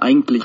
Eigentlich.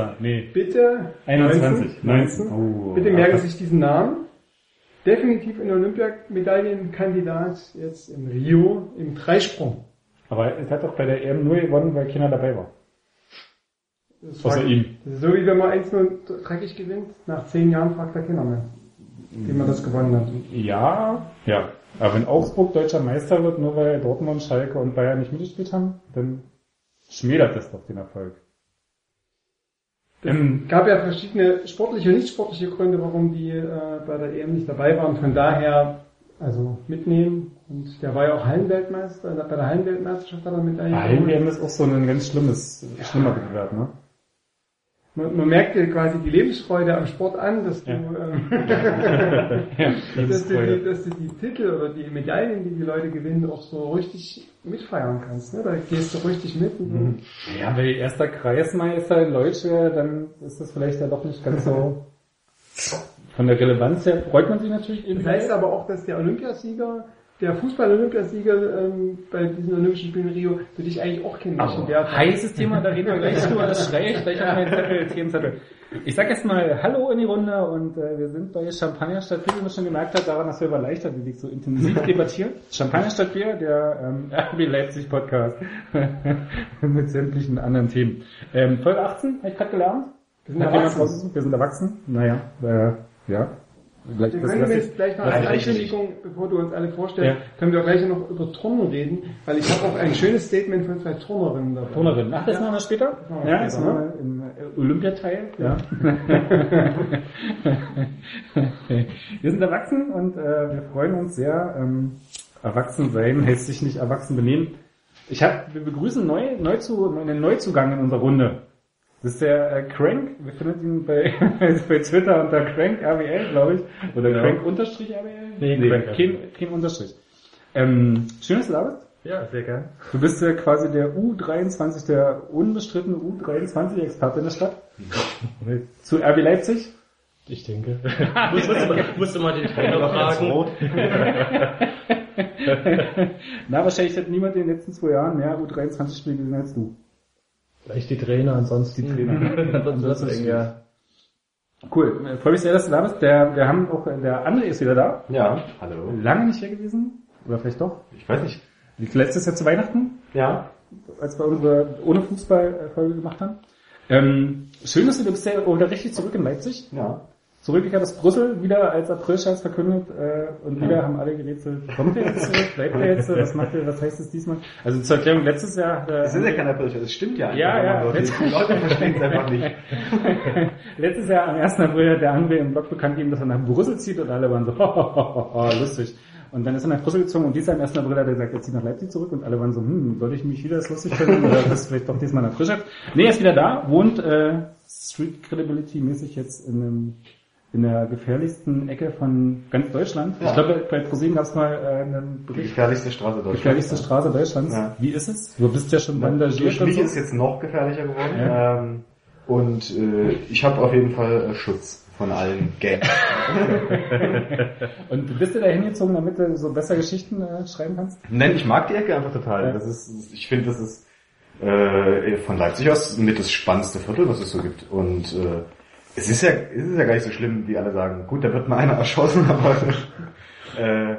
Max 18 Hess. ist er. Nee. Bitte 21. 19. 19. Oh. Bitte merken Sie sich diesen Namen. Definitiv ein Olympiamedaillenkandidat jetzt in Rio im Dreisprung. Aber es hat doch bei der EM nur gewonnen, weil keiner dabei war. Das Außer ihm. Das ist so wie wenn man 1-0 dreckig gewinnt, nach 10 Jahren fragt der Kinder mehr, wie man das gewonnen hat. Ja, ja. Aber wenn Augsburg deutscher Meister wird, nur weil Dortmund, Schalke und Bayern nicht mitgespielt haben, dann schmälert das doch den Erfolg. Ähm, gab ja verschiedene sportliche und nicht sportliche Gründe, warum die äh, bei der EM nicht dabei waren. Von daher, also mitnehmen. Und der war ja auch Hallenweltmeister. Bei der Hallenweltmeisterschaft hat er Medaille Hallen geholt. WM ist auch so ein ganz schlimmes, schlimmer Wettbewerb, ne? Man, man merkt dir quasi die Lebensfreude am Sport an, dass du, Ja. ähm, Ja, dass, du die, dass du die Titel oder die Medaillen, die die Leute gewinnen, auch so richtig mitfeiern kannst. Ne? Da gehst du richtig mit. Mhm. Ja, wenn erster Kreismeister in Leutsch wäre, dann ist das vielleicht ja doch nicht ganz so von der Relevanz her freut man sich natürlich Das heißt aber auch, dass der Olympiasieger, der Fußball-Olympiasieger ähm, bei diesen Olympischen Spielen in Rio für dich eigentlich auch keinen Aber Wert heißes Thema, da reden wir gleich drüber, das ich gleich auf meinen Zettel, Themenzettel. Ich sag erst mal Hallo in die Runde und äh, wir sind bei Champagner statt Bier, wie man schon gemerkt hat, daran, dass wir über Leichtathletik so intensiv debattieren. Champagner statt Bier, der ähm, RB Leipzig Podcast mit sämtlichen anderen Themen. Ähm, Folge 18, habe ich gerade gelernt. Wir sind erwachsen. Wir sind erwachsen. Naja, äh, ja. Gleich, Wir das können jetzt ich- gleich ich richtig. Ankündigung, bevor du uns alle vorstellst, Ja. können wir auch gleich noch über Turnen reden, weil ich habe auch ein schönes Statement von zwei Turnerinnen dabei. Turnerin. Ach, das machen wir später? Ja, das machen wir im äh, Olympiateil. Ja. wir sind erwachsen und äh, wir freuen uns sehr. Ähm, erwachsen sein heißt sich nicht erwachsen benehmen. Ich hab, wir begrüßen neu, neu zu, einen Neuzugang in unserer Runde. Das ist der äh, Crank. Wir finden ihn bei, bei Twitter unter Crank RWL, glaube ich. Oder Genau. Crank unterstrich RWL? Nee, Crank kein, kein Unterstrich. Ähm, schön, dass du da bist. Ja, sehr gern. Du bist ja quasi der U23, der unbestrittene U23-Experte in der Stadt. Zu RB Leipzig. Ich denke. Muss, musste, mal, musste mal den Trainer fragen. Na, wahrscheinlich hat niemand in den letzten zwei Jahren mehr U23-Spiele gesehen als du. Vielleicht die Trainer, ansonsten Die Trainer. ansonsten es eng, ja. Cool. Äh, Freue mich sehr, dass du da bist. Der, wir haben auch, der André ist wieder da. Ja, hallo. Lange nicht hier gewesen. Oder vielleicht doch. Ich weiß nicht. Letztes Jahr zu Weihnachten. Ja. als wir unsere ohne Fußball-Folge gemacht haben. Ähm, schön, dass du, du bist ja wieder richtig zurück in Leipzig. Ja. Zurückgekehrt aus Brüssel, wieder als Aprilscherz verkündet äh, und wieder haben alle gerätselt, kommt der jetzt zurück, bleibt der jetzt, was macht der, was heißt es diesmal? Also zur Erklärung, letztes Jahr... Äh, Das ist ja kein April, das stimmt ja. Ja, ja. Die Leute verstehen es einfach nicht. letztes Jahr am 1. April hat der André im Blog bekannt gegeben, dass er nach Brüssel zieht und alle waren so, lustig. Und dann ist er nach Brüssel gezogen und dieser am 1. April hat er gesagt, er zieht nach Leipzig zurück und alle waren so, hm, soll ich mich wieder das lustig finden oder das vielleicht doch diesmal nach Frischert? Nee, er ist wieder da, wohnt äh, Street Credibility mäßig jetzt in einem in der gefährlichsten Ecke von ganz Deutschland. Ja. Ich glaube, bei ProSieben gab es mal äh, einen Die Bericht. gefährlichste Straße Deutschlands. Gefährlichste Straße Deutschlands. Ja. Wie ist es? Du bist ja schon bandagiert. Durch und mich so. ist jetzt noch gefährlicher geworden. Ja. Ähm, und äh, ich habe auf jeden Fall äh, Schutz von allen Gangs. Und bist du da hingezogen, damit du so besser Geschichten äh, schreiben kannst? Nein, ich mag die Ecke einfach total. Das ist, ich finde, das ist äh, von Leipzig aus mit das spannendste Viertel, was es so gibt. Und äh, es ist ja, es ist ja gar nicht so schlimm, wie alle sagen. Gut, da wird mal einer erschossen, aber äh,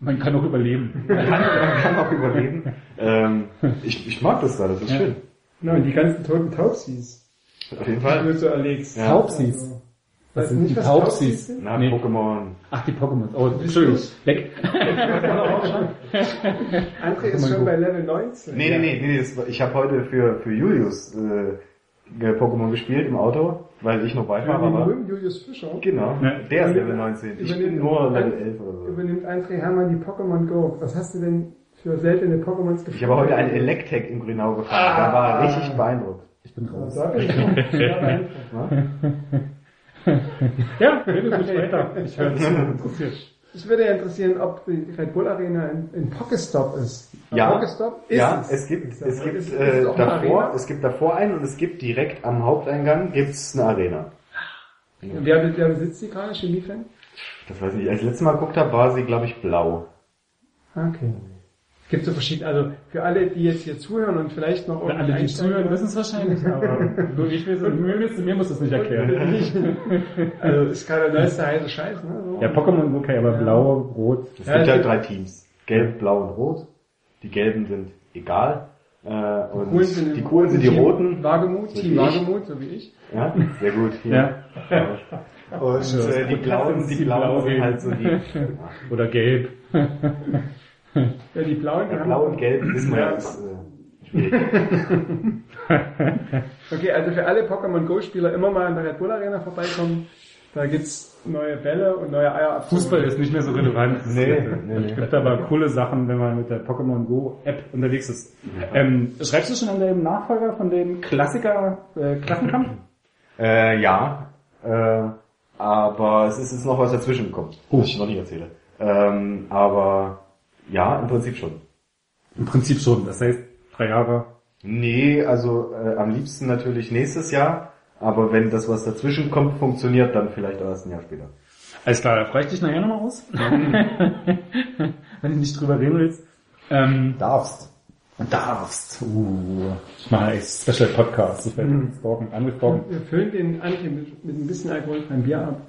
Man kann auch überleben. man, kann, man kann auch überleben. Ähm, ich, ich mag das da, das ist Ja. schön. Na, und die ganzen toten Taubsies, Auf jeden Fall. so erlegst. Ja. Taubsies. Also, Was sind nicht, die Taubsies? Taubsies? Na, Nee. Pokémon. Ach, die Pokémon. Oh, Entschuldigung. Weg. André ist schon bei Level 19. Nee, nee, nee, nee das, ich habe heute für, für Julius äh, Pokémon gespielt im Auto, weil ich noch Beifahrer war. berühmten Julius Fischer Genau, Ja. der ist Level 19. Ich bin nur Level 11 oder so. Übernimmt André Hermann die Pokémon Go. Was hast du denn für seltene Pokémons gefunden? Ich habe heute einen Electek in Grünau gefahren, da war er richtig beeindruckt. Ich bin raus. Bin ich. Ja, rede gut weiter. Ich höre interessiert. Ich würde ja interessieren, ob die Red Bull Arena ein, ein Pokestop ist. Ja, Pokestop ist ja, es. es gibt, das- es gibt ist- äh, es davor, Arena? es gibt davor einen und es gibt direkt am Haupteingang gibt's eine Arena. Wer, wer besitzt die gerade? Chemiefan? Das weiß ich. Als ich letztes Mal geguckt habe, war sie, glaube ich, blau. Okay. Gibt so verschiedene, also für alle, die jetzt hier zuhören und vielleicht noch Für alle, die zuhören, wissen es wahrscheinlich, aber du, ich weiß es, mir, muss es nicht erklären. Also ist gerade der neueste heiße Scheiß, ne? So. Ja, Pokémon okay, aber blau, rot. Es Ja, gibt gibt- drei Teams. Gelb, blau und rot. Die gelben sind egal. Äh, und Coolen sind die coolen sind die roten. Wagemut, So Team wie ich. Wagemut, so wie ich. Ja, sehr gut. Hier. Ja. Und Also, äh, die blauen, die die blauen blau sind halt so die. Oder gelb. Ja, die blauen, Ja, blau und gelb wissen wir ja, ist äh, schwierig. Okay, also für alle Pokémon Go Spieler immer mal an der Red Bull Arena vorbeikommen. Da gibt's neue Bälle und neue Eier. Fußball ist nicht mehr so relevant. Nee, nee, nee. Es gibt aber coole Sachen, wenn man mit der Pokémon Go App unterwegs ist. Ähm, schreibst du schon an dem Nachfolger von dem Klassiker äh, Klassenkampf? Äh, ja, äh, aber es ist jetzt noch was dazwischen gekommen, was ich noch nicht erzähle. Ähm, aber ja, im Prinzip schon. Im Prinzip schon. Das heißt, drei Jahre. Nee, also äh, am liebsten natürlich nächstes Jahr, aber wenn das, was dazwischen kommt, funktioniert, dann vielleicht erst ein Jahr später. Alles klar, da frage ich dich nachher nochmal aus. wenn du nicht drüber reden willst. Ähm, Darfst. darfst. Uh, ich mache echt Special Podcast. Ich werde stalken, andere stalken. Wir füllen den André mit, mit ein bisschen Alkohol beim Bier ab.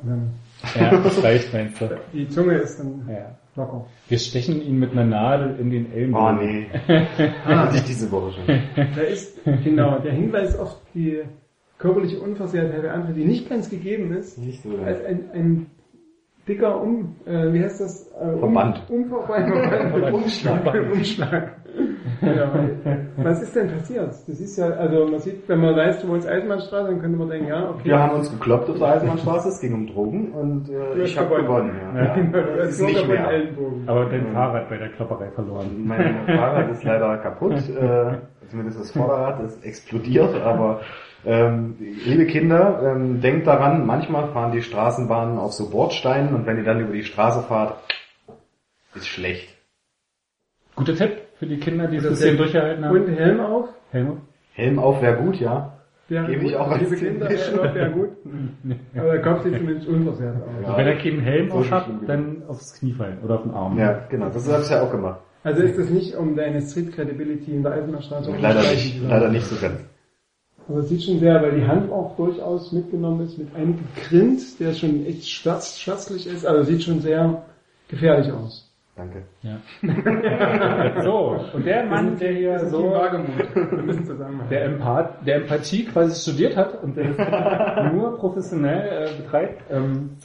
Ja, das reicht, meinst du. Die Zunge ist dann Ja. Locker. Wir stechen ihn mit einer Nadel in den Ellenbogen. Oh nee. Hatte ich diese Woche schon. Da ist, genau, der Hinweis auf die körperliche Unversehrtheit der André, die nicht ganz gegeben ist, Nicht so. als ein, ein dicker Um, äh, wie heißt das? Äh, Verband. Um, Umverband. Umschlag. Umschlag. Ja, was ist denn passiert? Das ist ja, also man sieht, wenn man weiß, du wohnst Eisenbahnstraße, dann könnte man denken, ja, okay. Wir haben uns gekloppt auf der Eisenbahnstraße, es ging um Drogen und äh, ich hast habe gewonnen. Ja. Ja. Genau, Das ist nicht mehr. Aber dein Fahrrad bei der Klopperei verloren. Mein Fahrrad ist leider kaputt, äh, zumindest das Vorderrad ist explodiert, aber ähm, liebe Kinder, ähm, denkt daran, manchmal fahren die Straßenbahnen auf so Bordsteinen und wenn ihr dann über die Straße fahrt, ist schlecht. Guter Tipp für die Kinder, die das bisschen durchgehalten haben. Und Helm auf. Helmut? Helm auf wäre gut, ja. Wäre Gebe ich auch als Tipp. Kinder, Helm auf wäre gut. Aber der Kopf sieht zumindest unversehrt aus. Also wenn er keinen Helm So auf hat, dann aufs Knie fallen oder auf den Arm. Ja, genau, das habe ich ja auch gemacht. Also ist das nicht um deine Street Credibility in der Eisenbahnstraße Leider unterstreichen nicht, zu leider nicht so ganz. Aber es sieht schon sehr, weil die Hand auch durchaus mitgenommen ist mit einem Grind, der schon echt schwarz, schwarzlich ist, also sieht schon sehr gefährlich aus. Danke. Ja. so, und der Mann, der hier so, Team Wagemut. Wir müssen zusammenhalten. der, Empath, der Empathie quasi studiert hat und der das nur professionell äh, betreibt, ähm,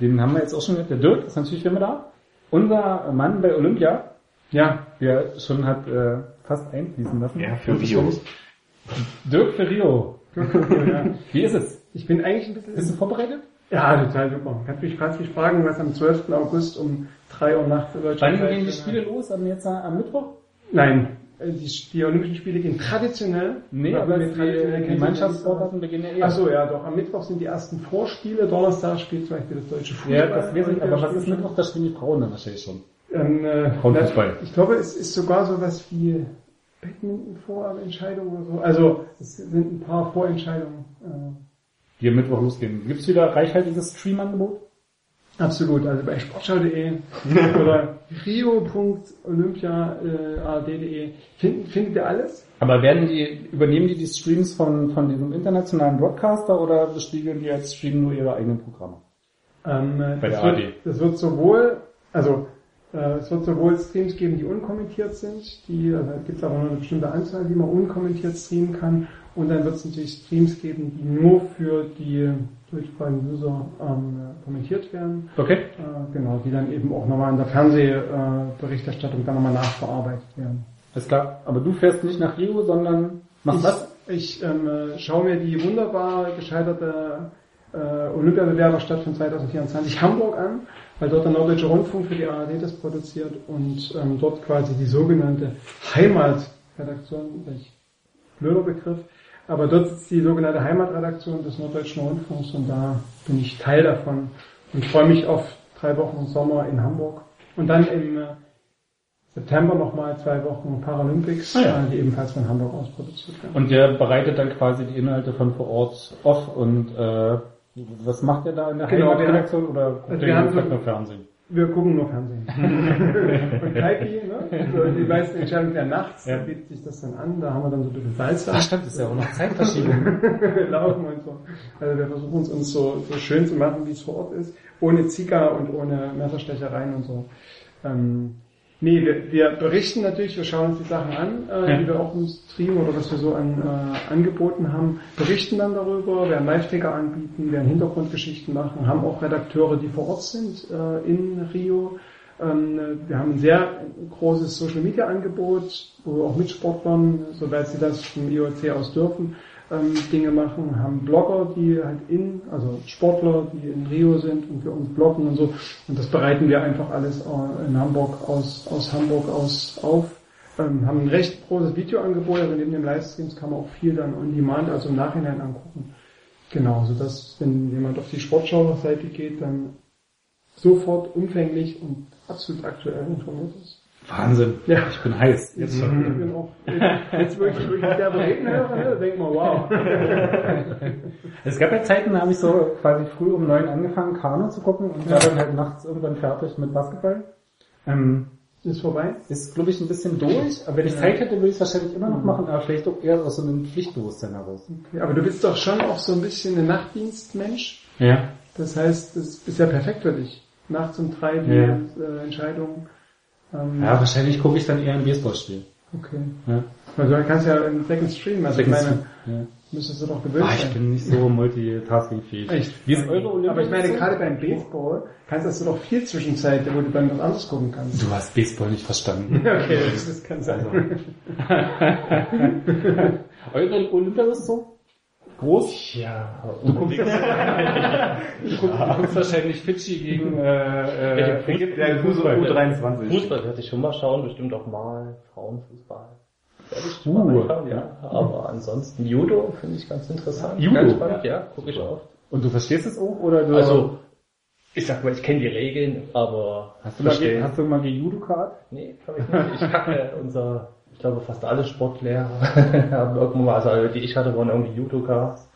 den haben wir jetzt auch schon gehört. Der Dirk ist natürlich immer da. Unser Mann bei Olympia, Ja, der schon hat äh, fast einfließen lassen. Ja, für Rio. Dirk für Rio. ja. Wie ist es? Ich bin eigentlich ein bisschen... Bist du vorbereitet? Ja, total super. Kannst mich gerade nicht fragen, was am 12. August um 3 Uhr nachts in Deutschland Wann gehen die. Spiele los? Am, jetzt, am Mittwoch? Nein, äh, die, die Olympischen Spiele gehen traditionell. Nee, aber die, traditionell die kennen Mannschaftssportarten beginnen ja eh. Ach so, ja, doch. Am Mittwoch sind die ersten Vorspiele. Donnerstag spielt zum Beispiel das deutsche Fußball. Ja, das weiß ich, aber was ist Mittwoch? Da spielen die Frauen dann wahrscheinlich schon. Ähm, äh, Frauenfußball. Ich glaube, es ist sogar so was wie Badminton-Vorentscheidung oder so. Also, es sind ein paar Vorentscheidungen. Äh, Die am Mittwoch losgehen. Gibt's wieder reichhaltiges Stream-Angebot? Absolut, also bei sportschau.de oder rio.olympia.ard.de finden, findet ihr alles. Aber werden die, übernehmen die die Streams von, von diesem internationalen Broadcaster oder bespiegeln die als Stream nur ihre eigenen Programme? Ähm, Bei der wird, ARD. Das wird sowohl, also äh, es wird sowohl Streams geben, die unkommentiert sind, die, also da gibt es aber nur eine bestimmte Anzahl, die man unkommentiert streamen kann. Und dann wird es natürlich Streams geben, die nur für die durchsprachigen User ähm, kommentiert werden. Okay. Äh, genau, die dann eben auch nochmal in der Fernsehberichterstattung dann nochmal nachbearbeitet werden. Alles klar. Aber du fährst nicht nach Rio, sondern machst ich, was? Ich ähm, äh, schaue mir die wunderbar gescheiterte äh, Olympiabewerberstadt von 2024 Hamburg an, weil dort der Norddeutsche Rundfunk für die ARD das produziert und ähm, dort quasi die sogenannte Heimatredaktion, welch blöder Begriff, aber dort ist die sogenannte Heimatredaktion des Norddeutschen Rundfunks und da bin ich Teil davon und freue mich auf drei Wochen Sommer in Hamburg und dann im äh, September nochmal zwei Wochen Paralympics, Ah, ja. die ebenfalls von Hamburg aus produziert werden. Und der bereitet dann quasi die Inhalte von vor Ort auf und äh, was macht er da in der Genau, Heimatredaktion oder guckt also er wir haben vielleicht so- nur Fernsehen? Wir gucken nur Fernsehen. und Kaipi, ne? Also die meisten Entscheidungen werden nachts, Ja. da bietet sich das dann an, da haben wir dann so ein bisschen Salz Ach stimmt, das ist ja auch noch Zeitverschiebung. laufen und so. Also wir versuchen es uns so, so schön zu machen, wie es vor Ort ist, ohne Zika und ohne Messerstechereien und so. Ähm, nee, wir, wir berichten natürlich, wir schauen uns die Sachen an, äh, Ja. die wir auch im Stream oder was wir so an äh, angeboten haben, berichten dann darüber, werden Live-Ticker anbieten, werden Hintergrundgeschichten machen, haben auch Redakteure, die vor Ort sind äh, in Rio. Ähm, wir haben ein sehr großes Social Media Angebot, wo wir auch mit Sportlern, soweit sie das vom IOC aus dürfen, ähm, Dinge machen, haben Blogger, die halt in, also Sportler, die in Rio sind und für uns bloggen und so. Und das bereiten wir einfach alles in Hamburg aus, aus Hamburg aus auf. Ähm, haben ein recht großes Videoangebot, also neben den Livestreams kann man auch viel dann on demand, also im Nachhinein angucken. Genau, so dass wenn jemand auf die Sportschau-Seite geht, dann sofort umfänglich und absolut aktuell informiert ist. Wahnsinn. Ja. Ich bin heiß. Jetzt. Ich bin auch, jetzt wirklich, wirklich der Reden höre, ne, da denkt man, wow. Es gab ja Zeiten, da habe ich so quasi früh um neun angefangen, Kano zu gucken und war dann halt nachts irgendwann fertig mit Basketball. Ähm, Ist vorbei. ist, glaube ich, ein bisschen durch, aber wenn ich Zeit hätte, würde ich es wahrscheinlich immer noch machen, aber vielleicht auch eher aus so einem Pflichtbewusstsein heraus. Okay, aber du bist doch schon auch so ein bisschen ein Nachtdienstmensch. Ja. Das heißt, das ist ja perfekt für dich. Nachts um drei die Ja. äh, Entscheidung. Ähm, Ja, wahrscheinlich gucke ich dann eher ein Baseballspiel. Okay. Ja. Weil du kannst ja einen Second Stream, also ich meine, Ja. müsstest du doch gewöhnt Ah, ich sein. bin nicht so multitaskingfähig. Echt? Wie ist eure Olympia? Aber ich meine, gerade beim Baseball kannst du doch viel Zwischenzeit, wo du dann was anderes gucken kannst. Du hast Baseball nicht verstanden. Okay, das, das kann sein. Eure Olympia ist so groß? Ja, Du guckst, du guckst, du guckst wahrscheinlich Fidschi gegen äh, äh, Ägypten. Der Fußball. U23. Fußball werde ich schon mal schauen, bestimmt auch mal Frauenfußball. Werde ich schon Uh, mal ja. Aber ansonsten Judo finde ich ganz interessant. Judo? Ganz spannend, ja, gucke ich oft. Und du verstehst es auch? Oder du, Also, ich sag mal, ich kenne die Regeln, aber hast du mal, hast du mal gejudokat? Nee, kann ich nicht. Ich kacke unser, ich glaube fast alle Sportlehrer haben irgendwann mal, also die ich hatte, waren irgendwie Judokas.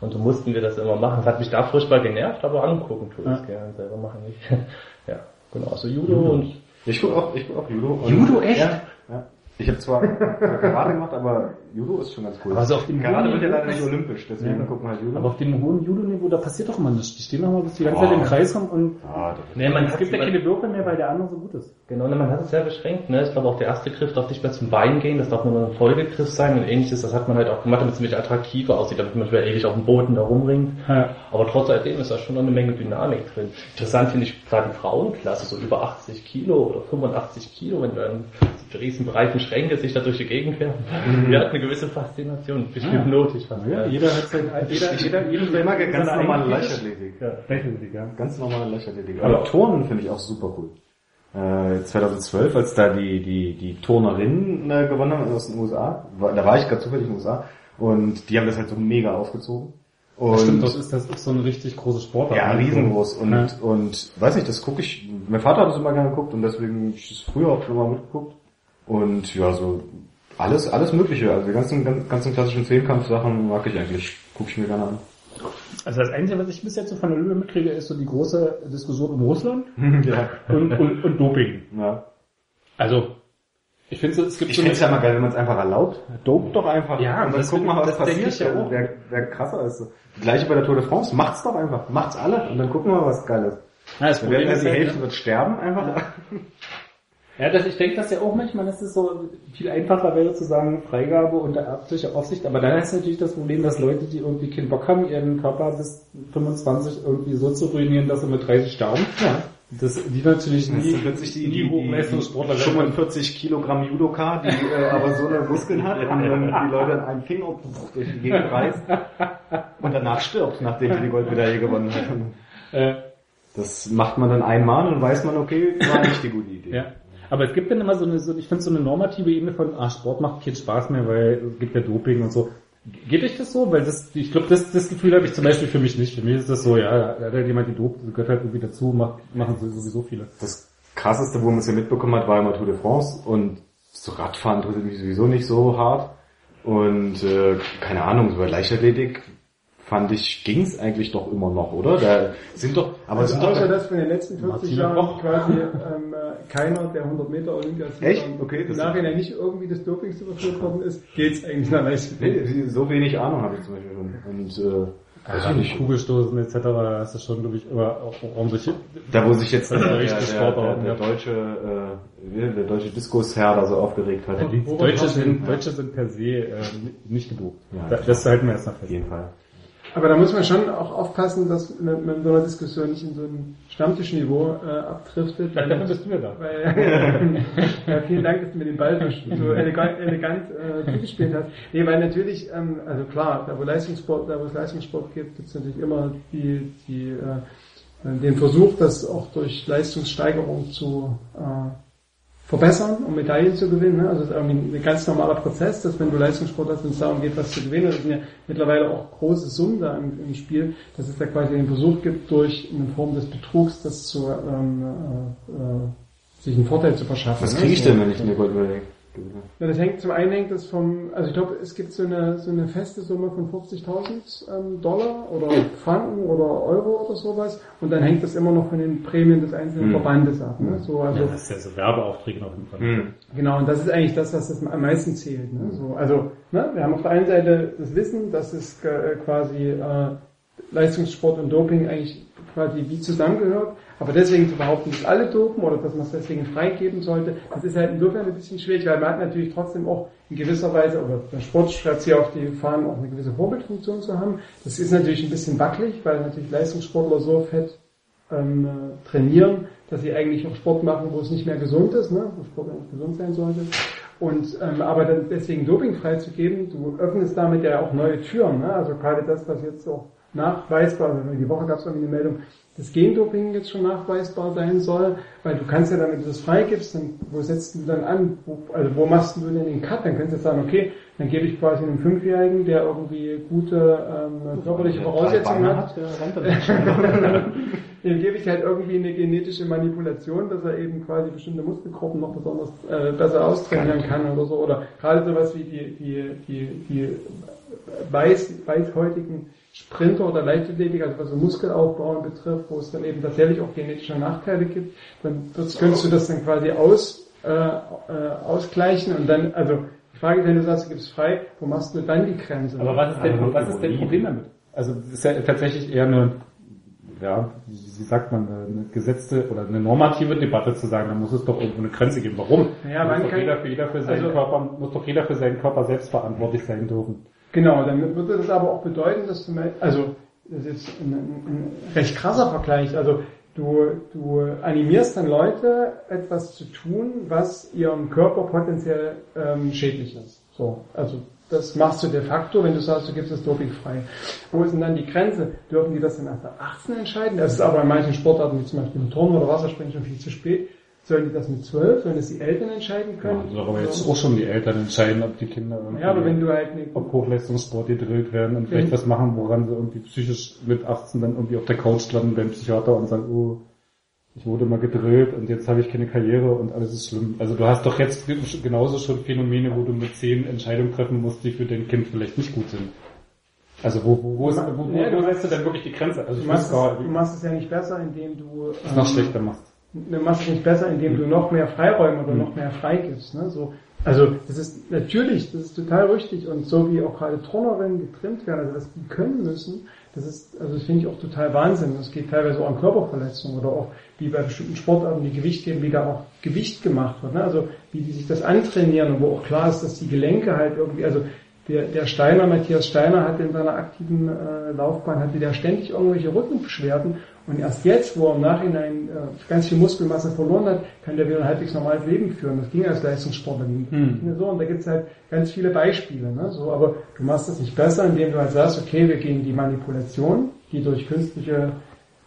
Und so mussten wir das immer machen. Das hat mich da furchtbar genervt, aber angucken tue ich Ja. gerne, selber machen nicht. ja, genau, also Judo und Ich gucke auch, ich guck auch Judo. Und Judo, echt? Ja, ja. Ich habe zwar Karate gemacht, aber Judo ist schon ganz cool. Also auf dem hohen wird ja leider nicht olympisch, deswegen Ja. gucken wir halt Judo. Aber auf dem hohen Judo-Niveau, da passiert doch immer nichts. Die stehen doch mal bis die ganze Oh. Zeit im Kreis rum und ah, das nee, man es gibt ja keine Würfel mehr, weil der andere so gut ist. Genau, ne, man hat es sehr beschränkt. Ne? Ich glaube auch der erste Griff darf nicht mehr zum Bein gehen, das darf nur ein Folgegriff sein und ähnliches. Das hat man halt auch gemacht, damit es ein bisschen attraktiver aussieht, damit man nicht mehr ewig auf dem Boden da rumringt. Ja. Aber trotz alledem ist da schon noch eine Menge Dynamik drin. Interessant finde ich gerade die Frauenklasse, so über 80 Kilo oder 85 Kilo, wenn dann riesen breiten Schränke sich da durch die Gegend werfen. Die hat eine gewisse Faszination, ein bisschen Ah. hypnotisch fast. Ja, jeder hat sein, jeder, jeder, jeder Ich mag ja ganz seine normale Leichtathletik. Ja, Leichtathletik, ja. Ganz normale Leichtathletik. Aber Turnen finde ich auch super cool. Äh, 2012, als da die, die, die Turnerinnen äh, gewonnen haben aus den USA, war, da war ich gerade zufällig in den USA und die haben das halt so mega aufgezogen. Und Stimmt, das ist, das ist so eine richtig große Sportart. ja, riesengroß. Und, Ja. und weiß nicht, das gucke ich, mein Vater hat es immer gerne geguckt und deswegen ich es früher auch schon mal mitgeguckt. Und ja, so alles, alles mögliche. Also die ganzen, ganzen klassischen Zehnkampfsachen mag ich eigentlich. Gucke ich mir gerne an. Also das Einzige, was ich bis jetzt so von der Löwe mitkriege, ist so die große Diskussion um Russland ja. und, und, und Doping. ja. Also, ich finde es gibt Ich so es ja mal geil, wenn man es einfach erlaubt. Dope doch einfach. Ja, und dann guck mal, was passiert. ja auch. Wer, wer krasser ist. Gleiche bei der Tour de France. Macht's doch einfach. Macht's alle. Und dann gucken wir mal, was geil ist. Ja, das Problem ist die halt, Hälfte ne? wird sterben einfach. Ja, das, ich denke das ja auch manchmal, dass es so viel einfacher wäre zu sagen, Freigabe unter ärztlicher Aufsicht. Aber dann ist natürlich das Problem, dass Leute, die irgendwie keinen Bock haben, ihren Körper bis 25 irgendwie so zu ruinieren, dass sie mit 30 sterben. Ja. Das, die natürlich Das nie, plötzlich die, nie die, die, Hochleistungssportler die werden. 45 Kilogramm Judoka, die äh, aber so eine Muskeln hat und dann die Leute an einem Finger durch die Gegend reißt und danach stirbt, nachdem sie die Goldmedaille gewonnen hat. Äh, Das macht man dann einmal und weiß man, okay, war nicht die gute Idee. Ja. Aber es gibt dann immer so eine, so, ich finde so eine normative Ebene von, ah, Sport macht keinen Spaß mehr, weil es gibt ja Doping und so. Geht euch das so? Weil das, ich glaube, das, das Gefühl habe ich zum Beispiel für mich nicht. Für mich ist das so, ja, da hat halt jemand gedopt, das gehört halt irgendwie dazu, macht, machen sowieso viele. Das krasseste, wo man es ja mitbekommen hat, war immer Tour de France und so Radfahren interessiert mich sowieso nicht so hart. Und äh, keine Ahnung, bei Leichtathletik fand ich, ging's eigentlich doch immer noch, oder? Da sind doch, aber Also sind doch außer dass von den letzten 40 Martina Jahren Koch. quasi ähm, äh, keiner der 100 Meter Olympiasieger Echt? Okay, im Nachhinein nicht irgendwie des Dopings überführt worden ist, geht's eigentlich nach Leichtathletik. Nee, so wenig Ahnung habe ich zum Beispiel schon. Und äh, Ja, nicht. Kugelstoßen etc., da ist das schon, glaube ich, immer auch ordentlich. Da wo sich jetzt der, der, richtig der, der, deutsche äh, der deutsche Diskusherr da so aufgeregt hat. Deutsche sind, Deutsche sind per se äh, nicht. Da- Das halten wir erst Auf fest. jeden Fall. Aber da muss man schon auch aufpassen, dass man mit so einer Diskussion nicht in so ein Stammtischniveau äh, abdriftet. Vielleicht dafür bist du ja da. Weil, ja, vielen Dank, dass du mir den Ball so, so elegant, elegant äh, zugespielt hast. Nee, weil natürlich, ähm, also klar, da wo Leistungssport, da wo es Leistungssport gibt, gibt es natürlich immer die, die, äh, den Versuch, das auch durch Leistungssteigerung zu äh, verbessern, um Medaillen zu gewinnen. Ne? Also es ist irgendwie ein ganz normaler Prozess, dass wenn du Leistungssport hast, wenn es darum geht, was zu gewinnen, das sind ja mittlerweile auch große Summen da im, im Spiel, dass es da quasi den Versuch gibt, durch eine Form des Betrugs das zu ähm, äh, äh, sich einen Vorteil zu verschaffen. Was ne? kriege ich denn, wenn ich eine Goldmedaille Ja, das hängt zum einen hängt das vom, also ich glaube, es gibt so eine so eine feste Summe von 50.000 ähm, Dollar oder Franken oder Euro oder sowas und dann hängt das immer noch von den Prämien des einzelnen Hm. Verbandes ab. Ne? So, also Das ist ja so Werbeaufträge auf jeden Fall. Hm. Genau, und das ist eigentlich das, was das am meisten zählt. Ne? So, also, ne, wir haben auf der einen Seite das Wissen, dass es äh, quasi äh, Leistungssport und Doping eigentlich quasi wie zusammengehört, aber deswegen zu behaupten, dass alle dopen oder dass man es deswegen freigeben sollte, das ist halt insofern ein bisschen schwierig, weil man hat natürlich trotzdem auch in gewisser Weise, oder der Sport schreibt hier auf die Fahnen auch eine gewisse Vorbildfunktion zu haben. Das ist natürlich ein bisschen wackelig, weil natürlich Leistungssportler so fett ähm, äh, trainieren, dass sie eigentlich auch Sport machen, wo es nicht mehr gesund ist, ne? wo Sport eigentlich gesund sein sollte. Und ähm, aber dann deswegen Doping freizugeben, du öffnest damit ja auch neue Türen. Ne? Also gerade das, was jetzt auch nachweisbar, also die Woche gab es irgendwie eine Meldung, dass Gendoping jetzt schon nachweisbar sein soll, weil du kannst ja dann, wenn du das freigibst, dann, wo setzt du dann an, wo, also wo machst du denn den Cut? Dann kannst du sagen, okay, dann gebe ich quasi einem Fünfjährigen, der irgendwie gute ähm, körperliche Voraussetzungen hat, dem gebe ich halt irgendwie eine genetische Manipulation, dass er eben quasi bestimmte Muskelgruppen noch besonders äh, besser austrainieren kann oder so. Oder gerade sowas wie die, die, die, die weiß, weißhäutigen Sprinter oder Leichtathletik, also was so Muskelaufbau betrifft, wo es dann eben tatsächlich auch genetische Nachteile gibt, dann könntest du das dann quasi aus, äh, äh, ausgleichen und dann, also die Frage ist, wenn du sagst, du gibst frei, wo machst du dann die Grenze? Aber was ist denn, Also, was ist denn Problem damit? Also das ist ja tatsächlich eher eine, ja, wie sagt man, eine gesetzte oder eine normative Debatte zu sagen, da muss es doch irgendwo eine Grenze geben. Warum? Ja, muss man doch kann- jeder für jeder für seinen also- Körper, muss doch jeder für seinen Körper selbst verantwortlich sein dürfen. Genau, dann würde das aber auch bedeuten, dass du, also das ist ein, ein recht krasser Vergleich, also du, du animierst dann Leute, etwas zu tun, was ihrem Körper potenziell ähm, schädlich ist. So, also das machst du de facto, wenn du sagst, du gibst das Doping frei. Wo ist denn dann die Grenze? Dürfen die das dann erst ab 18 entscheiden? Das ist aber in manchen Sportarten, wie zum Beispiel im Turnen oder Wasserspringen, schon viel zu spät. Sollen die das mit 12? Sollen das die Eltern entscheiden Ja, können? also aber jetzt auch schon die Eltern entscheiden, ob die Kinder irgendwie, ja aber wenn du halt eine, ob Hochleistungssport gedrillt werden und vielleicht was machen, woran sie irgendwie psychisch mit 18 dann irgendwie auf der Couch landen beim Psychiater und sagen, oh, ich wurde mal gedrillt und jetzt habe ich keine Karriere und alles ist schlimm. Also du hast doch jetzt genauso schon Phänomene, wo du mit 10 Entscheidungen treffen musst, die für dein Kind vielleicht nicht gut sind. Also wo, wo, wo, ist, wo, wo, Ja, wo setzt du denn wirklich die Grenze? Also Du machst, es, du nicht, machst es ja nicht besser, indem du was noch ähm, schlechter machst. Du machst es nicht besser, indem du noch mehr Freiräume oder noch mehr freigibst. Ne? So, also das ist natürlich, das ist total richtig und so wie auch gerade Turnerinnen getrimmt werden, also dass die können müssen, das ist, also das finde ich auch total Wahnsinn. Das geht teilweise auch an Körperverletzungen oder auch wie bei bestimmten Sportarten, die Gewicht geben, wie da auch Gewicht gemacht wird. Ne? Also wie die sich das antrainieren und wo auch klar ist, dass die Gelenke halt irgendwie, also der, der Steiner, Matthias Steiner hatte in seiner aktiven äh, Laufbahn, hatte der ständig irgendwelche Rückenbeschwerden und erst jetzt, wo er im Nachhinein äh, ganz viel Muskelmasse verloren hat, kann der wieder ein halbwegs normales Leben führen. Das ging als Leistungssportler nicht. Hm. So, und da gibt's halt ganz viele Beispiele. Ne? So, aber du machst das nicht besser, indem du halt sagst, okay, wir gehen die Manipulation, die durch künstliche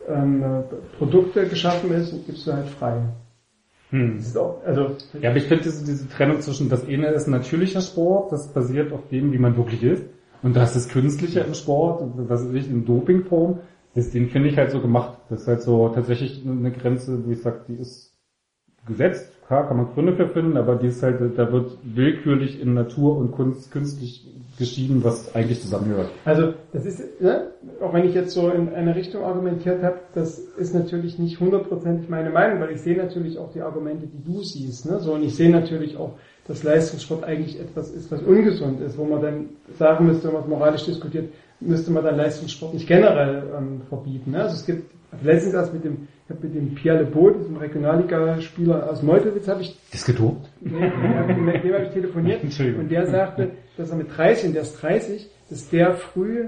ähm, äh, Produkte geschaffen ist, und gibst du halt frei. Hm. Auch, also Ja, aber ich finde diese, diese Trennung zwischen das eine ist ein natürlicher Sport, das basiert auf dem, wie man wirklich ist. Und das ist künstliche im Sport, was ist in Dopingform, das, den finde ich halt so gemacht. Das ist halt so tatsächlich eine Grenze, wo ich sage, die ist gesetzt. Klar, kann man Gründe für finden, aber die ist halt, da wird willkürlich in Natur und Kunst künstlich geschieden, was eigentlich zusammengehört. Also das ist, ne, auch wenn ich jetzt so in eine Richtung argumentiert habe, das ist natürlich nicht hundertprozentig meine Meinung, weil ich sehe natürlich auch die Argumente, die du siehst. Ne? So, und ich sehe natürlich auch, dass Leistungssport eigentlich etwas ist, was ungesund ist, wo man dann sagen müsste, wenn man es moralisch diskutiert, müsste man dann Leistungssport nicht generell ähm, verbieten. Ne? Also es gibt letztens erst mit dem, ich hab mit dem Pierre Lebeau, diesem Regionalligaspieler aus Meutewitz, habe ich Das getobt? Nee, mit dem habe ich telefoniert Entschuldigung. und der sagte, dass er mit 30, und der ist 30, dass der früh,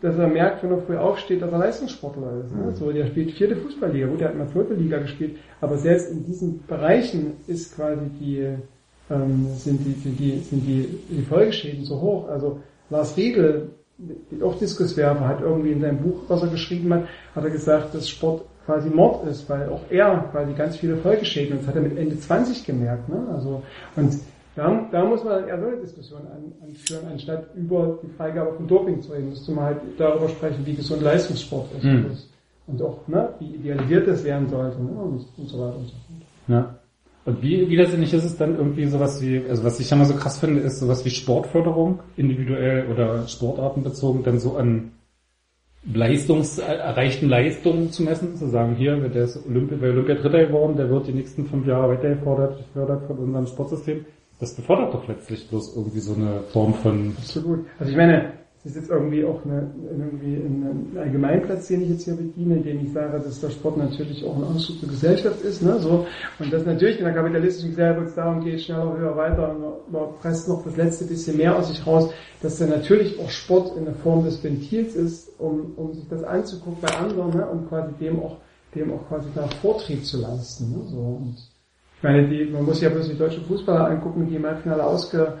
dass er merkt, wenn er früh aufsteht, dass er Leistungssportler ist. Ne? So, der spielt vierte Fußballliga, gut, der hat mal vierte Liga gespielt, aber selbst in diesen Bereichen ist quasi die, ähm, sind die, sind die, sind die, die Folgeschäden so hoch. Also Lars Riegel, auch Diskuswerfer, hat irgendwie in seinem Buch, was er geschrieben hat, hat er gesagt, dass Sport quasi Mord ist, weil auch er quasi ganz viele Folgeschäden, und das hat er mit Ende 20 gemerkt, ne? Also, und da, da muss man dann eher so eine Diskussion an, anführen, anstatt über die Freigabe von Doping zu reden, müsste man halt darüber sprechen, wie gesund Leistungssport ist. Mhm. Und auch, ne, wie idealisiert das werden sollte, ne, und, und so weiter und so fort. Ja. Und wie widersinnig ist es dann irgendwie sowas wie, also was ich immer so krass finde, ist sowas wie Sportförderung, individuell oder sportartenbezogen, dann so an Leistungs, erreichten Leistungen zu messen, zu sagen, hier, der ist Olympi bei Olympia Dritter geworden, der wird die nächsten fünf Jahre weiter gefordert, gefördert von unserem Sportsystem. Das befördert doch letztlich bloß irgendwie so eine Form von, Absolut. Also ich meine, es ist jetzt irgendwie auch eine, irgendwie ein Allgemeinplatz, den ich jetzt hier bediene, indem ich sage, dass der Sport natürlich auch ein Ausdruck der Gesellschaft ist, ne, so. Und dass natürlich in der kapitalistischen Gesellschaft es darum geht, schneller, höher, weiter, und man, presst noch das letzte bisschen mehr aus sich raus, dass dann natürlich auch Sport in der Form des Ventils ist, um, um sich das anzugucken bei anderen, ne, um quasi dem auch, dem auch quasi nach Vortrieb zu leisten, ne, so. Und ich meine, die, man muss ja bloß die deutschen Fußballer angucken, die im Halbfinale ausge,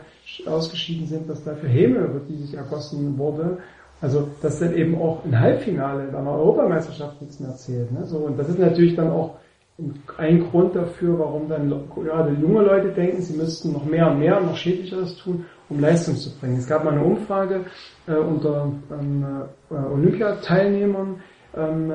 ausgeschieden sind, was da für Häme über die sich ergossen wurde. Also, dass dann eben auch im Halbfinale in einer Europameisterschaft nichts mehr zählt. Ne? So, und das ist natürlich dann auch ein Grund dafür, warum dann gerade junge Leute denken, sie müssten noch mehr und mehr noch schädlicheres tun, um Leistung zu bringen. Es gab mal eine Umfrage äh, unter ähm, äh, Olympiateilnehmern, ähm, äh,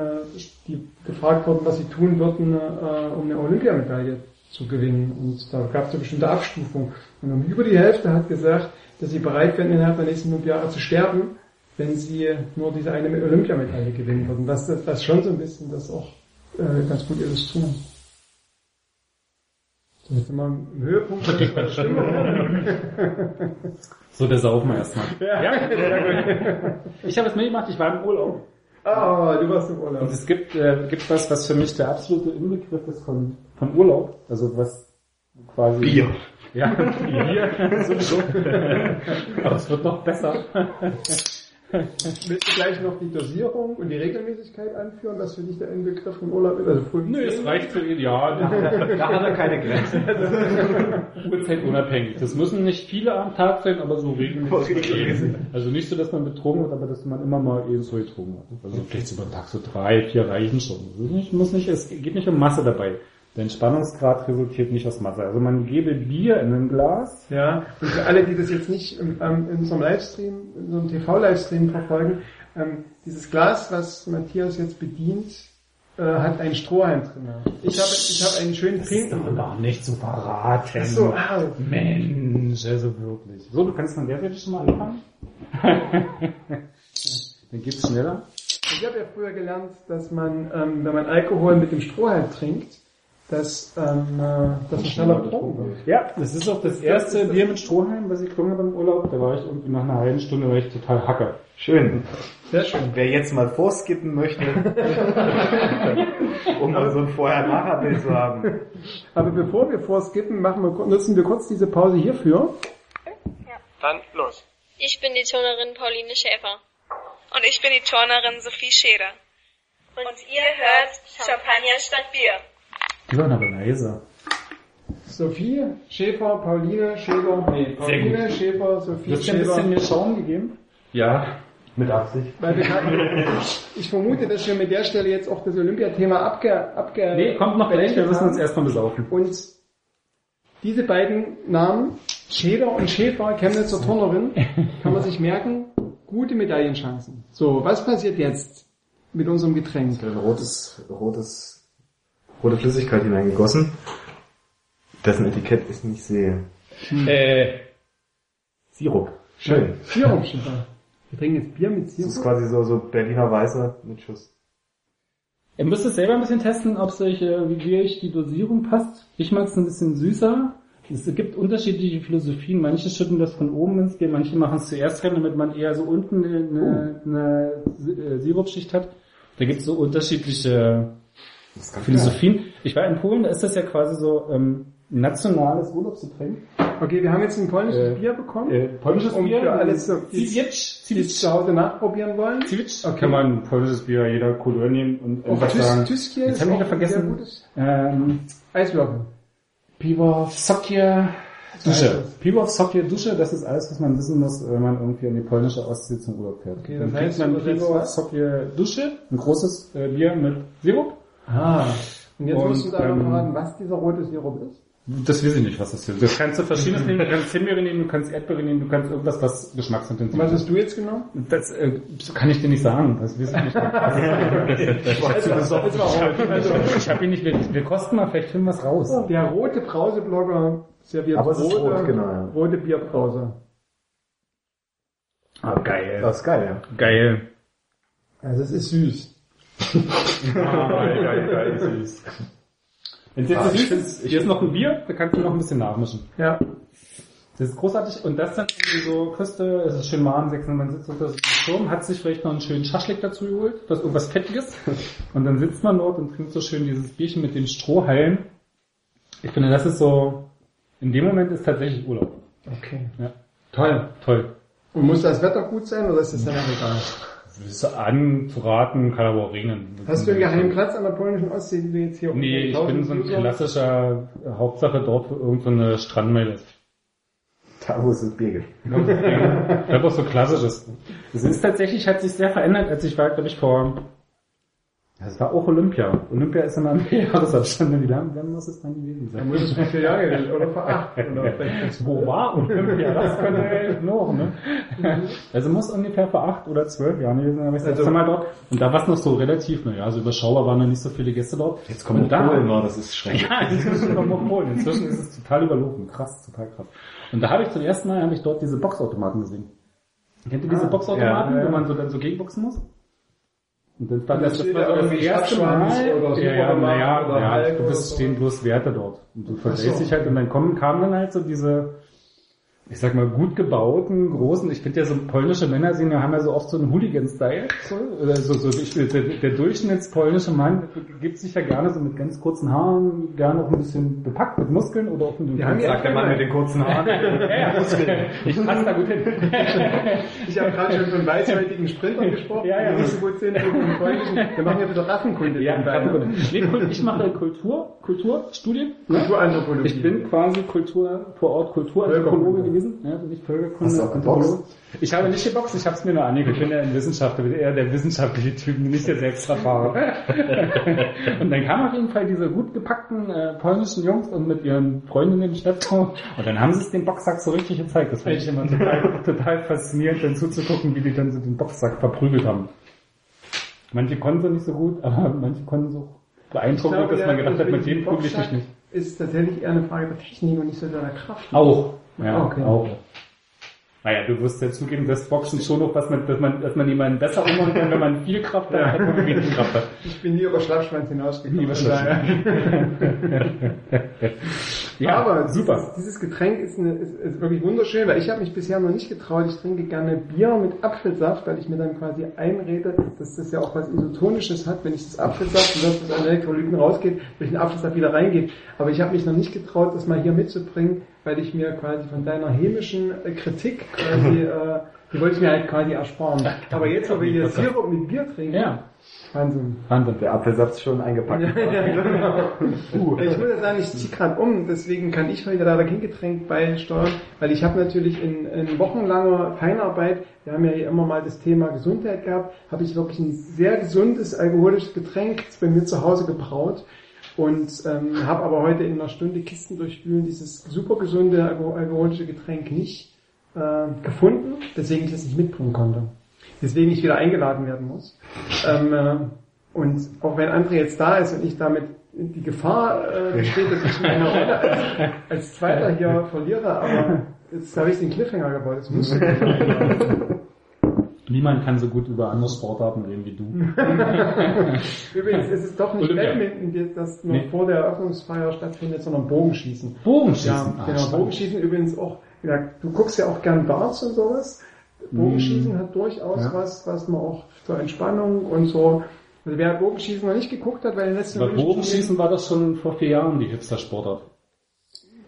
die gefragt wurden, was sie tun würden, äh, um eine Olympiamedaille zu gewinnen. Und da gab es eine bestimmte Abstufung. Und um über die Hälfte hat gesagt, dass sie bereit wären, innerhalb der nächsten fünf Jahre zu sterben, wenn sie nur diese eine Olympiamedaille gewinnen würden. Das, das, das schon so ein bisschen das auch äh, ganz gut illustrieren. So, jetzt sind wir im Höhepunkt der Stimmung. so der Saufen erstmal. ja, sehr gut. Ich habe es mitgemacht, ich war im Urlaub. Ah, du warst im Urlaub. Und es gibt, äh, gibt was, was für mich der absolute Inbegriff ist von, von Urlaub. Also was quasi... Bier. Ja, Bier. sowieso. Aber es wird noch besser. Willst du gleich noch die Dosierung und die Regelmäßigkeit anführen, was für dich der Inbegriff von Urlaub ist? Also früh Nö, es reicht für ihn, ja. Da hat er keine Grenzen. Uhrzeit unabhängig. Das müssen nicht viele am Tag sein, aber so regelmäßig. Also nicht so, dass man betrogen wird, aber dass man immer mal eben so getrunken hat. Also vielleicht so über den Tag so drei, vier reichen schon. Es nicht, muss nicht, es geht nicht um Masse dabei. Der Entspannungsgrad resultiert nicht aus Masse. Also man gebe Bier in ein Glas. Ja, und für alle, die das jetzt nicht im, ähm, in unserem Livestream, in unserem TV-Livestream verfolgen, ähm, dieses Glas, was Matthias jetzt bedient, äh, hat einen Strohhalm drin. Ich habe ich habe einen schönen pinken. gar nicht so verraten. Ach so, ah, Mensch, also wirklich. So, du kannst an der Seite schon mal anfangen. Dann geht's schneller. Ich habe ja früher gelernt, dass man, ähm, wenn man Alkohol mit dem Strohhalm trinkt, dass, ähm, äh, dass man schneller betrunken wird. Ja, das ist auch das erste Bier mit Strohhalm, was ich getrunken habe im Urlaub. Da war ich irgendwie nach einer halben Stunde war ich total hacke. Schön. Sehr schön. Wer jetzt mal vorskippen möchte, um mal so ein Vorher-Nachher-Bild zu haben. Aber bevor wir vorskippen, machen wir, nutzen wir kurz diese Pause hierfür. Dann los. Ich bin die Turnerin Pauline Schäfer. Und ich bin die Turnerin Sophie Scheder. Und, ihr hört Champagner statt Bier. Die waren aber leise. Sophie, Schäfer, Pauline, Schäfer, nee, Pauline, Schäfer, Sophie, Du hast dir ein bisschen Schäfer. mehr Schaum gegeben? Ja, Mit Absicht. Weil wir hatten, ich vermute, dass wir mit der Stelle jetzt auch das Olympiathema abge, abge... Nee, kommt noch gleich, wir müssen uns erstmal besaufen. Und diese beiden Namen, Scheder und Schäfer, Chemnitzer Turnerin, kann man sich merken, gute Medaillenchancen. So, was passiert jetzt mit unserem Getränk? Ein rotes, rotes, rote Flüssigkeit hineingegossen, dessen Etikett ich nicht sehe. äh, Sirup. Schön. Sirup, Schäfer. Wir trinken jetzt Bier mit Das ist Sirup. quasi so, so Berliner Weiße mit Schuss. Ihr müsst es selber ein bisschen testen, ob es euch, äh, wie euch die Dosierung passt. Ich mag es ein bisschen süßer. Es gibt unterschiedliche Philosophien. Manche schütten das von oben ins Bier, manche machen es zuerst rein, damit man eher so unten eine, eine äh, Sirupschicht hat. Da gibt es so unterschiedliche Philosophien. Ich war in Polen, da ist das ja quasi so ähm, nationales Urlaubsgetränk. Okay, wir haben jetzt ein polnisches Äh, Bier bekommen. Äh, polnisches Und Bier. für alles so- Zivic. die es zu Hause nachprobieren wollen. Zivic. Okay. Kann man polnisches Bier jeder Couleur nehmen und einfach sagen. Tys Tyskier Jetzt habe ich wieder vergessen. Ähm, Eiswürfel. Piwo, Sokie, Dusche. Piwo, Sokie, Dusche, das ist alles, was man wissen muss, wenn man irgendwie an die polnische Ostsee zum Urlaub fährt. Okay, Dann kriegt man Piwo, was? Sokie, Dusche, ein großes äh, Bier mit Sirup. Ah. Und jetzt Und, musst du noch ähm, verraten, was dieser rote Sirup ist. Das weiß ich nicht, was das ist. Das kannst du verschiedenes nehmen. Du kannst Himbeere nehmen, du kannst Erdbeere nehmen, du kannst irgendwas, was geschmacksintensiv Und was ist. hast du jetzt genommen? Das äh, kann ich dir nicht sagen. Das weiß ich nicht. Also, ich habe ihn nicht. Wir, wir kosten mal, vielleicht finden wir es raus. Der rote Brauseblogger serviert Aber es ist rote, rot, genau, ja. rote Bierbrause. Ah, geil. Das ist geil, ja. Geil. Also es ist süß. Ah, geil, geil, geil, süß. Wenn es jetzt Ah, süß ist, hier ist noch ein Bier, da kannst du noch ein bisschen nachmischen. Ja. Das ist großartig. Und das dann irgendwie so, Küste, es ist schön warm, 600 man sitzt unter so einem Sturm, hat sich vielleicht noch einen schönen Schaschlik dazu geholt, das irgendwas Fettiges. Und dann sitzt man dort und trinkt so schön dieses Bierchen mit dem Strohhalm. Ich finde, das ist so, in dem Moment ist tatsächlich Urlaub. Okay. Ja. Toll, toll. Und muss das Wetter gut sein oder ist das dann egal? Das ist anzuraten, kann aber auch regnen. Hast du einen geheimen Platz an der polnischen Ostsee, die du jetzt hier Nee, ich bin so ein 1000 User- klassischer Hauptsache dort, wo irgendeine Strandmeile ist. Da wo es das Bier gibt. Ich habe auch so klassisches. Es ist tatsächlich, hat sich sehr verändert, als ich war, glaube ich, vor, das war auch Olympia. Olympia ist immer ein Jahresabstand. Wie lange, wann muss es dann gewesen Da sein? muss es vor vier Jahre gewesen oder vor acht. Oder Wo war Olympia? Das könnte noch, ne? Also muss ungefähr vor acht oder zwölf Jahren gewesen sein, aber ich Also- letzte Mal dort. Und da war es noch so relativ, naja, also überschaubar waren noch nicht so viele Gäste dort. Jetzt kommt Und da, Polen das ist schrecklich. Ja, inzwischen kommt noch Polen. Inzwischen ist es total überlaufen. Krass, total krass. Und da habe ich zum ersten Mal habe ich dort diese Boxautomaten gesehen. Kennt ihr diese Ah, Boxautomaten, ja, ja. wo man so dann so gegenboxen muss? Und dann stand Und das, da das so das erste Mal. oder ja, ja, Supermarkt naja, ja, es so. stehen bloß Werte dort. Und du verdrehst so. dich halt und dann kommen, kamen dann halt so diese, ich sag mal, gut gebauten, großen, ich finde ja so polnische Männer sehen, haben ja so oft so einen Hooligan-Style. So, so, der, der durchschnittspolnische Mann gibt sich ja gerne so mit ganz kurzen Haaren, gerne auch ein bisschen bepackt mit Muskeln oder auch mit dem ja- Sagt der Mann mit den kurzen Haaren. ich passe da gut hin. Ich habe gerade schon von weißhäutigen Sprintern gesprochen, Ja, ja. die nicht so gut sind polnischen. Wir machen ja wieder Raffenkunde. Ja, nebenbei. Raffenkunde. nee, ich mache Kultur, Kulturstudien. Ne? Kulturanthropologie. Ich bin quasi Kultur vor Ort Kulturanthropologe Völkerkunde. Gewesen. Ja, Völkerkunde, du auch Anthropologe. geboxt? Ich habe nicht geboxt, ich habe es mir nur angeguckt. Ich bin ja ein Wissenschaftler, bin eher der wissenschaftliche Typ, nicht der Selbsterfahrer. und dann kamen auf jeden Fall diese gut gepackten äh, polnischen Jungs und mit ihren Freundinnen im Schlepptau. Und dann haben sie es den Boxsack so richtig gezeigt. Das fand ich immer total, total faszinierend, dann zuzugucken, wie die dann so den Boxsack verprügelt haben. Manche konnten so nicht so gut, aber manche konnten so Ich beeindruckend, glaube, dass man gedacht hat, mit dem prügel ich mich Boxsack nicht. Ist tatsächlich eher eine Frage der Technik und nicht so der Kraft. Auch. Ja, Okay. auch. Naja, du wirst ja zugeben, dass Boxen schon noch, was man, dass man, dass man jemanden besser umhauen kann, wenn man viel Kraft hat, als wenn man wenig Kraft hat. Ich bin nie über Schlappschwanz hinausgekommen. Von daher- Ja, Aber super. Dieses, dieses Getränk ist, eine, ist, ist wirklich wunderschön, weil ich habe mich bisher noch nicht getraut. Ich trinke gerne Bier mit Apfelsaft, weil ich mir dann quasi einrede, dass das ja auch was Isotonisches hat, wenn ich das Apfelsaft und das aus den Elektrolyten rausgeht, durch den Apfelsaft wieder reingeht. Aber ich habe mich noch nicht getraut, das mal hier mitzubringen, weil ich mir quasi von deiner hämischen äh, Kritik quasi, äh, die wollte ich mir halt quasi ersparen. Aber jetzt, wo wir hier Sirup mit Bier trinken, Ja, Wahnsinn. Wahnsinn. Der Apfelsaft ist schon eingepackt. Ja, genau. Ich muss ja sagen, ich ziehe gerade um, deswegen kann ich heute leider kein Getränk beisteuern, weil ich habe natürlich in, in wochenlanger Feinarbeit, wir haben ja hier immer mal das Thema Gesundheit gehabt, habe ich wirklich ein sehr gesundes alkoholisches Getränk bei mir zu Hause gebraut und ähm, habe aber heute in einer Stunde Kisten durchspülen dieses super gesunde alko- alkoholische Getränk nicht äh, gefunden, deswegen ich das nicht mitbringen konnte. Deswegen ich wieder eingeladen werden muss. Ähm, äh, und auch wenn André jetzt da ist und ich damit die Gefahr äh, besteht, dass ich meine Rolle als, als Zweiter hier verliere, aber jetzt habe ich den Cliffhanger gebaut. Das muss Niemand kann so gut über andere Sportarten reden wie du. Übrigens ist es doch nicht. Badminton, das noch Nee. vor der Eröffnungsfeier stattfindet, sondern Bogenschießen. Bogenschießen. Ja, Ah, genau. spannend. Bogenschießen übrigens auch, ja, du guckst ja auch gern Darts und sowas. Bogenschießen hat durchaus Ja. was, was man auch zur Entspannung und so. Also wer Bogenschießen noch nicht geguckt hat, weil den letzten Olympischen Bogenschießen war das schon vor vier Jahren die Hipster-Sportart.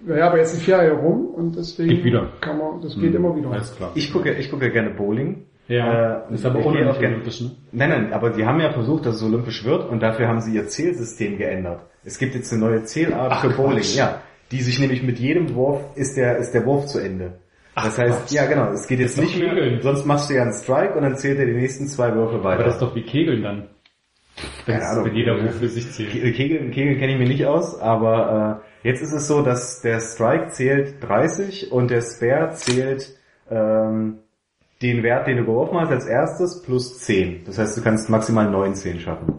Ja, aber jetzt sind vier Jahre rum und deswegen Geht wieder. kann man, das geht immer wieder. Alles klar. Ich gucke, ich gucke gerne Bowling. Ja, Äh, ist aber ich ohne gehe auch gerne- olympisch, ne? Nein, nein, aber sie haben ja versucht, dass es olympisch wird und dafür haben sie ihr Zählsystem geändert. Es gibt jetzt eine neue Zählart für Bowling, Quatsch. ja, die sich nämlich mit jedem Wurf ist der ist der Wurf zu Ende. das heißt, Quatsch. ja genau, es geht jetzt nicht mehr, Kegeln. sonst machst du ja einen Strike und dann zählt er die nächsten zwei Würfe weiter. Aber das ist doch wie Kegeln dann. Das Keine Ahnung. wenn jeder Wurf für sich zählt. Ke- Kegeln, Kegeln kenne ich mir nicht aus, aber äh, jetzt ist es so, dass der Strike zählt 30 und der Spare zählt ähm, den Wert, den du geworfen hast, als erstes plus 10. Das heißt, du kannst maximal 19 schaffen.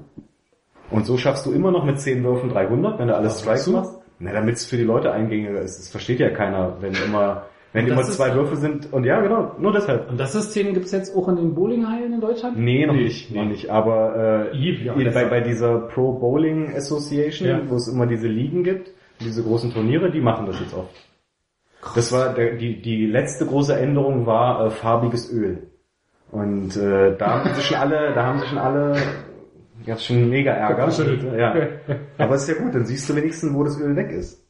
Und so schaffst du immer noch mit 10 Würfen 300, wenn du alles Strikes machst. Na, damit es für die Leute eingängiger ist. Das versteht ja keiner, wenn immer, wenn immer ist- zwei Würfe sind. Und ja, genau, nur deshalb. Und das System gibt's jetzt auch in den Bowlinghallen in Deutschland? Nee, noch Nee, nicht, noch nee. nicht. Aber äh, Eve, ja, bei, bei dieser Pro Bowling Association, Ja. wo es immer diese Ligen gibt, diese großen Turniere, die machen das jetzt oft. Das war der, die die letzte große Änderung war äh, farbiges Öl. Und äh, da haben sie schon alle, da haben sie schon alle jetzt schon mega Ärger. Ja. Aber es ist ja gut, dann siehst du wenigstens, wo das Öl weg ist.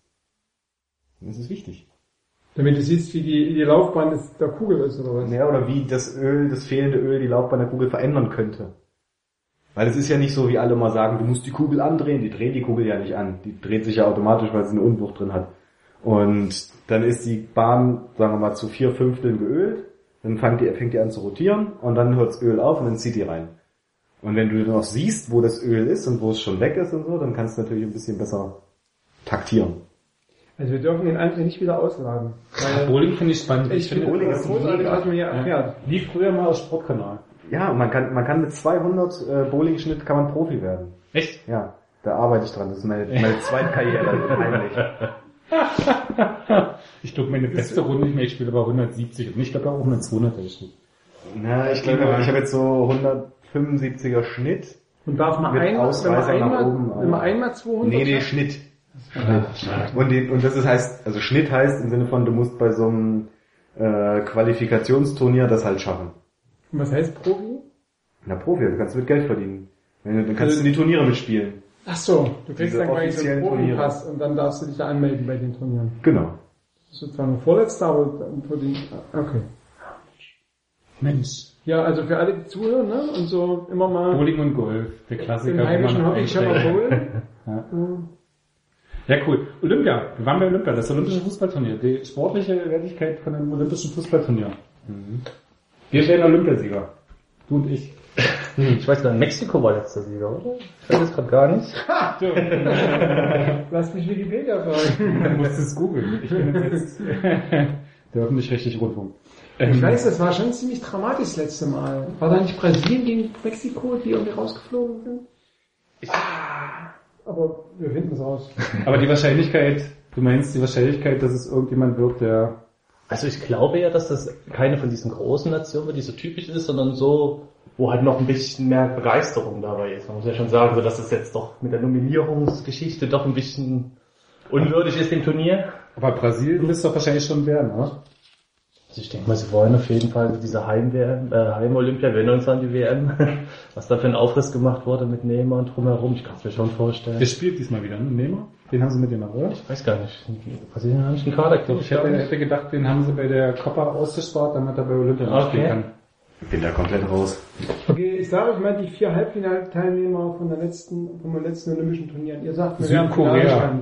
Das ist wichtig. Damit du siehst, wie die, die Laufbahn des, der Kugel ist oder was. Ja, oder wie das Öl, das fehlende Öl die Laufbahn der Kugel verändern könnte. Weil es ist ja nicht so, wie alle mal sagen, du musst die Kugel andrehen. Die drehen die Kugel ja nicht an. Die dreht sich ja automatisch, weil sie eine Unwucht drin hat. Und dann ist die Bahn, sagen wir mal, zu vier Fünfteln geölt. Dann fängt die, fängt die an zu rotieren und dann hört das Öl auf und dann zieht die rein. Und wenn du dann noch siehst, wo das Öl ist und wo es schon weg ist und so, dann kannst du natürlich ein bisschen besser taktieren. Also wir dürfen den André nicht wieder ausladen. Weil Bowling finde ich spannend. ich finde Bowling ist großartig, was man hier erfährt. Lief früher mal aus Sportkanal. Ja, und man kann, man kann mit 200 äh, Bowling-Schnitt kann man Profi werden. Echt? Ja, da arbeite ich dran. Das ist meine, meine Zweitkarriere heimlich. Ich glaube, meine beste Runde, ich, meine, ich spiele bei 170 und ich glaube auch 100, 200 gespielt. Na, ich glaube, ich habe jetzt so 175er Schnitt. Und darf man Mit man Ausreißer nach einmal, oben, wenn man einmal 200 Nee, nee, schafft? Schnitt. Und, den, und das ist heißt, also Schnitt heißt im Sinne von, du musst bei so einem äh, Qualifikationsturnier das halt schaffen. Und was heißt Profi? Na Profi, du kannst mit Geld verdienen. Dann kannst Also- du in die Turniere mitspielen. Ach so, du kriegst dann quasi so einen. Profipass und dann darfst du dich da anmelden bei den Turnieren. Genau. Das ist sozusagen ein Vorletzter, aber für den, okay. Mensch. Ja, also für alle, die zuhören, ne, und so immer mal Bowling und Golf, der Klassiker. im heimischen Hobby schon mal holen. Ja. Mhm. Ja, cool. Olympia. Wir waren bei Olympia, das olympische Fußballturnier. Die sportliche Wertigkeit von einem olympischen Fußballturnier. Wir werden Olympiasieger. Du und ich. Ich weiß gar nicht, Mexiko war letzter Sieger, oder? Ich weiß jetzt gerade gar nicht. Lass mich Wikipedia fragen. Dann musst du es googeln. Ich bin jetzt der öffentlich-rechtliche Rundfunk. Ähm, Ich weiß, das war schon ziemlich dramatisch das letzte Mal. War da nicht Brasilien gegen Mexiko, die irgendwie rausgeflogen sind? Ah, aber wir finden es raus. Aber die Wahrscheinlichkeit, du meinst die Wahrscheinlichkeit, dass es irgendjemand wird, der Also ich glaube ja, dass das keine von diesen großen Nationen wird, die so typisch ist, sondern so, wo halt noch ein bisschen mehr Begeisterung dabei ist. Man muss ja schon sagen, so dass es jetzt doch mit der Nominierungsgeschichte doch ein bisschen unwürdig ist dem Turnier. Aber Brasilien müsste doch wahrscheinlich schon werden, oder? Also ich denke mal, sie wollen auf jeden Fall diese Heim-WM, äh, Heim-Olympia, wir erinnern uns an die WM, was da für ein Aufriss gemacht wurde mit Neymar und drumherum, ich kann es mir schon vorstellen. Der spielt diesmal wieder, ne? Neymar? Den haben sie mit dem oder? Ich weiß gar nicht. Brasilien hat nicht einen Kader, glaube Ich hätte, hätte gedacht, den haben sie bei der Copa ausgespart, damit er bei Olympia Okay. spielen kann. Ich bin da komplett raus. Okay, ich sage euch mal die vier Halbfinalteilnehmer von der letzten, vom letzten Olympischen Turnieren. Ihr sagt mir, Südkorea.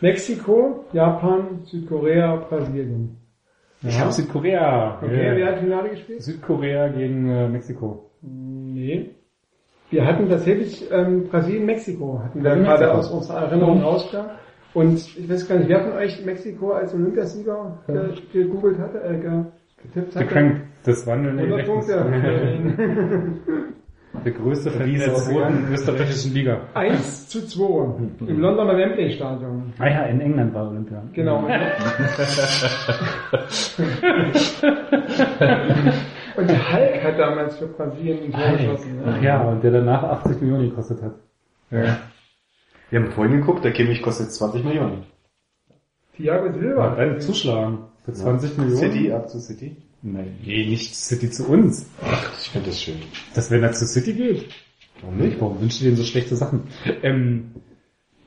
Mexiko, Japan, Südkorea, Brasilien. Ich habe Südkorea. Okay, Ja. wer hat Finale gespielt? Südkorea gegen äh, Mexiko. Nee. Wir hatten tatsächlich ähm, Brasilien, Mexiko, hatten wir Brasilien, gerade aus unserer Erinnerung rausgegangen. Und ich weiß gar nicht, wer von euch Mexiko als Olympiasieger ge gegoogelt hatte, äh, getippt hatte? Gekrankt. Das Wandeln 100 Punkte. Der größte Verlierer der zweiten österreichischen Liga. 1 zu 2 im Londoner Wembley Stadion. Ah ja, in England war Olympia. Genau. Und der Hulk hat damals für Brasilien ein Tor geschossen. Ach ja, und der danach 80 Millionen gekostet hat. Ja. Wir haben vorhin geguckt, der Kimmich kostet 20 Millionen. Thiago Silva. Dann zuschlagen. Für 20 Millionen. City, ab zu City. Nein, nee, nicht City zu uns. Ich finde das schön. Dass wenn er zu City geht. Warum nicht? Warum wünschst du denen so schlechte Sachen? Ähm,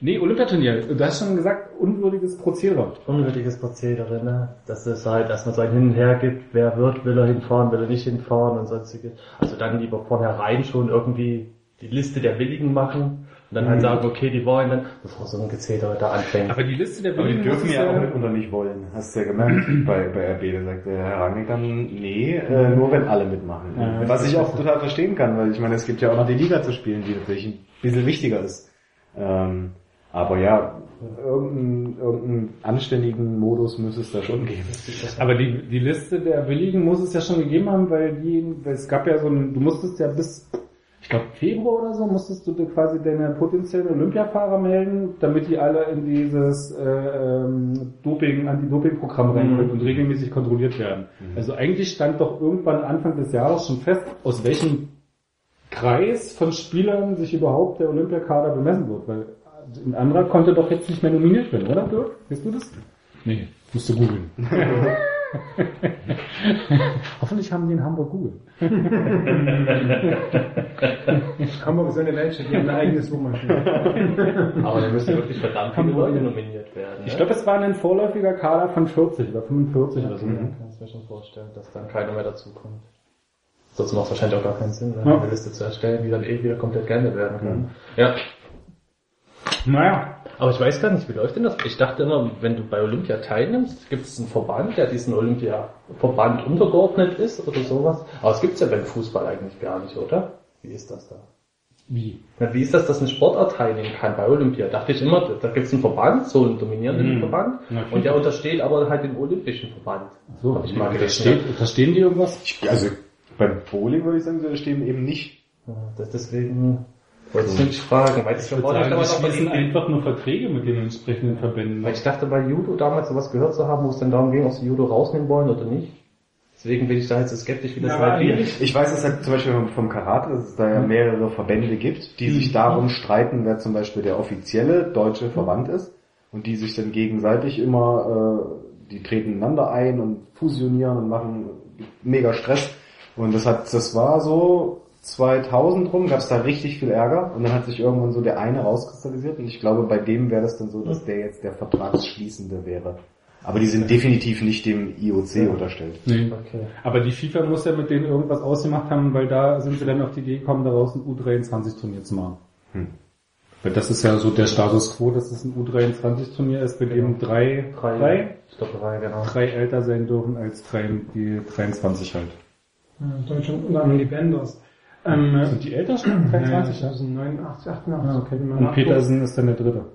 nee, Olympiaturnier. Du hast schon gesagt, unwürdiges Prozedere. Unwürdiges Prozedere, ne? Dass es halt erstmal so ein Hin und Her gibt, wer wird, will er hinfahren, will er nicht hinfahren und sonstige. Also dann lieber vornherein schon irgendwie die Liste der Willigen machen und dann halt sagen, okay, die wollen dann, bevor so ein Gezeter da anfängt. Aber die Liste der Aber die dürfen ja auch mitunter nicht wollen. Hast du ja gemerkt bei, bei RB. Da sagt der Herr Rangnick dann, nee, äh, nur wenn alle mitmachen. Ja, Was ich auch total verstehen kann, weil ich meine, es gibt ja auch noch die Liga zu spielen, die natürlich ein bisschen wichtiger ist. Ähm, aber ja, irgendeinen, irgendeinen anständigen Modus müsste es da schon geben. Aber die, die Liste der Willigen muss es ja schon gegeben haben, weil die, weil es gab ja so ein, du musstest ja bis, ich glaube Februar oder so, musstest du quasi deine potenziellen Olympiafahrer melden, damit die alle in dieses äh, ähm, Doping, Anti-Doping-Programm rein können und regelmäßig kontrolliert werden. Also eigentlich stand doch irgendwann Anfang des Jahres schon fest, aus welchem Kreis von Spielern sich überhaupt der Olympiakader bemessen wird, weil ein anderer konnte doch jetzt nicht mehr nominiert werden, oder Dirk? Siehst du das? Nee, musst du googeln. Hoffentlich haben die in Hamburg Google. Hamburg ist so eine Weltstadt, die haben eine eigene Suchmaschine. Aber da müssen wirklich verdammt viele Leute nominiert werden. Ich ne? glaube, es war ein vorläufiger Kader von 40 oder 45 oder so. Ich kann es mir schon vorstellen, dass dann keiner mehr dazukommt. Sonst macht es wahrscheinlich auch gar keinen Sinn, Ja. eine Liste zu erstellen, die dann eh wieder komplett geändert werden kann. Ja. Naja, Aber ich weiß gar nicht, wie läuft denn das? Ich dachte immer, wenn du bei Olympia teilnimmst, gibt es einen Verband, der diesen Olympia-Verband untergeordnet ist oder sowas. Aber es gibt's ja beim Fußball eigentlich gar nicht, oder? Wie ist das da? wie? Na, wie ist das, dass eine Sportart teilnehmen kann bei Olympia? Dachte ich immer, da gibt's einen Verband, so einen dominierenden Mhm. Verband, Na, und der untersteht aber halt dem Olympischen Verband. So, Hab ich mal steht, verstehen die irgendwas? Ich, also beim Bowling würde ich sagen, da stehen eben nicht. Ja, das deswegen wollte ich mich fragen, weil ich, Ich würde sagen, bei schließen einfach nur Verträge mit den entsprechenden Verbänden. weil ich dachte bei Judo damals sowas gehört zu haben, wo es dann darum ging, ob sie Judo rausnehmen wollen oder nicht. Deswegen bin ich da jetzt so skeptisch, wie das Ja, halt wird. Ich weiß es halt zum Beispiel vom- vom Karate, dass es da ja mehrere Verbände gibt, die sich darum streiten, wer zum Beispiel der offizielle deutsche Verband ist und die sich dann gegenseitig immer, äh, die treten einander ein und fusionieren und machen mega Stress. Und das hat, das war so 2000 rum, gab es da richtig viel Ärger und dann hat sich irgendwann so der eine rauskristallisiert und ich glaube, bei dem wäre das dann so, dass der jetzt der Vertragsschließende wäre. Aber die sind definitiv nicht dem IOC unterstellt. Nee. Okay. Aber die FIFA muss ja mit denen irgendwas ausgemacht haben, weil da sind sie dann auf die Idee gekommen, daraus ein U23-Turnier zu machen. Hm. Weil das ist ja so der Status quo, dass es ein U23-Turnier ist, bei dem drei, Drei, drei, Ich glaube drei, genau. drei älter sein dürfen als drei, die 23 halt. Ja, Deutschland anderem die Benders. Ähm, Sind die älter schon? ja, 23? 89, 88. Ah, okay. Und. Petersen ist dann der dritte.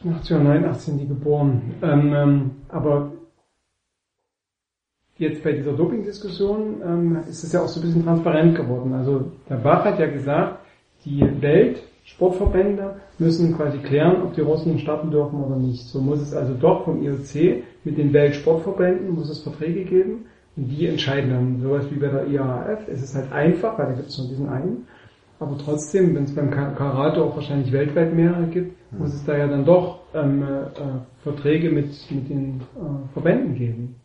88 oder 89 sind die geboren. Ähm, ähm, aber jetzt bei dieser Doping-Diskussion ähm, ist es ja auch so ein bisschen transparent geworden. Also der Bach hat ja gesagt, die Weltsportverbände müssen quasi klären, ob die Russen starten dürfen oder nicht. So muss es also doch vom IOC mit den Weltsportverbänden muss es Verträge geben die entscheiden dann sowas wie bei der IAAF. Es ist halt einfach, weil da gibt es nur diesen einen. Aber trotzdem, wenn es beim Ka- Karate auch wahrscheinlich weltweit mehrere gibt, muss es da ja dann doch ähm, äh, Verträge mit, mit den äh, Verbänden geben.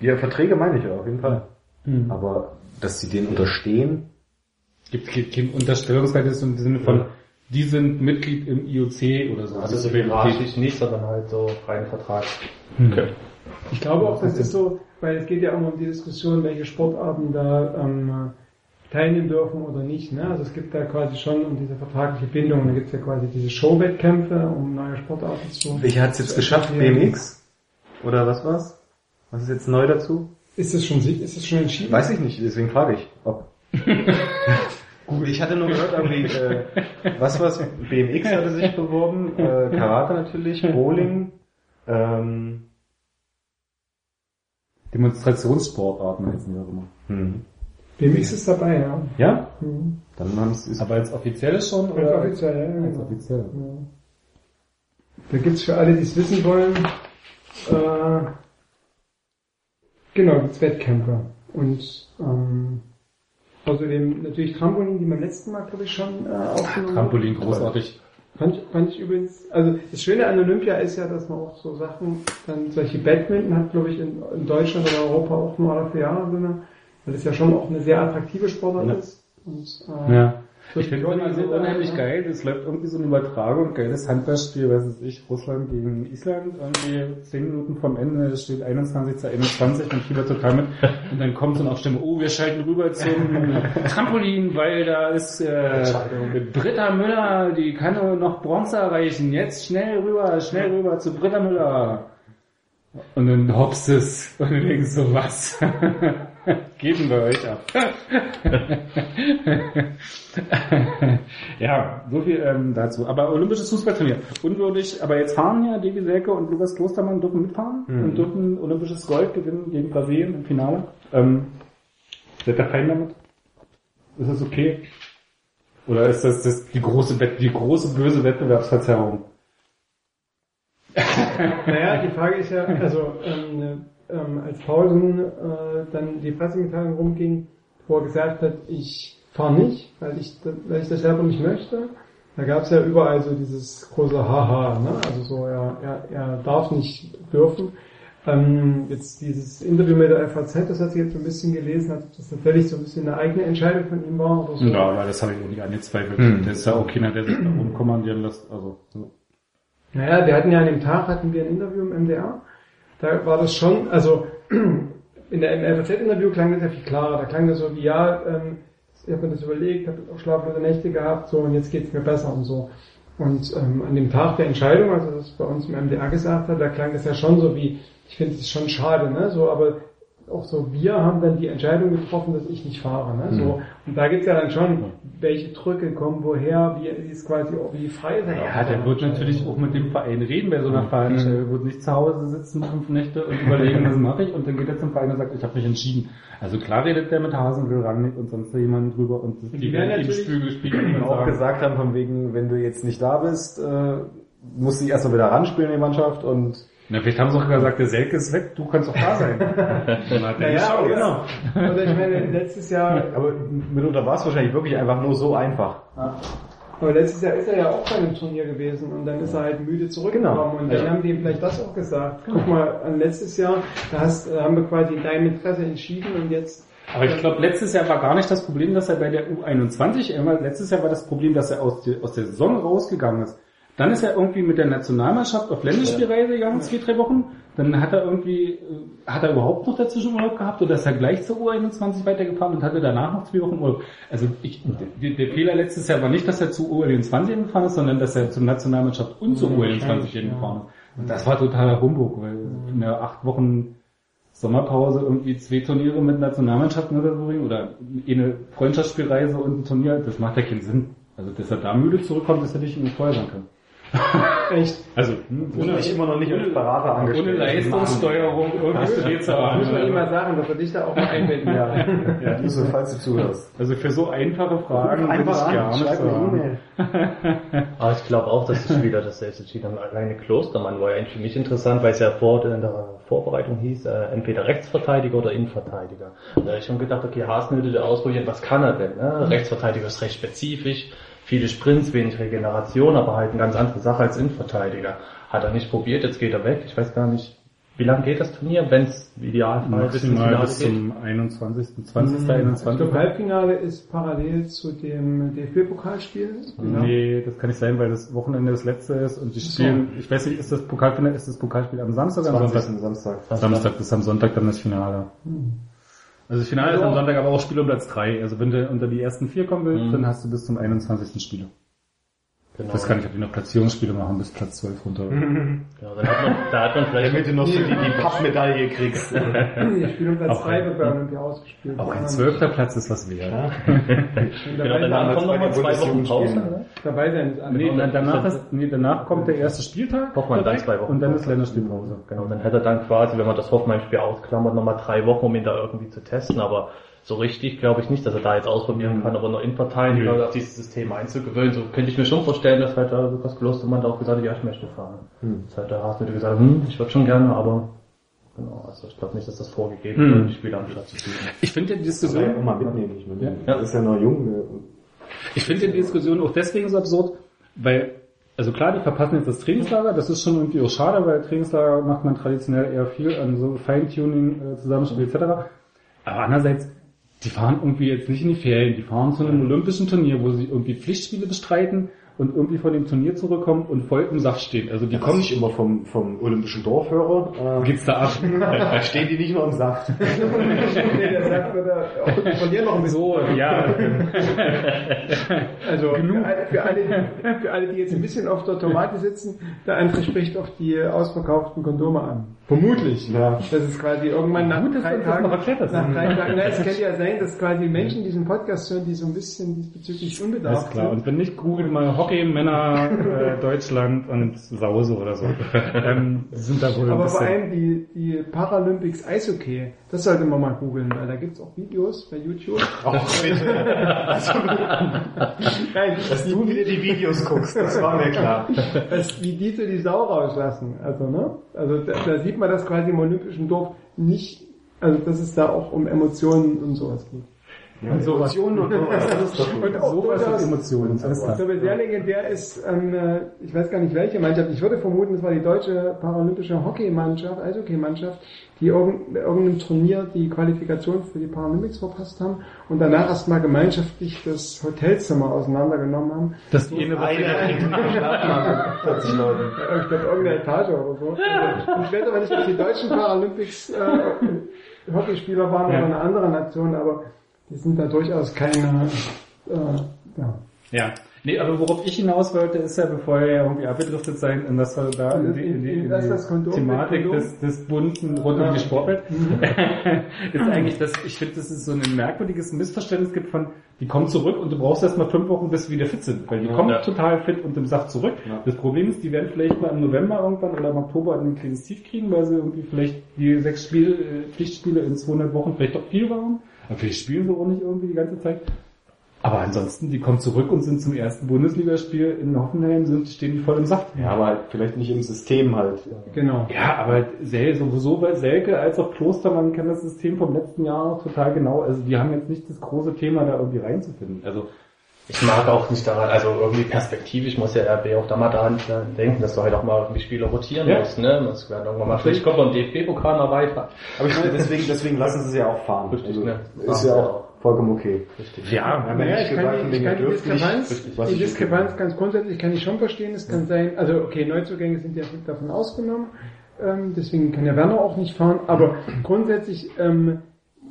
Ja, Verträge meine ich ja, auf jeden Fall. Mhm. Aber, dass sie denen unterstehen, Gibt gibt kein Unterstellungsverhältnis im Sinne von, die sind Mitglied im IOC oder so. Also so hierarchisch nicht, sondern halt so rein Vertrag. Okay. Ich glaube auch, das ist so, weil es geht ja immer um die Diskussion, welche Sportarten da ähm, teilnehmen dürfen oder nicht. Ne? Also es gibt da quasi schon um diese vertragliche Bindung, da gibt es ja quasi diese Showwettkämpfe, um neue Sportarten zu. welche hat es jetzt geschafft? BMX? Oder was war's? Was ist jetzt neu dazu? Ist das schon ist das schon entschieden? Weiß ich nicht, deswegen frage ich, ob. Ich hatte nur gehört, irgendwie, äh, was war's? BMX hatte sich beworben, äh, Karate natürlich, Bowling, ähm, Demonstrationssportarten heißen die auch immer. hm. BMX ist dabei, ja. Ja? Mhm. Dann haben es Aber als offizielles schon? Als Oder? offiziell, ja, Als genau. offiziell. Ja. Da gibt's für alle, die es wissen wollen, äh, genau, gibt's Wettkämpfe. Und ähm, außerdem natürlich Trampolin, die beim letzten Mal, glaube ich, schon äh, aufgenommen Trampolin, großartig. Fand, ich- fand ich übrigens, also das Schöne an Olympia ist ja, dass man auch so Sachen, dann solche Badminton hat, glaube ich, in, in Deutschland oder Europa auch nur alle vier Jahre weil das ja schon auch eine sehr attraktive Sportart Ja. ist. Und, äh, Ja. Ich finde es immer so unheimlich geil, es läuft irgendwie so eine Übertragung, geiles Handballspiel, weiß es ich, Russland gegen Island, irgendwie 10 Minuten vom Ende, es steht 21 zu 21, man fiebert total mit und dann kommt so eine Stimme, oh, wir schalten rüber zum Trampolin, weil da ist äh, Britta Müller, die kann nur noch Bronze erreichen, jetzt schnell rüber, schnell rüber zu Britta Müller. Und dann hops es und du denkst so, was? Geben wir euch ab. ja, so viel ähm, dazu. Aber olympisches Fußballturnier. Unwürdig, aber jetzt fahren ja Devi Selke und Lukas Klostermann dürfen mitfahren und dürfen olympisches Gold gewinnen gegen Brasilien im Finale. Ähm, seid ihr fein damit? Ist das okay? Oder ist das, das die große die große böse Wettbewerbsverzerrung? Naja, die Frage ist ja, also ähm, ähm, als Paulsen äh, dann die Pressemitteilung rumging, wo er gesagt hat, ich fahre nicht, weil ich, weil ich das selber nicht möchte, da gab es ja überall so dieses große Haha, ne? also so, er, er, er darf nicht dürfen. Ähm, jetzt dieses Interview mit der FAZ, das hat sich jetzt so ein bisschen gelesen, hat das tatsächlich so ein bisschen eine eigene Entscheidung von ihm war oder so. Ja, weil das habe ich auch nicht angezweifelt. Hm. Der ist ja auch keiner, der sich da rumkommandieren lässt. Also, so. Naja, wir hatten ja an dem Tag hatten wir ein Interview im MDR. Da war das schon, also in der im FAZ-Interview klang das ja viel klarer. Da klang das so wie, ja, ähm, ich habe mir das überlegt, habe auch schlaflose Nächte gehabt, so und jetzt geht's mir besser und so. Und ähm, an dem Tag der Entscheidung, also das bei uns im MDR gesagt hat, da klang das ja schon so wie, ich finde es schon schade, ne? So, aber auch so, wir haben dann die Entscheidung getroffen, dass ich nicht fahre. Ne? So, und da gibt's ja dann schon, welche Drücke kommen woher, wie, ist quasi auch wie frei sein. Ja, der wird natürlich auch mit dem Verein reden bei so einer Veranstaltung. Er wird nicht zu Hause sitzen fünf Nächte und überlegen, was mache ich und dann geht er zum Verein und sagt, ich habe mich entschieden. Also klar redet der mit Hasenwill, Rangnick und sonst jemand drüber und die, die werden natürlich- Spiegel spiegeln und auch gesagt haben, von wegen, wenn du jetzt nicht da bist, äh, musst du dich erstmal wieder ranspielen in die Mannschaft und na, vielleicht haben sie auch gesagt, der Selke ist weg, du kannst auch da sein. Ja, geschaut. genau. Oder ich meine, letztes Jahr aber mitunter war es wahrscheinlich wirklich einfach nur so einfach. Aber letztes Jahr ist er ja auch bei einem Turnier gewesen und dann ist er halt müde zurückgekommen Genau. und dann Ja. haben die ihm vielleicht das auch gesagt. Guck mal, an letztes Jahr, da hast, äh, haben wir quasi in deinem Interesse entschieden und jetzt Aber ich glaube, letztes Jahr war gar nicht das Problem, dass er bei der U21 immer, letztes Jahr war das Problem, dass er aus, der- aus der Saison rausgegangen ist. Dann ist er irgendwie mit der Nationalmannschaft auf Länderspielreise gegangen, zwei, drei Wochen. Dann hat er irgendwie, äh, hat er überhaupt noch dazwischen Urlaub gehabt oder ist er gleich zur U21 weitergefahren und hatte danach noch zwei Wochen Urlaub. Also ich, der, der Fehler letztes Jahr war nicht, dass er zur U21 hingefahren ist, sondern dass er zur Nationalmannschaft und zur U21 hingefahren ist. Und das war totaler Humbug, weil in der acht Wochen Sommerpause irgendwie zwei Turniere mit Nationalmannschaften oder so oder eine Freundschaftsspielreise und ein Turnier, das macht ja keinen Sinn. Also, dass er da müde zurückkommt, das hätte ich ihm vorher sagen können. Echt. Also, Ohne mich immer noch nicht als Berater ohne angestellt. Leistungssteuerung irgendwie studiert zu haben. Muss man ihm mal sagen, dass er dich da auch mal einbinden Ja, ja, Yusuf, falls du zuhörst. Also für so einfache Fragen ich Einfach an, gar nicht schreib haben. E-Mail. Aber ich glaube auch, dass es wieder das selbst entschieden haben. Alleine Klostermann war ja eigentlich für mich interessant, weil es ja vor in der Vorbereitung hieß, äh, entweder Rechtsverteidiger oder Innenverteidiger. Da habe ich schon gedacht, okay, Hasen würde ausprobieren, was kann er denn? Ne? Rechtsverteidiger ist recht spezifisch, viele Sprints, wenig Regeneration, aber halt eine ganz andere Sache als Innenverteidiger. Hat er nicht probiert, jetzt geht er weg. Ich weiß gar nicht, wie lange geht das Turnier, wenn es bis ins Maximal bis geht? zum 21. 20. Ich 21. glaube, Halbfinale ist parallel zu dem DFB-Pokalspiel. Genau. Nee, das kann nicht sein, weil das Wochenende das letzte ist und die so. spielen, ich weiß nicht, ist das Pokalfinale, ist das Pokalspiel am Samstag oder am 20. Sonntag? Samstag. Samstag, das ist am Sonntag dann das Finale. Also das Finale ist am Sonntag aber auch Spiel um Platz 3. Also wenn du unter die ersten vier kommen willst, Mhm. dann hast du bis zum 21. Spiel. Genau. Ich weiß gar nicht, ob die noch Platzierungsspiele machen bis Platz 12 runter. Ja, dann hat man, da hat man vielleicht Damit du noch so die, die Pappmedaille kriegst. Die Spiel um Platz Auch 3 ein- wird bei Olympia ausgespielt. Auch ein Kann zwölfter Platz ist was wert. man Genau, dabei, danach kommen nochmal zwei Wochen Pause. Ne? dabei sein ist alle. Nee, na, danach, ist, nee, danach kommt der erste Spieltag Hoffmann dann zwei Wochen und dann ist Länderspielpause. Genau, dann hätte er dann quasi, wenn man das Hoffenheim-Spiel ausklammert, nochmal drei Wochen, um ihn da irgendwie zu testen, aber so richtig glaube ich nicht, dass er da jetzt ausprobieren kann, aber noch in Parteien Nö. auf dieses System einzugewöhnen. So könnte ich mir schon vorstellen, dass halt da Lukas Klostermann da auch gesagt hat, ja, ich möchte fahren. Das hat der Haas wieder gesagt, hm, ich würde schon gerne, aber genau, also ich glaube nicht, dass das vorgegeben Hm. wird, die Spieler am Platz zu spielen. Ich finde die Diskussion, ich auch mal mitnehmen. Ich meine, Ja. das ist ja noch jung. ne? ich finde die Diskussion auch deswegen so absurd, weil, also klar, die verpassen jetzt das Trainingslager, das ist schon irgendwie auch schade, weil Trainingslager macht man traditionell eher viel an so Feintuning, äh, Zusammenspiel etc. Aber andererseits, die fahren irgendwie jetzt nicht in die Ferien, die fahren zu einem olympischen Turnier, wo sie irgendwie Pflichtspiele bestreiten und irgendwie von dem Turnier zurückkommen und voll im Saft stehen. Also die Die kommen ich immer vom, vom Olympischen Dorf höre. Äh, geht's da ab. da stehen die nicht nur im Saft. nee, der sagt, wird er auch von dir noch ein bisschen. So, ja. Also für alle, für, alle, für alle, die jetzt ein bisschen auf der Tomate sitzen, der andere spricht auf die ausverkauften Kondome an. Vermutlich. Ja. Das ist quasi irgendwann nach Gut, dass drei Tagen, nach drei Tagen, na, es könnte ja sein, dass quasi Menschen diesen Podcast hören, die so ein bisschen diesbezüglich unbedarft Alles klar. sind. Und wenn nicht, google mal Hockey, Männer, äh, Deutschland und Sause oder so. ähm, sind da wohl ein Aber vor allem die, die Paralympics Eishockey, das sollte man mal googeln, weil da gibt's auch Videos bei YouTube. Auch bitte. Nein, Dass du wieder die Videos guckst, das war mir klar. das, wie die so die Sau rauslassen. Also, ne? Also da, da sieht man das quasi im Olympischen Dorf nicht, also dass es da auch um Emotionen und sowas geht. Und sowas. Emotionen und sowas. Das ist. Und auch Sowas durchaus, und Emotionen, ich klar. glaube, sehr legendär ist, ähm, äh, ich weiß gar nicht welche Mannschaft, ich würde vermuten, es war die deutsche paralympische Hockeymannschaft, Eishockeymannschaft, die irgendeinem Turnier die Qualifikation für die Paralympics verpasst haben und danach erstmal gemeinschaftlich das Hotelzimmer auseinandergenommen haben. Das die eine, kriegt einen Schlafmachen. 40 Leute. Ja, Ich glaube, irgendeine Etage oder so. Ich weiß aber nicht, ob die deutschen Paralympics äh, Hockeyspieler waren Ja. oder eine andere Nation, aber die sind da durchaus keine, äh, ja. Ja. Nee, aber worauf ich hinaus wollte, ist ja, bevor wir ja irgendwie abgedriftet sein, und das war da in die, in die, in Das ist die das Thematik des, des bunten rund um die Sportwelt, ist eigentlich, dass ich finde, dass es so ein merkwürdiges Missverständnis gibt von, die kommen zurück und du brauchst erst mal fünf Wochen, bis sie wieder fit sind, weil die kommen Ja. total fit und im Saft zurück. Ja. Das Problem ist, die werden vielleicht mal im November irgendwann oder im Oktober ein kleines Tief kriegen, weil sie irgendwie vielleicht die sechs Spiel, äh, Pflichtspiele in 200 Wochen vielleicht doch viel waren. Aber vielleicht spielen sie auch nicht irgendwie die ganze Zeit. Aber ansonsten, die kommen zurück und sind zum ersten Bundesligaspiel in Hoffenheim, sind, stehen die voll im Saft. Ja, aber halt vielleicht nicht im System halt. Genau. Ja, aber sowieso bei Selke als auch Klostermann kennen das System vom letzten Jahr noch total genau. Also die haben jetzt nicht das große Thema, da irgendwie reinzufinden. Also Ich mag auch nicht daran, also irgendwie perspektivisch muss ja RB auch da mal daran denken, dass du halt auch mal irgendwie Spieler rotieren Ja. musst, ne? Das werden irgendwann mal, vielleicht kommt beim DFB-Pokal mal weiter. Aber ich meine, deswegen, deswegen lassen sie es ja auch fahren. Richtig, also, ne? Ist ja auch vollkommen okay. Richtig. ja, ja nicht ich kann die, ich kann die. Diskrepanz, Richtig, die Diskrepanz ganz grundsätzlich kann ich schon verstehen. Es kann sein, also okay, Neuzugänge sind ja davon ausgenommen, ähm, deswegen kann ja Werner auch nicht fahren, aber grundsätzlich ähm,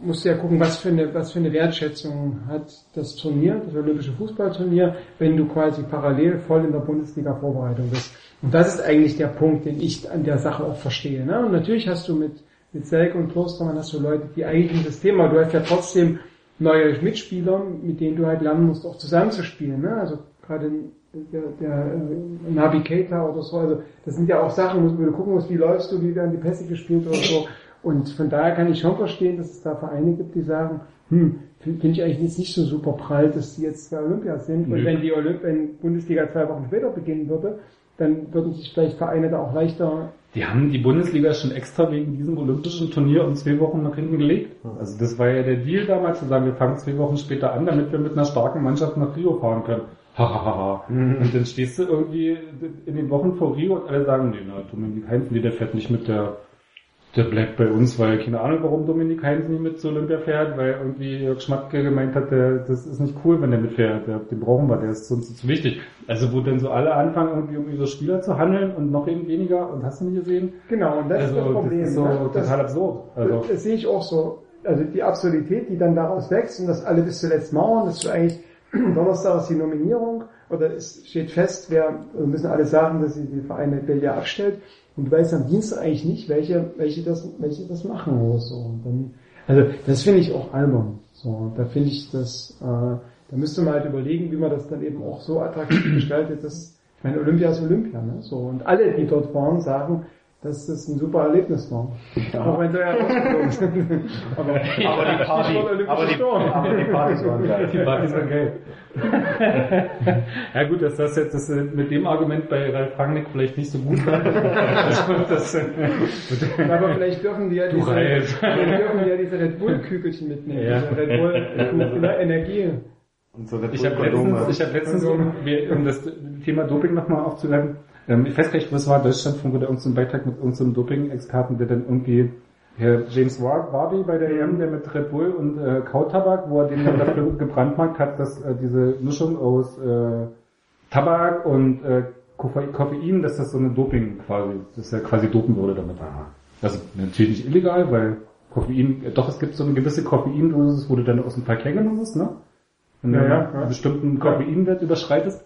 musst ja gucken, was für eine, was für eine Wertschätzung hat das Turnier, das Olympische Fußballturnier, wenn du quasi parallel voll in der Bundesliga-Vorbereitung bist. Und das ist eigentlich der Punkt, den ich an der Sache auch verstehe. Ne? Und natürlich hast du mit, mit Selke und Klostermann hast du Leute, die eigentlich das Thema, du hast ja trotzdem neue Mitspieler, mit denen du halt lernen musst, auch zusammenzuspielen. Ne? Also gerade in, der, der äh, Navigator oder so. Also das sind ja auch Sachen, wo du gucken musst, wie läufst du, wie werden die Pässe gespielt oder so. Und von daher kann ich schon verstehen, dass es da Vereine gibt, die sagen, hm, finde ich eigentlich jetzt nicht so super prall, dass die jetzt bei Olympia sind. Und Nö. wenn die Olymp wenn Bundesliga zwei Wochen später beginnen würde, dann würden sich vielleicht Vereine da auch leichter Die haben die Bundesliga schon extra wegen diesem olympischen Turnier um zwei Wochen nach hinten gelegt. Also das war ja der Deal damals, zu sagen, wir fangen zwei Wochen später an, damit wir mit einer starken Mannschaft nach Rio fahren können. Hahaha. Und dann stehst du irgendwie in den Wochen vor Rio und alle sagen, nee, na, Dominik Heinz, nee, der fährt nicht mit, der, der bleibt bei uns, weil keine Ahnung, warum Dominik Heinz nicht mit zu Olympia fährt, weil irgendwie Jörg Schmatke gemeint hat, der, das ist nicht cool, wenn der mitfährt, der, den brauchen wir, der ist uns zu wichtig. Also wo dann so alle anfangen, irgendwie um ihre Spieler zu handeln und noch eben weniger und hast du nicht gesehen? Genau, und das also ist das Problem. das ist so ne? das, total absurd. Also das sehe ich auch so. Also die Absurdität, die dann daraus wächst und dass alle bis zuletzt mauern, das ist eigentlich Donnerstag ist die Nominierung oder es steht fest, wer also müssen alle sagen, dass sie die Vereine Belgia abstellt und du weißt am Dienstag eigentlich nicht, welche, welche das, welche das machen oder so. Und dann, also das finde ich auch albern. So, da finde ich das, äh, da müsste man halt überlegen, wie man das dann eben auch so attraktiv gestaltet, dass ich meine Olympia ist Olympia, ne? So und alle, die dort waren, sagen, dass das ein super Erlebnis war. Auch wenn sie ja rausgeflogen sind. Aber, Aber die Party, aber die, Sturm. aber die Partys waren geil. die Partys waren geil. ja gut, dass das jetzt das äh, mit dem Argument bei Ralf Rangnick vielleicht nicht so gut war. das, Aber vielleicht dürfen die ja diese, dürfen die ja diese Red Bull Kügelchen mitnehmen. Ja. Diese Red Bull ne, Energie. Und so Red Ich habe letztens, ich hab letztens um, um das Thema Doping nochmal aufzugreifen, ähm, ich weiß gar nicht, was war, Deutschlandfunk oder irgendein Beitrag mit irgendeinem Doping-Experten, der dann irgendwie Herr James War- Warby bei der EM, der mit Red Bull und äh, Kautabak, wo er den dann dafür gebrandmarkt hat, dass äh, diese Mischung aus äh, Tabak und äh, Koffein, dass das so eine Doping quasi, dass er quasi dopen würde damit. Also natürlich nicht illegal, weil Koffein, äh, doch es gibt so eine gewisse Koffeindosis, wo du dann aus dem Verkehr genommen hast, ne? Wenn du Ja, ja, ja. einen bestimmten Koffeinwert überschreitest.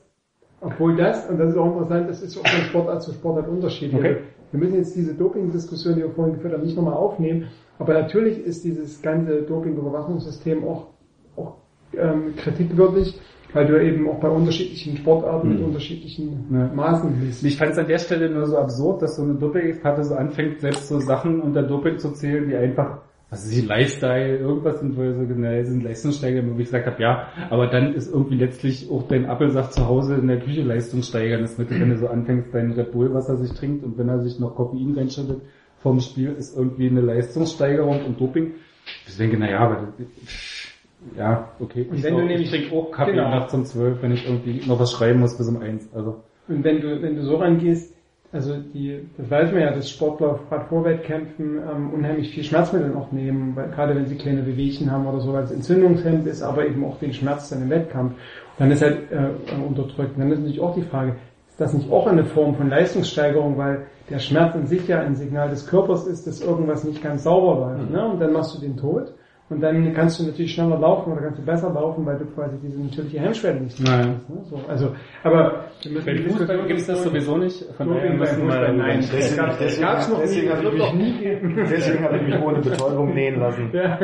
Obwohl das, und das ist auch interessant, das ist auch von Sportart zu Sportart unterschiedlich. Okay. Wir müssen jetzt diese Doping-Diskussion, die wir vorhin geführt haben, nicht nochmal aufnehmen. Aber natürlich ist dieses ganze Doping-Überwachungssystem auch, auch ähm, kritikwürdig, weil du eben auch bei unterschiedlichen Sportarten mit unterschiedlichen Ja. Maßen bist. Ich fand es an der Stelle nur so absurd, dass so eine Doping-Experte so anfängt, selbst so Sachen unter Doping zu zählen, die einfach, was ist die Lifestyle, irgendwas sind, wo so genau sind Leistungssteiger, wo ich gesagt habe, ja, aber dann ist irgendwie letztlich auch dein Appelsaft zu Hause in der Küche Leistung steigern. Das mit, wenn du so anfängst, dein Red Bull, was er sich trinkt und wenn er sich noch Koffein reinschüttet vom Spiel, ist irgendwie eine Leistungssteigerung und Doping. Ich denke, naja, aber ja, okay. Und ich wenn du auch- nämlich- ich trinke auch Kaffee genau. nachts um zwölf, wenn ich irgendwie noch was schreiben muss bis um eins. Also Und wenn du, wenn du so rangehst, also die, das weiß man ja, dass Sportler auf Radvorwettkämpfen ähm, unheimlich viel Schmerzmittel auch nehmen, weil, gerade wenn sie kleine Wehwehchen haben oder so, weil es entzündungshemmend ist, aber eben auch den Schmerz dann im Wettkampf. Und dann ist halt äh, unterdrückt. Und dann ist natürlich auch die Frage, ist das nicht auch eine Form von Leistungssteigerung, weil der Schmerz an sich ja ein Signal des Körpers ist, dass irgendwas nicht ganz sauber läuft. Ne? Und dann machst du den tot. Und dann kannst du natürlich schneller laufen oder kannst du besser laufen, weil du quasi diese natürliche Hemmschwelle nicht Naja. hast. Ne? So, also, aber die Fußball gibt es das sowieso nicht. Von daher müssen wir nein. Deswegen, Gab's- deswegen, gab's noch nie, deswegen habe ich mich nie. Deswegen habe ich mich ohne Betäubung nähen lassen. Ja.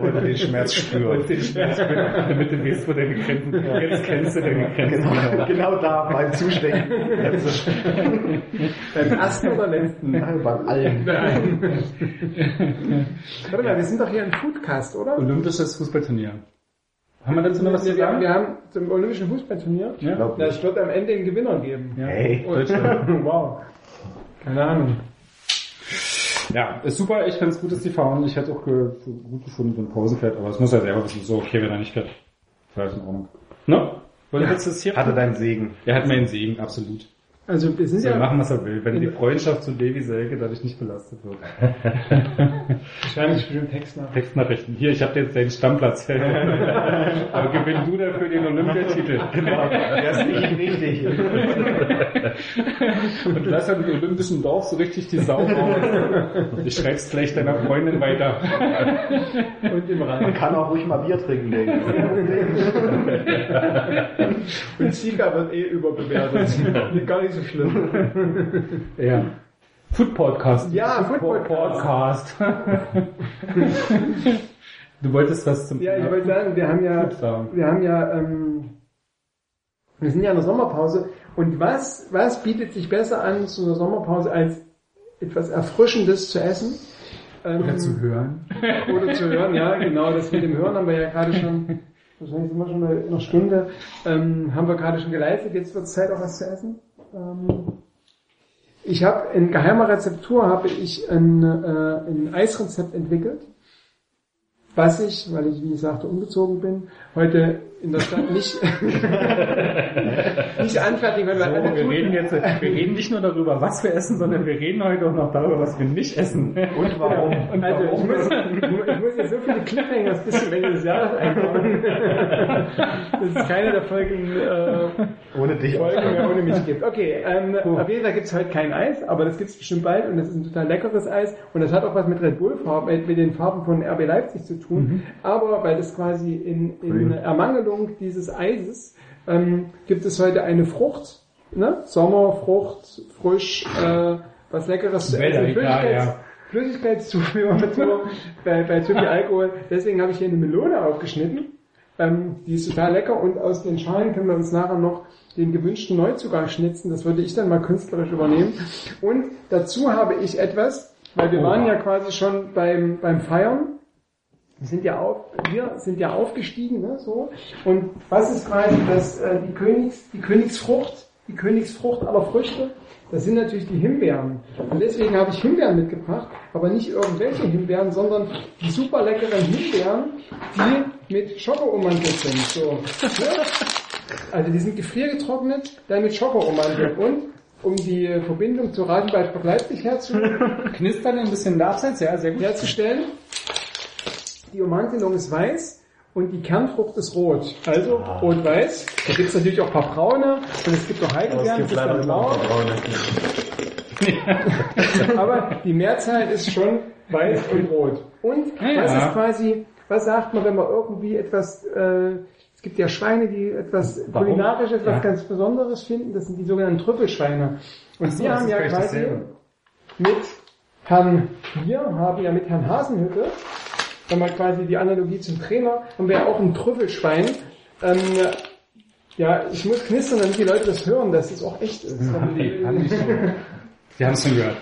Oder den Schmerz spüren. Und den Schmerz, damit du weißt, wo deine Grenzen Jetzt kennst du deine Grenzen. Genau, genau da beim Zustecken. Beim ersten oder letzten? Nein, beim allen. Warte mal, wir sind doch hier im Foodcast, oder? Olympisches Fußballturnier. Haben wir dazu noch was zu wir, haben, sagen? wir haben zum Olympischen Fußballturnier. Ja. Glaub Ja, es wird am Ende einen Gewinner geben. Ja. Hey. Deutschland. wow. Keine Ahnung. Ja, ist super. Ich finde es gut, dass die fahren. Ich hätte auch ge gut gefunden, wenn Pause fährt, aber es muss ja selber wissen, so okay, wenn er nicht fährt. Das ist in Ordnung. Ne? Das hier? Hatte deinen Segen. Er hat meinen Segen, absolut. Also wir sind Soll ja machen, was er will, wenn die Freundschaft zu Davy Selke dadurch nicht belastet wird. wahrscheinlich bestimmt Text nach. Textnachrichten. Hier, ich habe jetzt deinen Stammplatz. aber gewinn du dafür den Olympiatitel. Genau. Das ist nicht richtig. Und lass an dem olympischen Dorf so richtig die Sau raus. Ich schreib's gleich deiner Freundin weiter. Und im Man Rhein. kann auch ruhig mal Bier trinken, denke Und Sieger wird eh überbewertet. Gar nicht so schlimm. Ja. Food Podcast. Ja, Food Podcast. du wolltest was zum Ja, ich wollte sagen, wir haben ja, wir haben ja ähm, Wir sind ja in der Sommerpause. Und was, was bietet sich besser an zu einer Sommerpause als etwas Erfrischendes zu essen? Ähm, Oder zu hören. oder zu hören, ja, genau. Das mit dem Hören haben wir ja gerade schon, wahrscheinlich sind wir schon eine, eine Stunde, ähm, haben wir gerade schon geleistet. Jetzt wird es Zeit, auch was zu essen. Ähm, ich habe in geheimer Rezeptur habe ich ein, äh, ein Eisrezept entwickelt, was ich, weil ich wie ich sagte umgezogen bin, heute in der Stadt nicht nicht anfertigen, weil wir So, alle wir tun. reden jetzt, wir reden nicht nur darüber, was wir essen, sondern wir reden heute auch noch darüber, was wir nicht essen. Und warum? Und Also ich warum? muss, ich muss jetzt so viele Cliffhangers bis zum Ende des Jahres einbauen. Das ist keine der Folgen, äh, Ohne dich. Folgen mehr ohne mich gibt. Okay, ähm, auf jeden Fall gibt es heute kein Eis, aber das gibt es bestimmt bald und das ist ein total leckeres Eis und das hat auch was mit Red Bull Farben, mit, mit den Farben von RB Leipzig zu tun. Aber weil das quasi in, in Ermangelung dieses Eises ähm, gibt es heute eine Frucht, ne? Sommerfrucht, frisch, äh, was leckeres zu essen. Flüssigkeits- ja. Flüssigkeitszufuhr bei, bei zu viel Alkohol. Deswegen habe ich hier eine Melone aufgeschnitten. Ähm, die ist total lecker und aus den Schalen können wir uns nachher noch den gewünschten Neuzugang schnitzen. Das würde ich dann mal künstlerisch übernehmen. Und dazu habe ich etwas, weil wir waren ja quasi schon beim, beim Feiern. Wir sind ja auf, wir sind ja aufgestiegen, ne, so. Und was ist quasi das, äh, die Königs, die Königsfrucht, die Königsfrucht aller Früchte? Das sind natürlich die Himbeeren. Und deswegen habe ich Himbeeren mitgebracht, aber nicht irgendwelche Himbeeren, sondern die super leckeren Himbeeren, die mit Schoko ummantelt sind. So. Ne? Also die sind gefriergetrocknet, dann mit Schoko ummantelt. Und um die Verbindung zu Rasenballsport Leipzig herzu Knistern ein bisschen abseits, ja, sehr gut. herzustellen. Die Ummantelung ist weiß und die Kernfrucht ist rot. Also rot-weiß. Da gibt es natürlich auch ein paar braune und es gibt auch Aber es Heidelbeeren, gibt das ist leider dann blau. noch. Aber die Mehrzahl ist schon weiß und rot. Und Ah, was ja. ist quasi, was sagt man, wenn man irgendwie etwas, äh, es gibt ja Schweine, die etwas Warum? kulinarisches, was Ja. ganz Besonderes finden, das sind die sogenannten Trüffelschweine. Und so, haben ja quasi dasselbe. mit Herrn, wir haben ja mit Herrn Hasenhütte, wenn man quasi die Analogie zum Trainer, haben wir ja auch ein Trüffelschwein. Ähm, ja, ich muss knistern, damit die Leute das hören, dass es auch echt ist. Wir haben es schon gehört.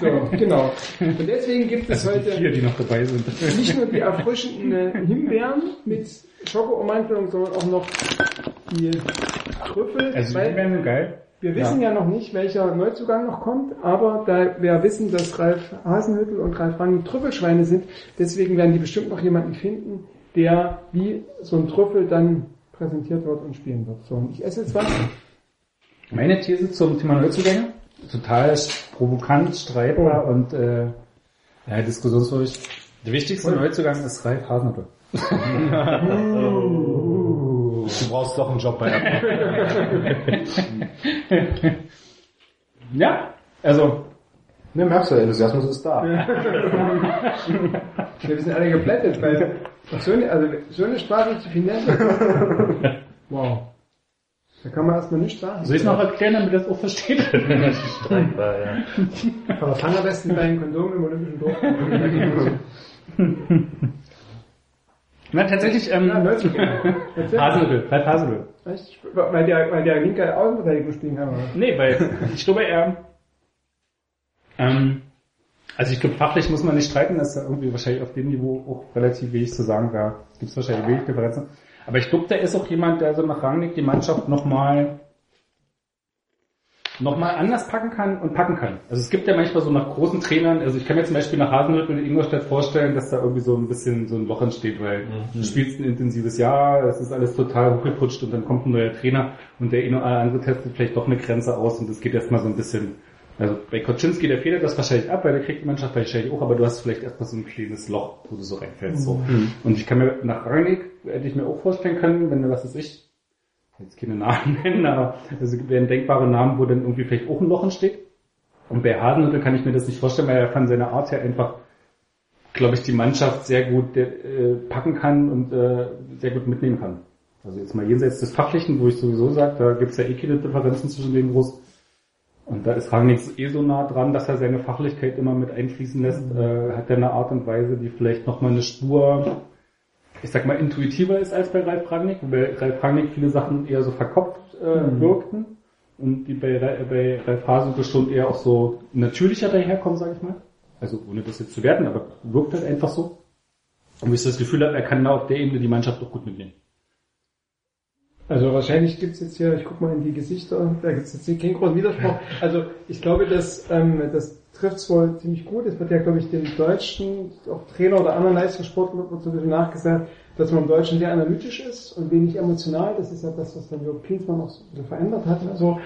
So, genau. Und deswegen gibt es Also heute vier, die noch dabei sind. nicht nur die erfrischenden Himbeeren mit Schokoummantelung, sondern auch noch die Trüffel. Also die weil werden geil. Wir wissen ja. noch nicht, welcher Neuzugang noch kommt, aber da wir wissen, dass Ralf Hasenhüttel und Ralf Rangnick Trüffelschweine sind, deswegen werden die bestimmt noch jemanden finden, der wie so ein Trüffel dann präsentiert wird und spielen wird. So, und ich esse jetzt was. Meine These zum Thema Neuzugänge, total provokant, streitbar Oh. und äh, ja, diskussionswürdig. Der wichtigste Neuzugang ist Ralf Hasenhüttl. Du brauchst doch einen Job bei Apple. Ja, also Ne, merkst du, der Enthusiasmus ist da. Wir sind alle geplättet, weil so eine, also so eine Sprache zu finden. Wow. Da kann man erstmal nicht sagen. soll ich noch erklären, damit ihr das auch versteht? Streitbar, ja. Aber fang am besten dein Kondom im Olympischen Dorf. Na, tatsächlich, ähm, Ja. Hasenhüttl, Ralf Hasenhüttl. Echt? Weil der, weil der linke Außenverteidigung spielen kann, oder? Nee, weil ich glaube, er, ähm, also ich glaube, fachlich muss man nicht streiten, das ist ja irgendwie wahrscheinlich auf dem Niveau auch relativ wenig zu sagen, da gibt es wahrscheinlich wenig Differenzen. Aber ich glaube, der ist auch jemand, der so nach Rangnick die Mannschaft nochmal noch mal anders packen kann und packen kann. Also es gibt ja manchmal so nach großen Trainern, also ich kann mir zum Beispiel nach Hasenhüttl und Ingolstadt vorstellen, dass da irgendwie so ein bisschen so ein Loch entsteht, weil du spielst ein intensives Jahr, es ist alles total hochgeputscht und dann kommt ein neuer Trainer und der andere testet vielleicht doch eine Grenze aus und es geht erstmal so ein bisschen, also bei Koczynski, der federt das wahrscheinlich ab, weil der kriegt die Mannschaft wahrscheinlich auch, aber du hast vielleicht erstmal so ein kleines Loch, wo du so reinfällst. So. Und ich kann mir nach Rangnick, hätte ich mir auch vorstellen können, wenn du, was ist ich, jetzt keine Namen nennen, aber es wären denkbare Namen, wo dann irgendwie vielleicht auch ein Loch entsteht. Und bei Hasenhüttl kann ich mir das nicht vorstellen, weil er von seiner Art her einfach, glaube ich, die Mannschaft sehr gut äh, packen kann und äh, sehr gut mitnehmen kann. Also jetzt mal jenseits des Fachlichen, wo ich sowieso sage, da gibt's ja eh keine Differenzen zwischen denen groß. Und da ist Rangnick eh so nah dran, dass er seine Fachlichkeit immer mit einfließen lässt. Äh, hat er eine Art und Weise, die vielleicht nochmal eine Spur ich sag mal, intuitiver ist als bei Ralf Rangnick, weil Ralf Rangnick viele Sachen eher so verkopft äh, Mhm. wirkten und die bei, bei Ralf Hasenhüttl schon eher auch so natürlicher daherkommen, sage ich mal. Also ohne das jetzt zu werten, aber wirkt halt einfach so. Und ich das Gefühl habe, er kann da auf der Ebene die Mannschaft auch gut mitnehmen. Also wahrscheinlich gibt's jetzt hier, ich guck mal in die Gesichter, da gibt's jetzt hier keinen großen Widerspruch. Also ich glaube, dass ähm, das trifft's wohl ziemlich gut. Es wird ja, glaube ich, dem Deutschen, auch Trainer oder anderen Leistungssportlern wird so ein bisschen nachgesagt, dass man im Deutschen sehr analytisch ist und wenig emotional. Das ist ja das, was dann Jörg Klinsmann auch so verändert hat. Also,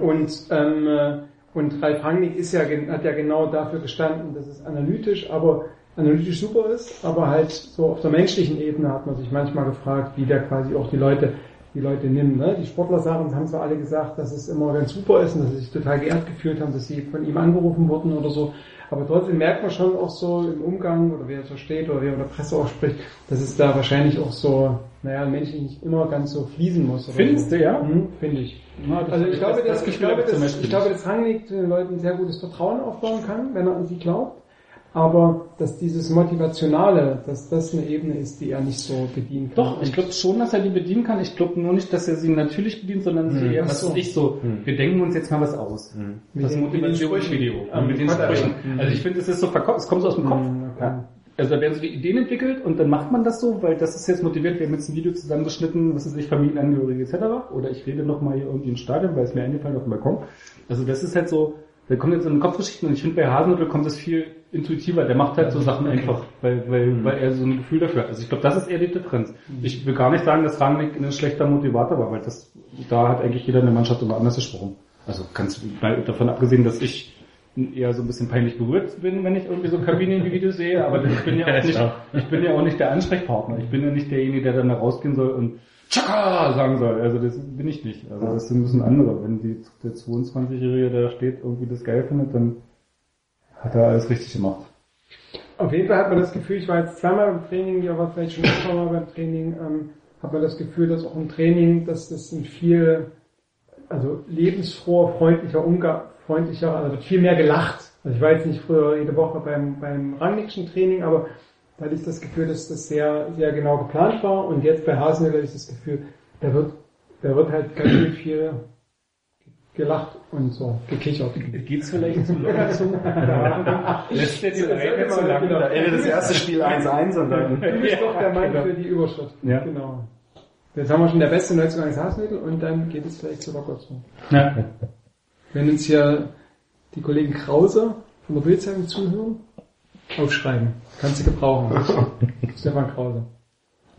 und, ähm, äh, und Ralf Rangnick ist ja, hat ja genau dafür gestanden, dass es analytisch, aber analytisch super ist, aber halt so auf der menschlichen Ebene hat man sich manchmal gefragt, wie der quasi auch die Leute die Leute nimmt. Ne? Die Sportler sagen, haben zwar alle gesagt, dass es immer ganz super ist und dass sie sich total geehrt gefühlt haben, dass sie von ihm angerufen wurden oder so. Aber trotzdem merkt man schon auch so im Umgang oder wer so steht oder wer in der Presse auch spricht, dass es da wahrscheinlich auch so, naja, menschlich nicht immer ganz so fließen muss. Findest so. du, ja? Hm, Finde ich. Ja, das- Also ich glaube, das- dass, das ich glaube, habe ich glaube, dass Rangnick den Leuten sehr gutes Vertrauen aufbauen kann, wenn er an sie glaubt. Aber dass dieses Motivationale, dass das eine Ebene ist, die er nicht so bedienen kann. Doch, ich glaube schon, dass er die bedienen kann. Ich glaube nur nicht, dass er sie natürlich bedient, sondern sie eher, was so. ich so, wir denken uns jetzt mal was aus. Mit Das mit Motivationsvideo. Sprüchen. Und mit den Sprüchen. ja. Also ich finde, es ist so verkauft, es kommt so aus dem Kopf. Hm, okay. Also da werden so die Ideen entwickelt und dann macht man das so, weil das ist jetzt motiviert, wir haben jetzt ein Video zusammengeschnitten, was ist ich, Familienangehörige etc. Oder ich rede nochmal hier irgendwie im Stadion, weil es mir eingefallen auf dem Balkon. Also das ist halt so, da kommt jetzt so eine Kopfgeschichten und ich finde bei Hasenhüttl kommt das viel intuitiver, der macht halt so Sachen einfach, weil, weil, weil er so ein Gefühl dafür hat. Also ich glaube, das ist eher die Differenz. Ich will gar nicht sagen, dass Rangnick ein schlechter Motivator war, weil das, da hat eigentlich jeder in der Mannschaft immer anders gesprochen. Also ganz mal davon abgesehen, dass ich eher so ein bisschen peinlich berührt bin, wenn ich irgendwie so Kabinenvideos sehe, aber ich bin ja auch nicht, ich bin ja auch nicht der Ansprechpartner. Ich bin ja nicht derjenige, der dann da rausgehen soll und Chaka sagen soll. Also das bin ich nicht. Also das sind ein bisschen andere. Wenn die, der 22-Jährige, der da steht, irgendwie das geil findet, dann hat er alles richtig gemacht. Auf jeden Fall hat man das Gefühl, ich war jetzt zweimal im Training, ihr war vielleicht schon öfter mal beim Training, ähm, hat man das Gefühl, dass auch im Training, dass das ein viel, also lebensfroher, freundlicher Umgang, freundlicher, also wird viel mehr gelacht. Also ich war jetzt nicht früher jede Woche beim, beim Rangnickschen Training, aber da hatte ich das Gefühl, dass das sehr, sehr genau geplant war und jetzt bei Hasenhüttl hatte ich das Gefühl, da wird, da wird halt ganz viel gelacht und so gekichert. Geht's vielleicht zu locker zu? Lässt die Reihe zu lang? genau. Da endet das erste Spiel 1-1 und dann... Du bist doch der Mann für die Überschrift. Ja. Genau. Jetzt haben wir schon der beste Neuzugang ist Hasenhüttl und dann geht es vielleicht zu locker zu. Ja. Wenn uns hier die Kollegen Krause von der Bildzeitung zuhören, aufschreiben. Kannst du gebrauchen. Stefan Krause.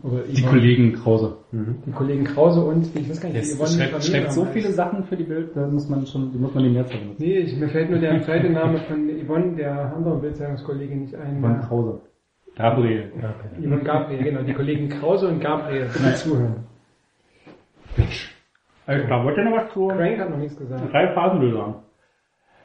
Oder Die Yvonne. Kollegen Krause. Die Kollegen Krause und, ich weiß gar nicht, Yvonne schreibt, schreibt so viele Sachen für die Bild, da muss man schon, die muss man die Mehrzahl benutzen. Nee, ich, mir fällt nur der zweite Name von Yvonne, der anderen Bildzeitungskollegin, nicht ein. Von Krause. Gabriel. Yvonne Gabriel, genau. Die Kollegen Krause und Gabriel, die zuhören. Also, da wollte er noch was zu Crank hat noch nichts gesagt. drei Phasen sagen.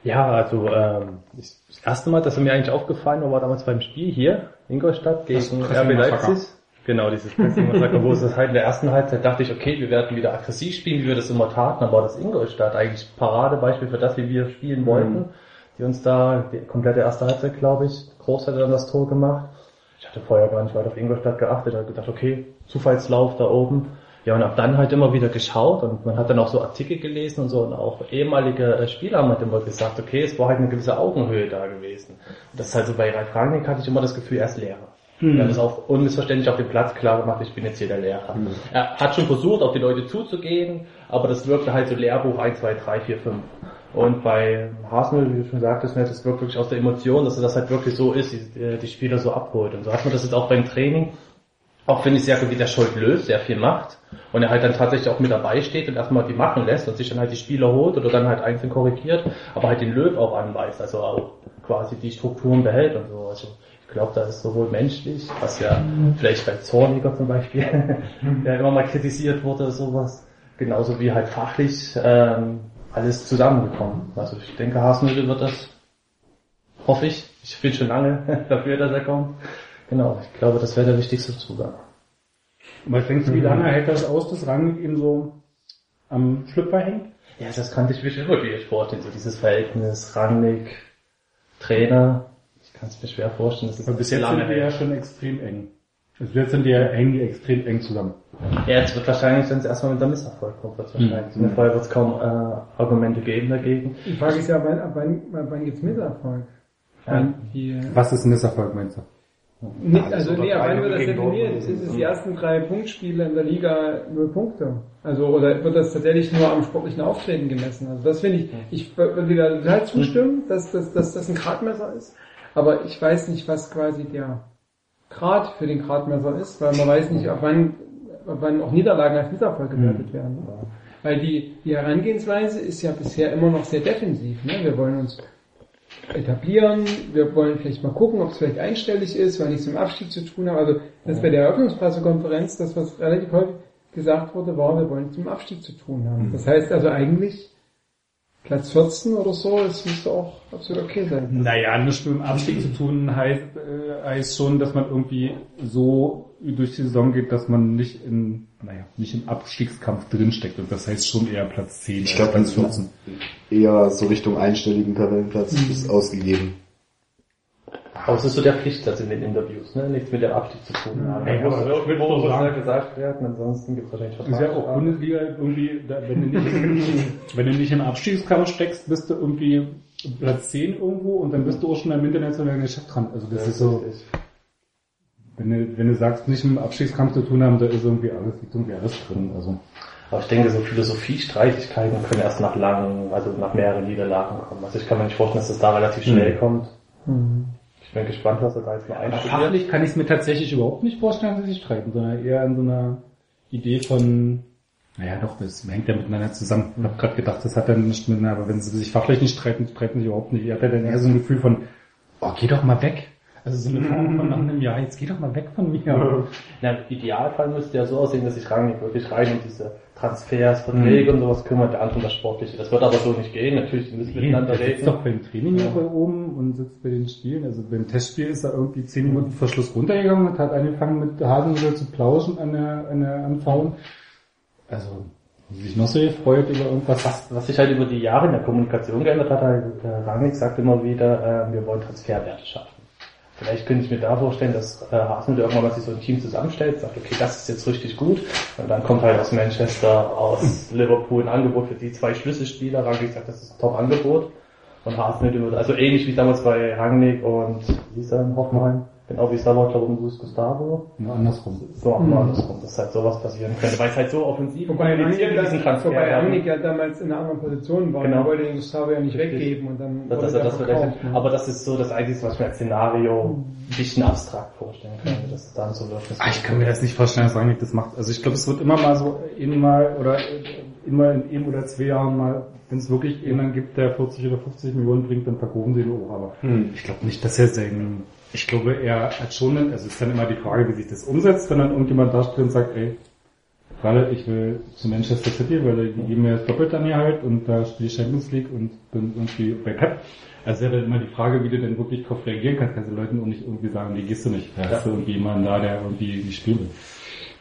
Ja, also ähm, das erste Mal, dass er mir eigentlich aufgefallen war, war damals beim Spiel hier, Ingolstadt gegen Das RB. Leipzig. Genau, dieses Pressing-Massaker, wo es das halt in der ersten Halbzeit dachte ich, okay, wir werden wieder aggressiv spielen, wie wir das immer taten, aber das Ingolstadt eigentlich Paradebeispiel für das, wie wir spielen wollten. Die uns da die komplette erste Halbzeit, glaube ich, Großteil dann das Tor gemacht. Ich hatte vorher gar nicht weiter auf Ingolstadt geachtet, habe gedacht, okay, Zufallslauf da oben. Ja, und ab dann halt immer wieder geschaut und man hat dann auch so Artikel gelesen und so und auch ehemalige äh, Spieler haben halt immer gesagt, okay, es war halt eine gewisse Augenhöhe da gewesen. Und das ist halt so bei Ralf Rangnick hatte ich immer das Gefühl, er ist Lehrer. Er hat es auch unmissverständlich auf dem Platz klar gemacht, ich bin jetzt hier der Lehrer. Er hat schon versucht, auf die Leute zuzugehen, aber das wirkte halt so Lehrbuch 1, 2, 3, 4, 5. Und bei Hasenhüttl, wie du schon sagtest, ne, das wirkt wirklich aus der Emotion, dass das halt wirklich so ist, die, die Spieler so abholt. Und so hat man das jetzt auch beim Training. Auch finde ich sehr gut, wie der Schuld löst, sehr viel macht. Und er halt dann tatsächlich auch mit dabei steht und erstmal die machen lässt und sich dann halt die Spieler holt oder dann halt einzeln korrigiert, aber halt den Löw auch anweist, also auch quasi die Strukturen behält und so. Also ich glaube, da ist sowohl menschlich, was ja vielleicht bei Zorniger zum Beispiel, der immer mal kritisiert wurde, sowas, genauso wie halt fachlich ähm, alles zusammengekommen. Also ich denke, Hasenhüttl wird das, hoffe ich, ich bin schon lange dafür, dass er kommt. Genau, ich glaube, das wäre der wichtigste Zugang. Was denkst du, wie lange hält das aus, dass Rangnick ihm so am Schlüpfer hängt? Ja, das kannte ich mir schon wirklich vorstellen, so dieses Verhältnis Rangnick, Trainer. Ich kann es mir schwer vorstellen, das ist Weil bis jetzt sind wir ja schon extrem eng. Also jetzt sind die ja hängen die extrem eng zusammen. Ja, jetzt wird wahrscheinlich, wenn es erstmal mit der Misserfolg kommt, wird's wahrscheinlich. Mhm. Vorher wird es kaum äh, Argumente geben dagegen. Die Frage ist ja, wann, wann, wann gibt's Misserfolg? Wann die, Was ist ein Misserfolg, meinst du? Nicht, also nee, wann wird das? Dortmund. Sind es die ersten drei Punktspiele in der Liga null Punkte? Also, oder wird das tatsächlich nur am sportlichen Auftreten gemessen? Also das finde ich, ich würde wieder total zustimmen, dass, dass, dass das ein Gradmesser ist. Aber ich weiß nicht, was quasi der Grad für den Gradmesser ist, weil man weiß nicht, ab wann, ab wann auch Niederlagen als Misserfolg gewertet werden. Weil die, die Herangehensweise ist ja bisher immer noch sehr defensiv. Ne? Wir wollen uns etablieren, wir wollen vielleicht mal gucken, ob es vielleicht einstellig ist, weil nichts mit dem Abstieg zu tun hat. Also das bei der Eröffnungspressekonferenz, das was relativ häufig gesagt wurde, war, wir wollen nichts mit dem Abstieg zu tun haben. Das heißt also eigentlich Platz 14 oder so, das müsste auch absolut okay sein. Naja, nichts mit dem Abstieg zu tun heißt, äh, heißt schon, dass man irgendwie so durch die Saison geht, dass man nicht in, naja, nicht im Abstiegskampf drinsteckt. Und das heißt schon eher Platz 10 Ich glaube, Platz ganz eher so Richtung einstelligen Tabellenplatz ist ausgegeben. Aber es ist so der Pflichtsatz in den Interviews, ne? Nichts mit dem Abstieg zu tun haben. Ja, Da muss sagen- ja gesagt werden, ansonsten gibt es wahrscheinlich Das ist ja auch. Bundesliga irgendwie, da, wenn, du nicht, wenn du nicht im Abstiegskampf steckst, bist du irgendwie Platz 10 irgendwo und dann bist du auch schon am internationalen Geschäft dran. Also das ist so, wenn du, wenn du sagst, nicht mit dem Abstiegskampf zu tun haben, da ist irgendwie alles, liegt irgendwie alles drin. Also Aber ich denke, so Philosophie-Streitigkeiten können erst nach langen, also nach mehreren Niederlagen kommen. Also ich kann mir nicht vorstellen, dass das da relativ schnell Mhm. kommt. Ich bin gespannt, was er da jetzt mal Aber einstudiert. fachlich kann ich es mir tatsächlich überhaupt nicht vorstellen, dass sie sich streiten, sondern eher an so einer Idee von, naja doch, das hängt ja miteinander zusammen. Ich habe gerade gedacht, das hat dann nicht miteinander, aber wenn sie sich fachlich nicht streiten, streiten sie sich überhaupt nicht. Ich hatte dann eher so ein Gefühl von, oh, geh doch mal weg. Also so eine Form von nach einem Jahr, jetzt geh doch mal weg von mir. Na, Im Idealfall müsste ja so aussehen, dass sich Rangnick wirklich rein um diese Transfers, Verträge und sowas kümmert, der andere um das Sportliche. Das wird aber so nicht gehen. Natürlich, die müssen miteinander Der sitzt reden. doch beim Training hier bei oben und sitzt bei den Spielen. Also beim Testspiel ist er irgendwie zehn Minuten vor Schluss runtergegangen und hat angefangen mit Hasenhüttl zu plauschen an der, an der Anfauen. Also, sich noch so gefreut über irgendwas. Was, was sich halt über die Jahre in der Kommunikation geändert hat, halt, äh, Rangnick sagt immer wieder, äh, wir wollen Transferwerte schaffen. Vielleicht könnte ich mir da vorstellen, dass äh, Hasenhüttl irgendwann mal sich so ein Team zusammenstellt, sagt, okay, das ist jetzt richtig gut. Und dann kommt halt aus Manchester, aus Liverpool ein Angebot für die zwei Schlüsselspieler. Rangnick sagt, das ist ein Top-Angebot. Und Hasenhüttl wird, also ähnlich wie damals bei Rangnick und er in Hoffenheim? Genau wie es damals, glaube ich, um Luis Gustavo. Nur andersrum. So auch mal andersrum, dass halt sowas passieren könnte, weil es halt so offensiv Wobei Rangnick, mit diesen Transfer. wobei Rangnick ja damals in einer anderen Position war. Genau. Er wollte den Gustavo ja nicht weggeben und dann Das, das, er das, verkauft, ne? aber das ist so das Einzige, was ich mir als Szenario ein bisschen abstrakt vorstellen kann, dass es dann so wird. Ah, ich kann mir das nicht vorstellen, dass Rangnick das macht. Also ich glaube, es wird immer mal so, eben mal, oder immer in einem oder zwei Jahren mal, wenn es wirklich jemanden gibt, der 40 oder 50 Millionen bringt, dann verkaufen sie ihn auch. Aber ich glaube nicht, dass er sein, ich glaube, er hat schon, also es ist dann immer die Frage, wie sich das umsetzt, wenn dann irgendjemand da steht und sagt, ey, gerade ich will zu Manchester City, weil die geben mir das doppelt an ihr halt und da spiele ich Champions League und bin irgendwie bei Pep. Also wäre dann immer die Frage, wie du denn wirklich darauf reagieren kannst. Kannst du Leuten auch nicht irgendwie sagen, die gehst du nicht. Da hast du irgendwie jemanden da, der irgendwie spielen will.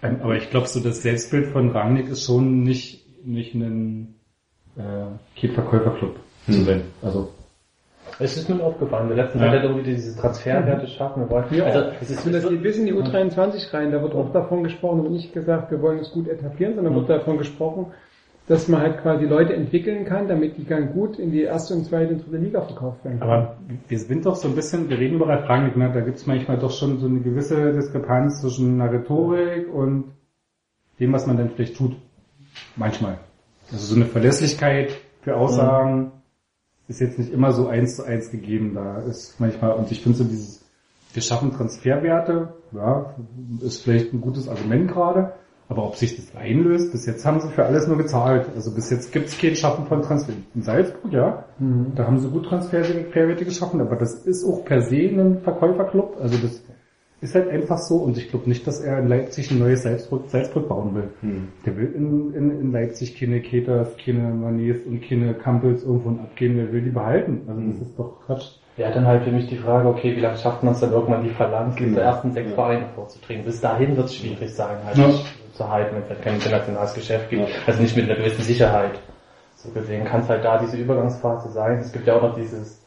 Ähm, aber ich glaube, so das Selbstbild von Rangnick ist schon nicht, nicht ein äh, Kid-Verkäuferclub zu sein. Also Es ist mir aufgefallen, in der letzten Ja. Zeit irgendwie diese Transferwerte schaffen. Wir wollen, Ja, also, also, es ist, das geht bis in die U23 rein, da wird auch davon gesprochen, wird nicht gesagt, wir wollen es gut etablieren, sondern wird davon gesprochen, dass man halt quasi Leute entwickeln kann, damit die dann gut in die erste und zweite und dritte Liga verkauft werden können. Aber wir sind doch so ein bisschen, wir reden über Rangnick, ne? da gibt es manchmal doch schon so eine gewisse Diskrepanz zwischen einer Rhetorik und dem, was man dann vielleicht tut. Manchmal. Also so eine Verlässlichkeit für Aussagen ist jetzt nicht immer so eins zu eins gegeben. Da ist manchmal, und ich finde so dieses, wir schaffen Transferwerte, ja, ist vielleicht ein gutes Argument gerade, aber ob sich das einlöst, bis jetzt haben sie für alles nur gezahlt. Also bis jetzt gibt es kein Schaffen von Transfer. In Salzburg, ja, da haben sie gut Transferwerte geschaffen, aber das ist auch per se ein Verkäuferclub. Also das ist halt einfach so und ich glaube nicht, dass er in Leipzig ein neues Salzburg, Salzburg bauen will. Der will in, in, in Leipzig keine Keters, keine Manets und keine Campbells irgendwo abgeben, der will die behalten. Also das ist doch Quatsch. ja, dann halt für mich die Frage, okay, wie lange schafft man es dann irgendwann, die Phalanx Genau. dieser ersten sechs Vereine vorzudringen? Bis dahin wird es schwierig sein, halt Ja. zu halten, wenn es halt kein internationales Geschäft gibt. Also nicht mit einer gewissen Sicherheit. So gesehen kann es halt da diese Übergangsphase sein. Es gibt ja auch noch dieses,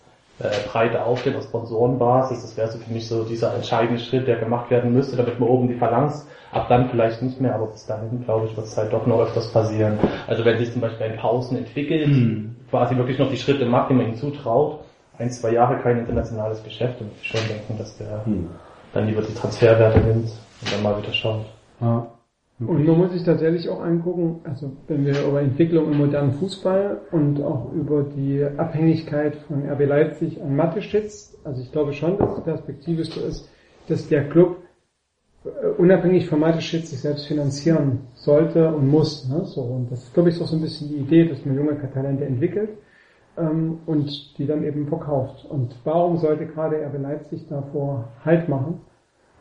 äh, breiter aufstellen auf Sponsorenbasis. Das wäre so für mich so dieser entscheidende Schritt, der gemacht werden müsste, damit man oben die Phalanx, ab dann vielleicht nicht mehr, aber bis dahin, glaube ich, wird es halt doch noch öfters passieren. Also wenn sich zum Beispiel ein Pausen entwickelt, quasi wirklich noch die Schritte macht, die man ihm zutraut, ein, zwei Jahre kein internationales Geschäft, dann würde ich schon denken, dass der dann lieber die Transferwerte nimmt und dann mal wieder schaut. Ja. Und man muss sich tatsächlich auch angucken, also wenn wir über Entwicklung im modernen Fußball und auch über die Abhängigkeit von RB Leipzig an Mateschitz, also ich glaube schon, dass es perspektivisch so ist, dass der Club äh, unabhängig von Mateschitz sich selbst finanzieren sollte und muss. Ne? So, und das ist, glaube ich, auch so ein bisschen die Idee, dass man junge Talente entwickelt ähm, und die dann eben verkauft. Und warum sollte gerade RB Leipzig davor Halt machen?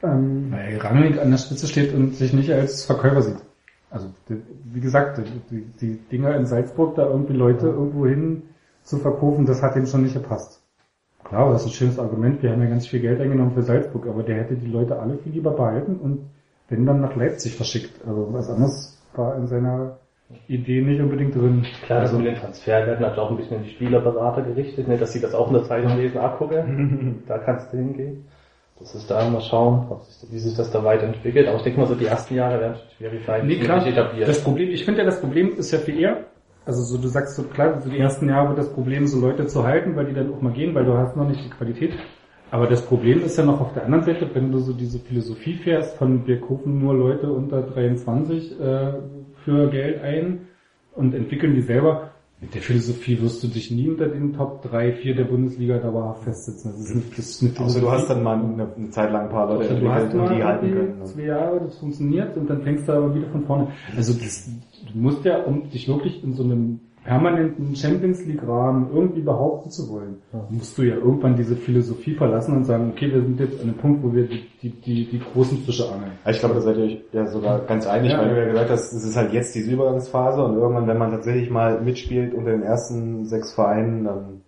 Ähm, Weil Rangnick an der Spitze steht und sich nicht als Verkäufer sieht. Also, die- wie gesagt, die, die Dinger in Salzburg, da irgendwie Leute irgendwo hin zu verkaufen, das hat ihm schon nicht gepasst. Klar, das ist ein schönes Argument, wir haben ja ganz viel Geld eingenommen für Salzburg, aber der hätte die Leute alle viel lieber behalten und wenn dann nach Leipzig verschickt. Also was anderes war in seiner Idee nicht unbedingt drin. Klar, das also, mit den Transferwerten hat auch ein bisschen an die Spielerberater gerichtet, ne, dass sie das auch in der Zeitung lesen, ah, gucke, da kannst du hingehen. Das ist da mal schauen, wie sich das da weiterentwickelt. Aber ich denke mal, so die ersten Jahre werden schwierig sein, Nee, klar. etabliert. Das Problem, ich finde ja, das Problem ist ja viel eher, also so du sagst so klar, so die ersten Jahre wird das Problem, so Leute zu halten, weil die dann auch mal gehen, weil du hast noch nicht die Qualität. Aber das Problem ist ja noch auf der anderen Seite, wenn du so diese Philosophie fährst von wir kaufen nur Leute unter 23 äh, für Geld ein und entwickeln die selber. Mit der Philosophie wirst du dich nie unter den Top 3, 4 der Bundesliga dauerhaft festsetzen. Das ist nicht, das ist eine Also du hast dann mal eine, eine Zeit lang ein paar Leute entwickelt und die halten können. ne? zwei Jahre, das funktioniert und dann fängst du aber wieder von vorne. Also das, du musst ja, um dich wirklich in so einem permanenten Champions League Rahmen irgendwie behaupten zu wollen, musst du ja irgendwann diese Philosophie verlassen und sagen, okay, wir sind jetzt an einem Punkt, wo wir die, die, die, die großen Fische angeln. Ja, Ich glaube, da seid ihr euch ja sogar ganz einig, Ja. weil du ja gesagt hast, es ist halt jetzt diese Übergangsphase und irgendwann, wenn man tatsächlich mal mitspielt unter den ersten sechs Vereinen, dann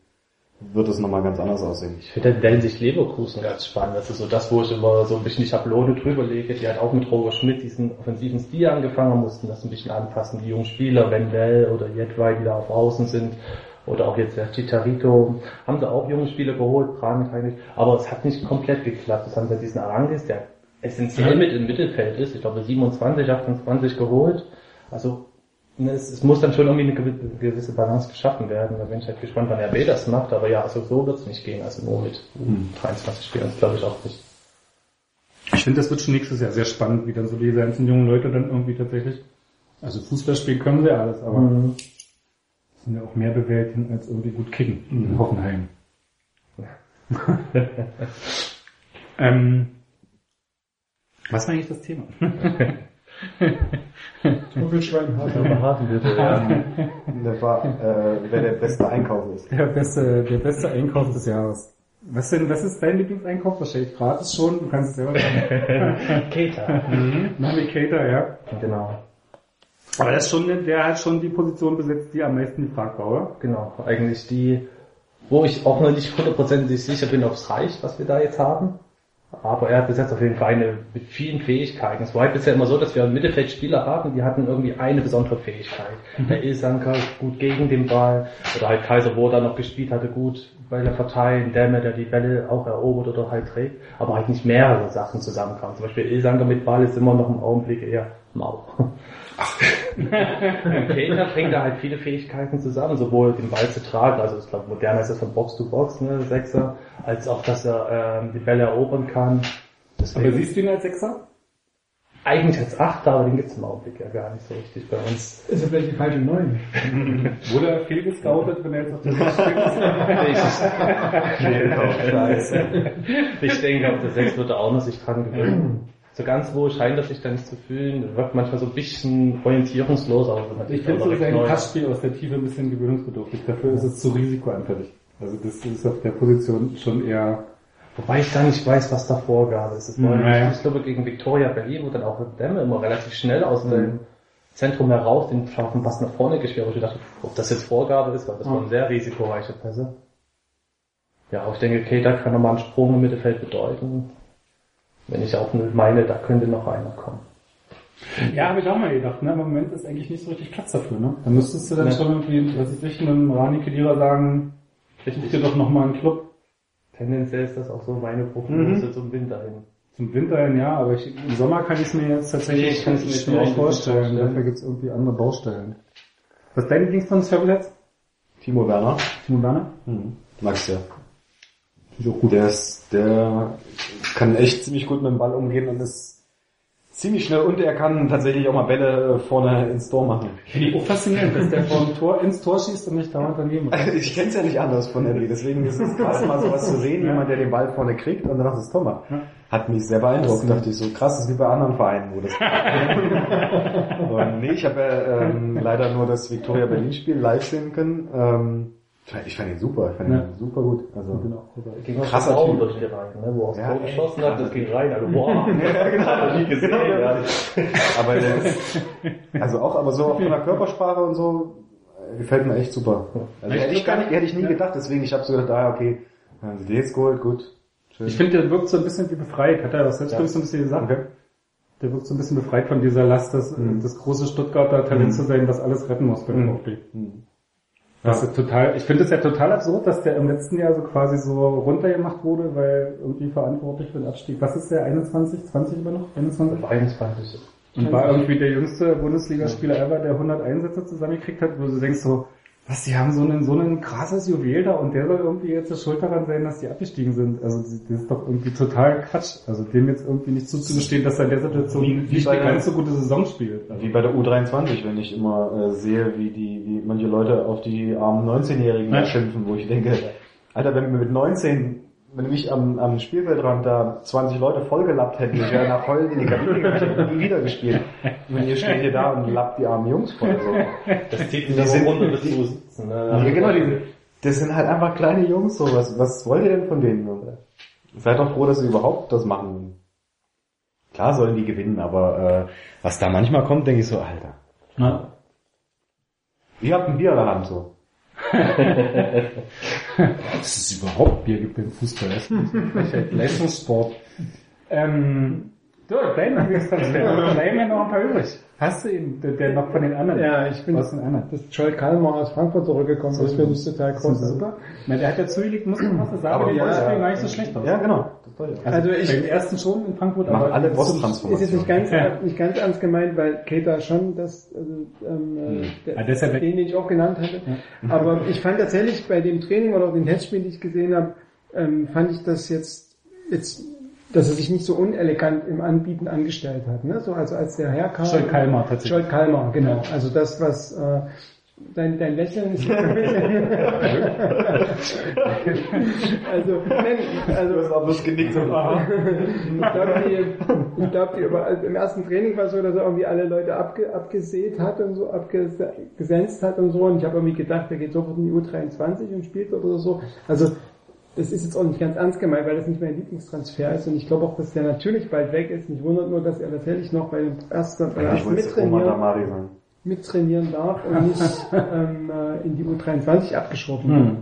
wird es nochmal ganz anders aussehen. Ich finde in der Hinsicht Leverkusen ganz spannend. Das ist so das, wo ich immer so ein bisschen die Schablone drüber lege. Die hat auch mit Roger Schmidt diesen offensiven Stil angefangen mussten das ein bisschen anpassen. Die jungen Spieler, Wendell oder Jedwai, die da auf Außen sind. Oder auch jetzt der Chicharito. Haben sie auch junge Spieler geholt, Brandt eigentlich. Aber es hat nicht komplett geklappt. Das haben sie diesen Arangis, der essentiell mit im Mittelfeld ist. Ich glaube 27, 28 geholt. Also es, es muss dann schon irgendwie eine gewi- gewisse Balance geschaffen werden. Da bin ich halt gespannt, wann RB das macht. Aber ja, also so wird es nicht gehen. Also nur mit 23 Spielern, das glaube ich auch nicht. Ich finde, das wird schon nächstes Jahr sehr spannend, wie dann so diese ganzen jungen Leute dann irgendwie tatsächlich, also Fußball spielen können sie ja alles, aber sind ja auch mehr bewältigen als irgendwie gut kicken in Hoffenheim. ähm, was war eigentlich das Thema? Vogelschwein wir Ähm, das war, äh, wer der beste Einkauf ist. Der beste, der beste Einkauf des Jahres. Was denn, was ist dein Lieblingseinkauf? Wahrscheinlich gratis schon, du kannst es selber sagen. Keita. Navigator, ja. Genau. Aber das ist schon, der hat schon die Position besetzt, die am meisten gefragt war, oder? Genau. Eigentlich die, wo ich auch noch nicht hundertprozentig sicher bin, ob es reicht, was wir da jetzt haben. Aber er hat bis jetzt auf jeden Fall eine mit vielen Fähigkeiten. Es war halt bisher immer so, dass wir Mittelfeldspieler hatten, die hatten irgendwie eine besondere Fähigkeit. Der Ilsanker gut gegen den Ball, oder halt Kaiser, wo er noch gespielt hatte, gut bei der Verteilen, Dämme, der die Bälle auch erobert oder halt trägt, aber halt nicht mehrere Sachen zusammenkamen. Zum Beispiel Ilsanker mit Ball ist immer noch im Augenblick eher mau. Keita bringt da halt viele Fähigkeiten zusammen, sowohl den Ball zu tragen, also ich glaube moderner ist das von Box to Box, ne, Sechser, als auch, dass er ähm, die Bälle erobern kann. Deswegen, Aber siehst du ihn als Sechser? eigentlich als Achter, aber den gibt's im Augenblick ja gar nicht so richtig bei uns. Ist er vielleicht die falsche Neun? Wurde er fehlgescoutet, wenn er jetzt auf der Sechs ich denke, auf der 6 wird er auch noch sich dran gewöhnen. So ganz wohl scheint er sich da nicht zu fühlen, wirkt manchmal so ein bisschen orientierungslos, so Ich finde so sein Passspiel aus der Tiefe ein bisschen gewöhnungsbedürftig. Dafür ist es zu risikoanfällig. Also das ist auf der Position schon eher... Wobei ich gar nicht weiß, was da Vorgabe ist. Es war, Naja. Ich glaube, gegen Victoria Berlin, wo dann auch Dämme immer relativ schnell aus dem Zentrum heraus den scharfen Pass nach vorne gespielt. Aber ich dachte, ob das jetzt Vorgabe ist, weil das waren sehr risikoreiche Pässe. Ja, aber ich denke, Keita kann nochmal einen Sprung im Mittelfeld bedeuten. Wenn ich auch meine, da könnte noch einer kommen. Ja, habe ich auch mal gedacht. Ne? Im Moment ist eigentlich nicht so richtig Platz dafür. Ne? Da müsstest du dann Ja. schon irgendwie, was ich nicht, einem Rani Kedira sagen, such dir doch nochmal einen Club. Tendenziell ist das auch so meine Prognose zum Winter hin. Zum Winter hin ja, aber ich, im Sommer kann ich es mir jetzt tatsächlich Ich kann es mir schwierig mehr vorstellen. vorstellen. Dafür gibt es irgendwie andere Baustellen. Was ist dein Lieblingstransfer jetzt? Timo Werner. Timo Werner? Mhm. Magst ja. Der ist, der kann echt ziemlich gut mit dem Ball umgehen und ist ziemlich schnell und er kann tatsächlich auch mal Bälle vorne ins Tor machen. Finde ich auch faszinierend, dass der vom Tor ins Tor schießt und nicht dauernd daneben. Ich kenn's ja nicht anders von Eddie, deswegen ist es krass, mal sowas zu sehen, jemand, der den Ball vorne kriegt und danach das Tor macht. Hat mich sehr beeindruckt, dachte ich so, krass, das ist wie bei anderen Vereinen, wo das und nee, ich habe ja ähm, leider nur das Victoria Berlin Spiel live sehen können. Ähm, ich fand ihn super, ich fand ihn Ja. super gut. Also Ging auch Krasser Typ. durch die Reihen, ne? wo er aufs Ja, Tor geschossen hat, das ging rein, also boah, Ja, genau. hat nie gesehen. Genau. ja. Aber der ist, also auch, aber so auch von der Körpersprache und so, äh, gefällt mir echt super. Also hätte ich gar nicht, hätte ich nie gedacht, deswegen, ich habe so gedacht, ah, okay, haben sie die jetzt geholt, gut. Schön. Ich finde, der wirkt so ein bisschen wie befreit. Hat er das selbst Ja. so ein bisschen gesagt? Okay. Der wirkt so ein bisschen befreit von dieser Last, das, Mhm. das große Stuttgarter Talent zu sein, was alles retten muss beim Mhm. VfB. Mhm. Das ist total, ich finde es ja total absurd, dass der im letzten Jahr so quasi so runtergemacht wurde, weil irgendwie verantwortlich für den Abstieg. Was ist der? 21, 20 immer noch? 21? 21. Und war irgendwie der jüngste Bundesligaspieler ever, der 100 Einsätze zusammengekriegt hat, wo du denkst so, was, die haben so einen, so einen krasses Juwel da und der soll irgendwie jetzt der schuld daran sein, dass die abgestiegen sind. Also das das ist doch irgendwie total Quatsch. Also dem jetzt irgendwie nicht zuzugestehen, dass er in der Situation Wie- wie nicht eine ganz so gute Saison spielt. Also, Wie bei der U23, wenn ich immer äh, sehe, wie die, wie manche Leute auf die armen 19-Jährigen Ja. schimpfen, wo ich denke, Alter, wenn wir mit 19, wenn mich am, am Spielfeldrand da 20 Leute vollgelappt hätten, ich wäre nach Heulen in die Kabine gegangen, nie wieder gespielt. Und ihr steht hier da und lappt die armen Jungs voll. So. Das zieht sind- aber runter bis zu sitzen. Ne? Ja, genau, die, das sind halt einfach kleine Jungs, so, was, was wollt ihr denn von denen? Junge? Seid doch froh, dass sie überhaupt das machen. Klar sollen die gewinnen, aber äh, was da manchmal kommt, denke ich so, Alter, na, ihr habt ein Bier in der Hand, so. dass es überhaupt Bier gibt im Fußball. Leistungssport. Ähm, so, dein Lieblingstransfer. Bleiben ja noch ein paar übrig. Hast du ihn, der, der noch von den anderen? Ja, ich bin, anderen? dass Joel Kalmar aus Frankfurt zurückgekommen ist, finde ich total Das ist groß. super. Na, der hat ja zugelegt, muss man was sagen, Aber aber die ja, ja. gar nicht so schlecht aus. Ja, genau. Das. Also, Also ich- den ersten schon in Frankfurt, aber alle Boss-Transformationen. Ist jetzt nicht ganz, Ja. nicht ganz ernst gemeint, weil Keita schon das, also, ähm, äh, der, Ah, ist ja den, den ich auch genannt hatte. Aber ich fand tatsächlich bei dem Training oder den Testspielen, die ich gesehen habe, ähm, fand ich das jetzt, jetzt, dass er sich nicht so unelegant im Anbieten angestellt hat. Ne? So, also als der herkam. Scholt Kalmar tatsächlich. Scholt Kalmar, genau. Also das, was äh, dein, dein Lächeln ist also, nein, also Du hast auch bloß genickt und aha. ich glaube, die, ich glaub, die über, also im ersten Training war es so, dass er irgendwie alle Leute abge, abgesät hat und so, abgesenzt hat und so. Und ich habe irgendwie gedacht, er geht sofort in die U23 und spielt oder so. Also das ist jetzt auch nicht ganz ernst gemeint, weil das nicht mein Lieblingstransfer ist. Und ich glaube auch, dass der natürlich bald weg ist. Mich wundert nur, dass er tatsächlich noch bei dem ersten, bei Oma mittrainieren, mittrainieren darf und nicht ähm, äh, in die U23 abgeschoben Hm.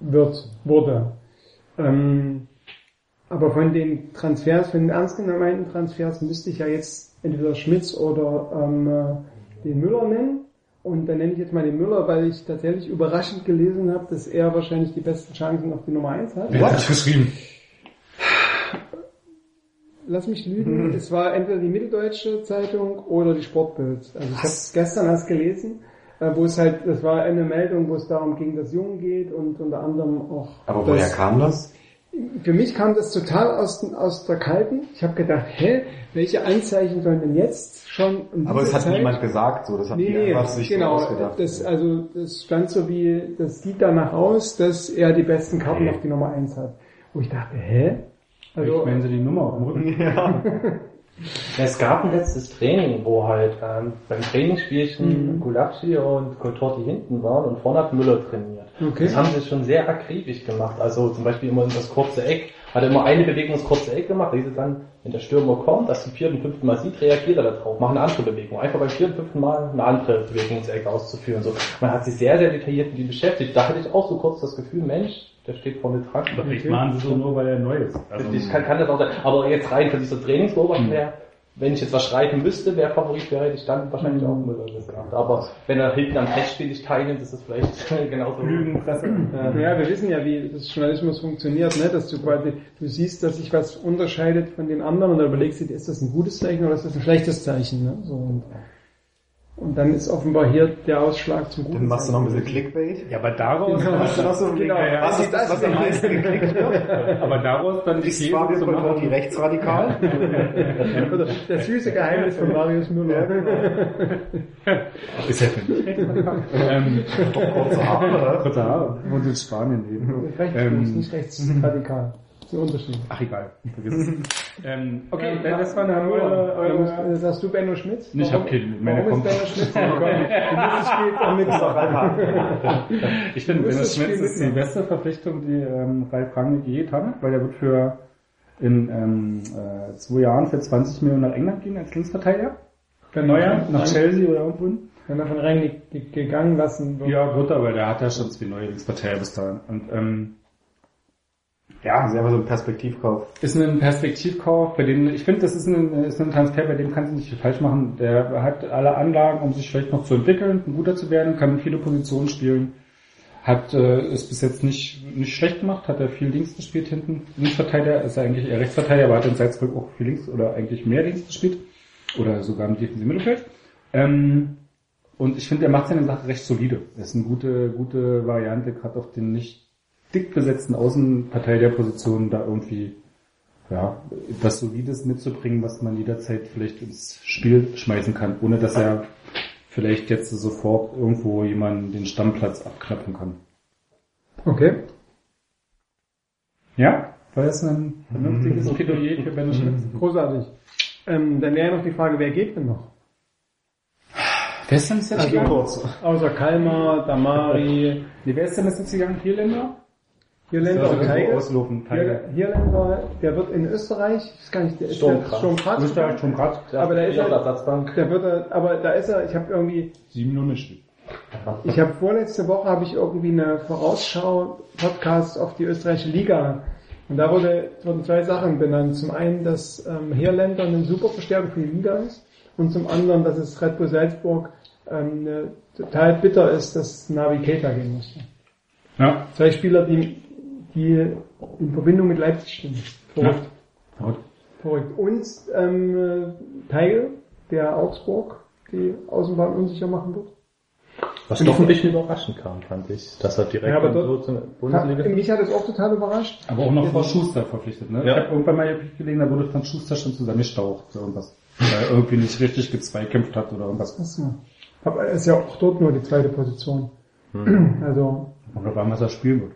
wird, wurde. Ähm, aber von den Transfers, von den ernst gemeinten Transfers müsste ich ja jetzt entweder Schmitz oder ähm, äh, den Müller nennen. Und dann nenne ich jetzt mal den Müller, weil ich tatsächlich überraschend gelesen habe, dass er wahrscheinlich die besten Chancen auf die Nummer 1 hat. Wer hat das geschrieben? Lass mich lügen, es war entweder die Mitteldeutsche Zeitung oder die Sportbild. Also ich habe es gestern erst gelesen, äh, wo es halt, das war eine Meldung, wo es darum ging, dass Jungen geht und unter anderem auch. Aber woher kam das? Für mich kam das total aus, den- aus der Kalten. Ich habe gedacht, hä, welche Anzeichen sollen denn jetzt schon um Aber es hat Zeit? niemand gesagt, so. Das hat Nee, einfach sich so genau. ausgedacht. Das, also, das stand so wie, das sieht danach aus, dass er die besten Karten Nee. auf die Nummer 1 hat. Wo ich dachte, hä? Also, ich meine, sie die Nummer auf dem Rücken. ja. Es gab ein letztes Training, wo halt ähm, beim Trainingsspielchen Mhm. Gulabschi und Kotorti hinten waren und vorne hat Müller trainiert. Okay. Das haben sie schon sehr akribisch gemacht. Also zum Beispiel immer in das kurze Eck, hat er immer eine Bewegung ins kurze Eck gemacht, es dann, wenn der Stürmer kommt, das zum vierten, fünften Mal sieht, reagiert er darauf, macht eine andere Bewegung. Einfach beim vierten, fünften Mal eine andere Bewegung ins Eck auszuführen. So. Man hat sich sehr, sehr detailliert mit ihm beschäftigt. Da hatte ich auch so kurz das Gefühl, Mensch, der steht vorne dran. Vielleicht machen sie so nur, weil er neu ist. Also, Ich kann, kann das auch sein. Aber jetzt rein von dieser Trainingsbeobachtung her, wenn ich jetzt was schreiben müsste, wer Favorit wäre, hätte ich dann wahrscheinlich auch Müller gesagt. Aber wenn er hinten am Testspiel nicht teilnimmt, ist das vielleicht genauso. Lügenpresse. Ja, wir wissen ja, wie das Journalismus funktioniert, ne? dass du quasi, du siehst, dass sich was unterscheidet von den anderen und dann überlegst du dir, ist das ein gutes Zeichen oder ist das ein schlechtes Zeichen? Ne? So, und, und dann ist offenbar hier der Ausschlag zum guten Dann machst du noch ein bisschen. Clickbait. Ja, aber daraus, Genau. Hast du noch so einen Genau. Blick, was ist das, was am meisten geklickt wird? aber daraus dann die Ist These Fabio zu machen. rechtsradikal? Das süße Geheimnis von Marius Müller. Ist ja für mich rechtsradikal. ähm, Doch kurze Haare, oder? kurze Haare. Und in Spanien leben. Rechts, Ähm, nicht rechtsradikal. Das ist ein Unterschied. Ach egal, vergiss es. ähm, okay, Ja, das war eine eure, eure hast du Benno Schmidt? Nee, ich hab keinen. Meine Warum kommt- ist Benno Schmidt gekommen? Du musst das Spiel am Mittwoch. Ich finde, das Schmitz ist die beste Verpflichtung, die ähm, Ralf Rangnick je getan hat, weil er wird für in ähm, äh, zwei Jahren für 20 Millionen nach England gehen als Linksverteidiger. Der Neuer, nach Chelsea oder irgendwo hin. Wenn er von Rangnick ge- gegangen lassen wird. Ja, gut, aber der hat ja schon zwei neue Linksverteidiger bis dahin. Und ähm, Ja, das ist einfach so ein Perspektivkauf. ist ein Perspektivkauf, bei dem ich finde, das ist ein, ist ein Transfer, bei dem kannst du nicht viel falsch machen. Der hat alle Anlagen, um sich vielleicht noch zu entwickeln, guter zu werden, kann viele Positionen spielen. Hat äh, es bis jetzt nicht nicht schlecht gemacht, hat er viel links gespielt hinten. Linksverteidiger ist er eigentlich eher Rechtsverteidiger, aber hat in Salzburg auch viel links oder eigentlich mehr links gespielt. Oder sogar im defensiven Mittelfeld. Ähm, und ich finde, er macht seine Sache recht solide. Er ist eine gute, gute Variante, gerade auf den nicht dick besetzten Außenverteidigerpositionen da irgendwie ja, was Solides mitzubringen, was man jederzeit vielleicht ins Spiel schmeißen kann, ohne dass er vielleicht jetzt sofort irgendwo jemanden den Stammplatz abknappen kann. Okay. Ja? War das ein vernünftiges Plädoyer für Ben Schmitz? Großartig. Ähm, dann wäre noch die Frage, wer geht denn noch? Wer ist denn jetzt Also gegangen? Außer Kalmar, Damari, Nee, wer ist denn jetzt gegangen? Vierländer? Hirländer und Teige. Auslaufen, Teige. Hier- Hirländer, der wird in Österreich, ich weiß gar nicht, der ist der Sturmgraz. Sturmgraz. Österreich schon grad. Aber da ist Ja, er, der wird er, aber da ist er, ich habe irgendwie, Sieben Minuten nicht. ich habe vorletzte Woche habe ich irgendwie eine Vorausschau Podcast auf die österreichische Liga und da wurde, wurden zwei Sachen benannt. Zum einen, dass ähm, Hirländer eine super Verstärkung für die Liga ist und zum anderen, dass es Red Bull Salzburg ähm, eine, total bitter ist, dass Navi Keita gehen musste. Ja. Zwei Spieler, die, die in Verbindung mit Leipzig stehen. Verrückt. Verrückt. Verrückt. Und ähm, Teil, der Augsburg die Außenbahn unsicher machen wird. Was doch ein bisschen überraschend kam, fand ich, dass er direkt Ja, so dort- zur Bundesliga... Mich hat es auch total überrascht. Aber auch noch vor Schuster verpflichtet, ne? Ja. Ich habe irgendwann mal gelegen, da wurde von Schuster schon zusammengestaucht oder irgendwas. Weil er irgendwie nicht richtig gezweikämpft hat oder irgendwas. Achso. Aber er ist ja auch dort nur die zweite Position. Hm. Also, Oder wann was er spielen wird.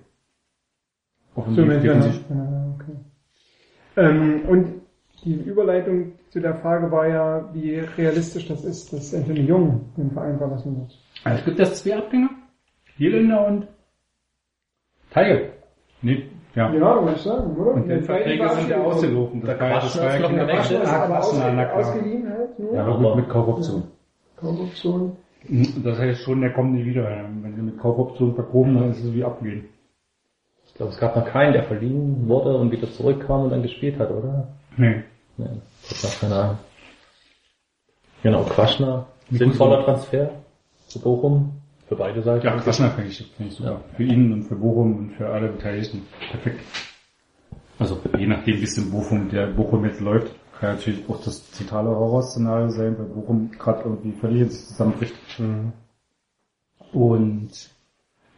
So Offensiv, defensiv. ja, okay. ähm, Und die Überleitung zu der Frage war ja, wie realistisch das ist, dass Anthony Jung den Verein verlassen wird. Also es gibt jetzt zwei Abgänger. Hirländer und Teige. Nee, ja. Ja, würde ich sagen, oder? Und die Verträge sind ja ausgelaufen. Das Der war ja das war ist ja keine. Das ist aber ausgeliehen halt nur. Ja, aber gut, mit Kaufoption. Kaufoption. Das heißt schon, der kommt nie wieder. Wenn sie mit Kaufoption verproben, dann ist es wie abgehen. Ich glaube, es gab noch keinen, der verliehen wurde und wieder zurückkam und dann gespielt hat, oder? Nee. Nee, das war keine Ahnung. Genau, Quaschner, sinnvoller Transfer für Bochum, für beide Seiten. Ja, Quaschner finde ich, finde ich super. Für ihn und für Bochum und für alle Beteiligten. Perfekt. Also je nachdem, wie es in Bochum, der Bochum jetzt läuft, kann natürlich auch das totale Horrorszenario sein, weil Bochum gerade irgendwie völlig zusammenbricht. Und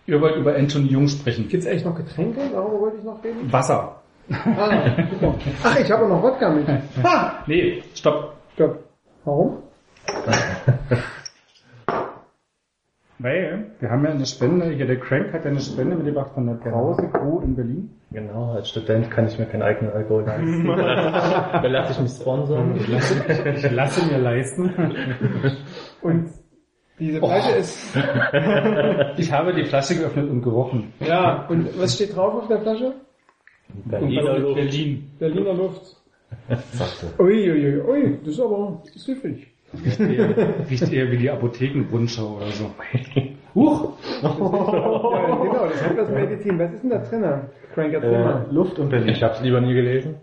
ihr wollt über Anthony Jung sprechen. Gibt's echt noch Getränke? Darüber wollte ich noch reden. Wasser. Ah. Ach, ich habe noch Wodka mit. Ha! Nee, stopp. Stopp. Warum? Weil wir haben ja eine Spende, hier der Crank hat ja eine Spende mitgebracht von der Brause Crew in Berlin. Genau, als Student kann ich mir keinen eigenen Alkohol leisten. da lasse ich mich sponsern. Ich lasse mir leisten. Und diese Flasche ist, Ich habe die Flasche geöffnet und gerochen. ja, und was steht drauf auf der Flasche? Berliner Luft. Berlin. Berliner Luft. Ui, ui, ui, ui, das ist aber süffig. Riecht eher wie die Apothekenrundschau oder so. Huch! Ja, genau, das hat das Medizin. Was ist denn da drin? Frank, erzähl Äh. Luft und Berlin. Ich habe es lieber nie gelesen.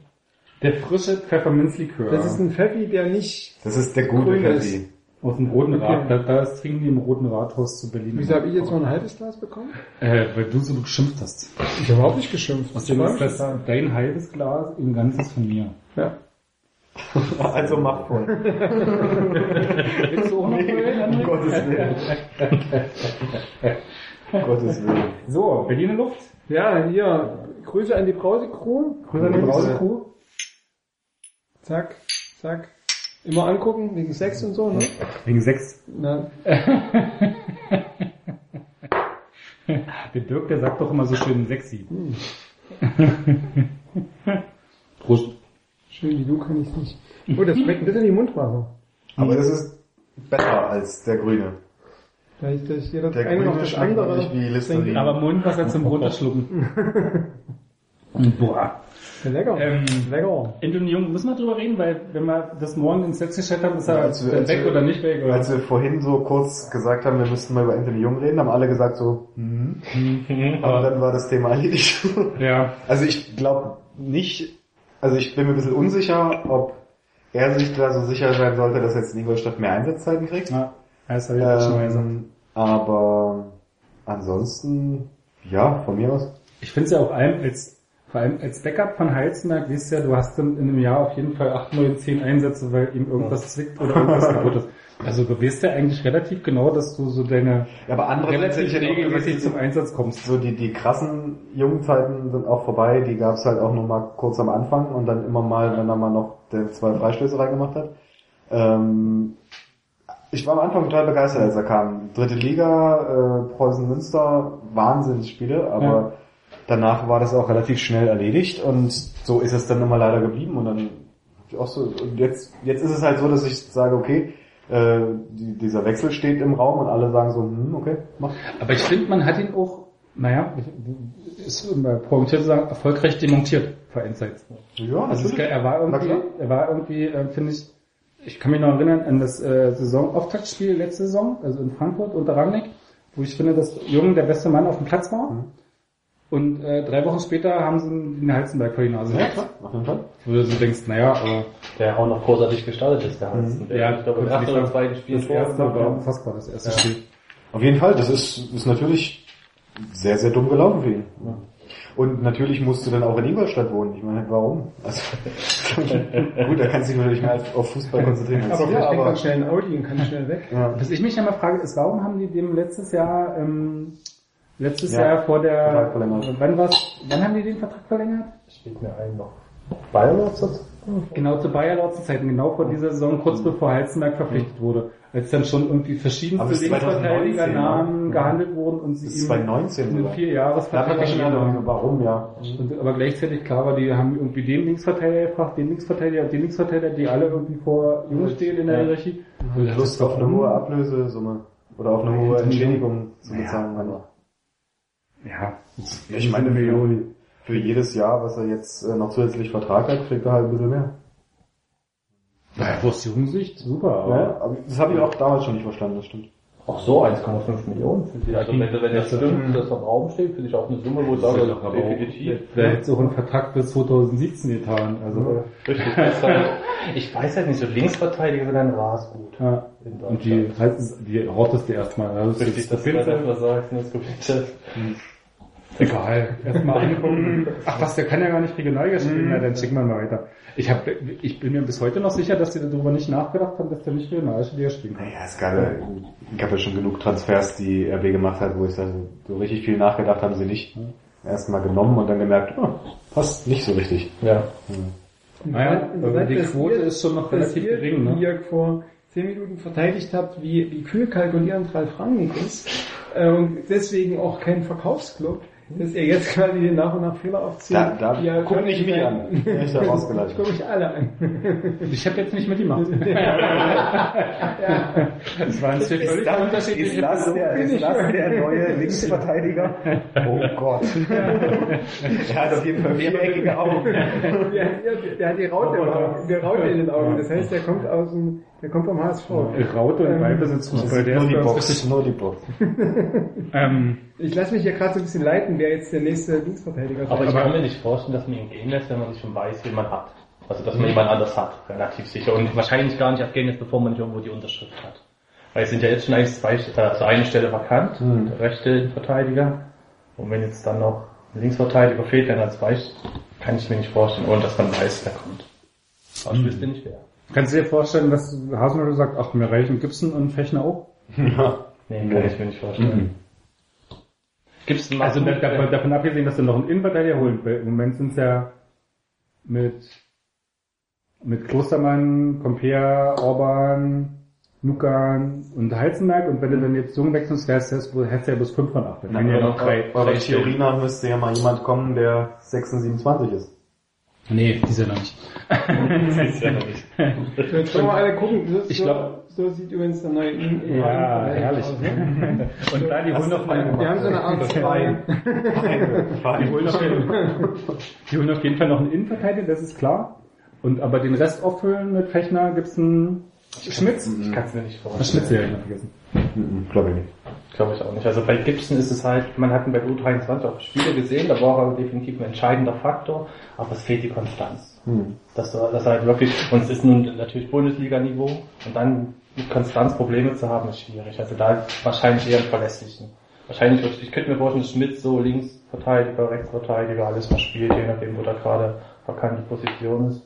Der frische Pfefferminzlikör. Das ist ein Pfeffi, der nicht... Das ist der gute. Pfeffi. Aus dem Roten Okay. Rat. Da, da ist trinken die im Roten Rathaus zu Berlin. Wieso habe ich jetzt nur ein halbes Glas bekommen? Äh, weil du so geschimpft hast. Ich habe überhaupt nicht geschimpft. Was ist das dein halbes Glas, ein ganzes von mir. Ja. Also mach voll. Willst du auch noch voll, Um Gottes Willen. Um Gottes Willen. So, Berliner Luft. Ja, hier, Grüße an die Brause-Crew. Grüße an die Brausekuh. Zack, zack. Immer angucken, wegen Sex und so, ne? Wegen sechs. Na, Der Dirk, der sagt doch immer so schön sexy. Prost. schön wie du kann ich nicht. Oh, das schmeckt ein bisschen wie Mundwasser. Aber das ist besser als der grüne. Vielleicht, dass jeder Der das eine noch grüne das schmeckt andere. nicht wie Listerin. Aber Mundwasser zum Runterschlucken. Boah. Lecker. Ähm, Lecker. Anthony Jung, müssen wir drüber reden, weil wenn wir das morgen ins Netz gestellt haben, ist er Als wir- dann als weg wir- oder nicht weg? Oder? Als wir vorhin so kurz gesagt haben, wir müssten mal über Anthony Jung reden, haben alle gesagt so, mhm. aber dann war das Thema erledigt. ja. Also ich glaube nicht, also ich bin mir ein bisschen unsicher, ob er sich da so sicher sein sollte, dass jetzt in Ingolstadt mehr Einsatzzeiten kriegt. Ja, das habe ich auch schon mal gesagt. Ähm, aber ansonsten, ja, von mir aus. Ich finde es ja auch allem als, vor allem als Backup von Heizenberg, weißt du ja, du hast dann in einem Jahr auf jeden Fall 8, 9, 10 Einsätze, weil ihm irgendwas zwickt oder irgendwas kaputt ist. Also du weißt ja eigentlich relativ genau, dass du so deine Ja, aber andererseits relativ regelmäßig zum Einsatz kommst. so die, die krassen Jugendzeiten sind auch vorbei, die gab es halt auch nur mal kurz am Anfang und dann immer mal, wenn er mal noch der zwei Freistöße reingemacht hat. Ähm, ich war am Anfang total begeistert, als er kam. Dritte Liga, äh, Preußen Münster, Wahnsinnsspiele, aber Ja. Danach war das auch relativ schnell erledigt und so ist es dann immer leider geblieben und dann ich auch so, und jetzt, jetzt ist es halt so, dass ich sage, okay, äh, die, dieser Wechsel steht im Raum und alle sagen so, hm, okay, mach. Aber ich finde, man hat ihn auch, naja, ist pointiert zu sagen, erfolgreich demontiert, vereinseits. Ja, Also es, er war irgendwie, er war irgendwie, äh, finde ich, ich kann mich noch erinnern an das äh, Saisonauftaktspiel letzte Saison, also in Frankfurt unter Rangnick, wo ich finde, dass Jung der beste Mann auf dem Platz war. Mhm. Und äh, drei Wochen später haben sie ihn den Heizenberg vor die Nase Ja, klar, auf jeden Fall. Wo du so denkst, naja, aber Der auch noch großartig gestartet ist, der Hansen. Der, ja, ich glaube, im ersten oder zweiten Spiel das erste war unfassbar, das erste Spiel. Auf jeden Fall, das ist, ist natürlich sehr, sehr dumm gelaufen für ihn. Und natürlich musst du dann auch in Ingolstadt wohnen. Ich meine, warum? Also, gut, er kann sich natürlich mehr auf Fußball konzentrieren Aber vielleicht kriegt aber man schnell ein Audi und kann schnell weg. ja. Was ich mich ja mal frage, ist, warum haben die dem letztes Jahr, ähm, letztes Ja, Jahr vor der, wann war's, wann haben die den Vertrag verlängert? steht mir ein noch. Bayern oder so? Genau zu Bayer Lords Zeiten, genau vor dieser Saison, kurz bevor Heizenberg verpflichtet wurde. Als dann schon irgendwie verschiedenste es ist 2019, Linksverteidiger-Namen ne? gehandelt wurden und sie ihm 2019 einen sogar. vier Da Jahresvertrag hat man schon gegeben haben. warum, ja. Und, aber gleichzeitig klar war, die haben irgendwie den Linksverteidiger gefragt, den Linksverteidiger, den Linksverteidiger, die alle irgendwie vor Jung stehen in der Ja. Hierarchie. Das Lust auf eine hohe Ablösesumme. Oder auf eine hohe Entschädigung zu bezahlen. aber Ja, Ich meine, für, für jedes Jahr, was er jetzt äh, noch zusätzlich Vertrag hat, kriegt er halt ein bisschen mehr. naja, aus Jugendsicht, super, aber Ja, aber das habe ich auch damals schon nicht verstanden, das stimmt. Auch so 1,5 Millionen. Finde ich. Also wenn, wenn das stimmt, das am Raum steht, finde ich auch eine Summe, wo ich sage, definitiv. Hätte so einen Vertrag bis 2017 getan? Also, Richtig. Das halt, ich weiß halt nicht, so Linksverteidiger sind ein Rasgut. ja. Und die, die hortest du erstmal. Also, das Richtig, ist dass du das das einfach sagst, ne, das Gebiete. Egal. Erstmal angucken. Ach was, der kann ja gar nicht Regionalliga spielen. Na, dann schicken wir mal weiter. Ich, hab, ich bin mir bis heute noch sicher, dass die darüber nicht nachgedacht haben, dass der nicht Regionalliga spielen kann. Naja, es gab ja, ich habe ja schon genug Transfers, die RB gemacht hat, wo ich sage, so richtig viel nachgedacht haben sie nicht. Erstmal genommen und dann gemerkt, oh, passt nicht so richtig. Ja. Naja, aber die dass Quote ihr- ist schon noch relativ ihr, gering, ne? Wie ihr vor zehn Minuten verteidigt habt, wie, wie kühl kalkulierend Ralf Rangnick ist äh, und deswegen auch kein Verkaufsclub, dass ihr jetzt gerade den nach und nach Fehler aufzieht. Da, da ja guck nicht mich an. Ich da Ich rausgelassen. gucke mich alle an. Ich habe jetzt nicht mitgemacht. Das waren zwei völlig unterschiedliche das der, ist das der neue Linksverteidiger? Oh Gott. er hat auf jeden Fall viereckige Augen. Der, der, der hat die Raute, die Raute in den Augen. Das heißt, der kommt aus dem, der kommt vom HSV. Raute und Ballbesitzfußball, der nur die ist Box, nur die Box. Ähm, Ich lasse mich hier gerade so ein bisschen leiten, wer jetzt der nächste Linksverteidiger Aber ich kann mir nicht vorstellen, dass man ihn gehen lässt, wenn man sich schon weiß, wie man hat. Also, dass man jemand anders hat, relativ sicher. Und wahrscheinlich gar nicht abgehen ist, bevor man nicht irgendwo die Unterschrift hat. Weil es sind ja jetzt schon eigentlich zwei, also eine Stelle vakant, der rechte Verteidiger. Und wenn jetzt dann noch ein Linksverteidiger fehlt, dann als weiß, kann ich mir nicht vorstellen, ohne dass man weiß, wer kommt. Aber ich wüsste nicht wer. Kannst du dir vorstellen, dass Hasenhüttl sagt, ach, mir reichen Gibson und Fechner auch? Nee, kann ich mir nicht vorstellen. Gibt's einen Also Marco- da- davon, davon abgesehen, dass du noch einen Innenverteidiger holen, weil im Moment sind es ja mit, mit Klostermann, Compere, Orban, Nukan und Heizenberg und wenn du dann jetzt Jung wechselst, wärst du hättest du ja bis 5 von 8. Dann wären ja noch drei, Aber nach müsste ja mal jemand kommen, der 26 ist. Nee, die ist ja noch nicht. Jetzt können wir alle gucken. So, Ich so, glaub- so sieht übrigens der neue In Ja, herrlich. aus, ne? Und klar, die holen noch mal, Wir haben so eine Art zwei. die holen auf jeden, die holen auf jeden Fall noch einen Innenverteidiger, das ist klar. Und aber den Rest auffüllen mit Fechner gibt's einen Schmitz. Ich kann es mir nicht Das vorstellen. Schmitz ja ich vergessen. Glaube ich nicht. Glaube ich auch nicht. Also bei Gibson ist es halt, man hat ihn bei der U23 auch Spiele gesehen, da war er definitiv ein entscheidender Faktor, aber es fehlt die Konstanz. Dass er, dass er halt wirklich, und es ist nun natürlich Bundesliga-Niveau, und dann mit Konstanz Probleme zu haben, ist schwierig. Also da wahrscheinlich eher einen verlässlichen. Wahrscheinlich, wird- ich könnte mir vorstellen, dass Schmidt so Linksverteidiger, Rechtsverteidiger, alles mal spielt, je nachdem, wo da gerade die Position ist.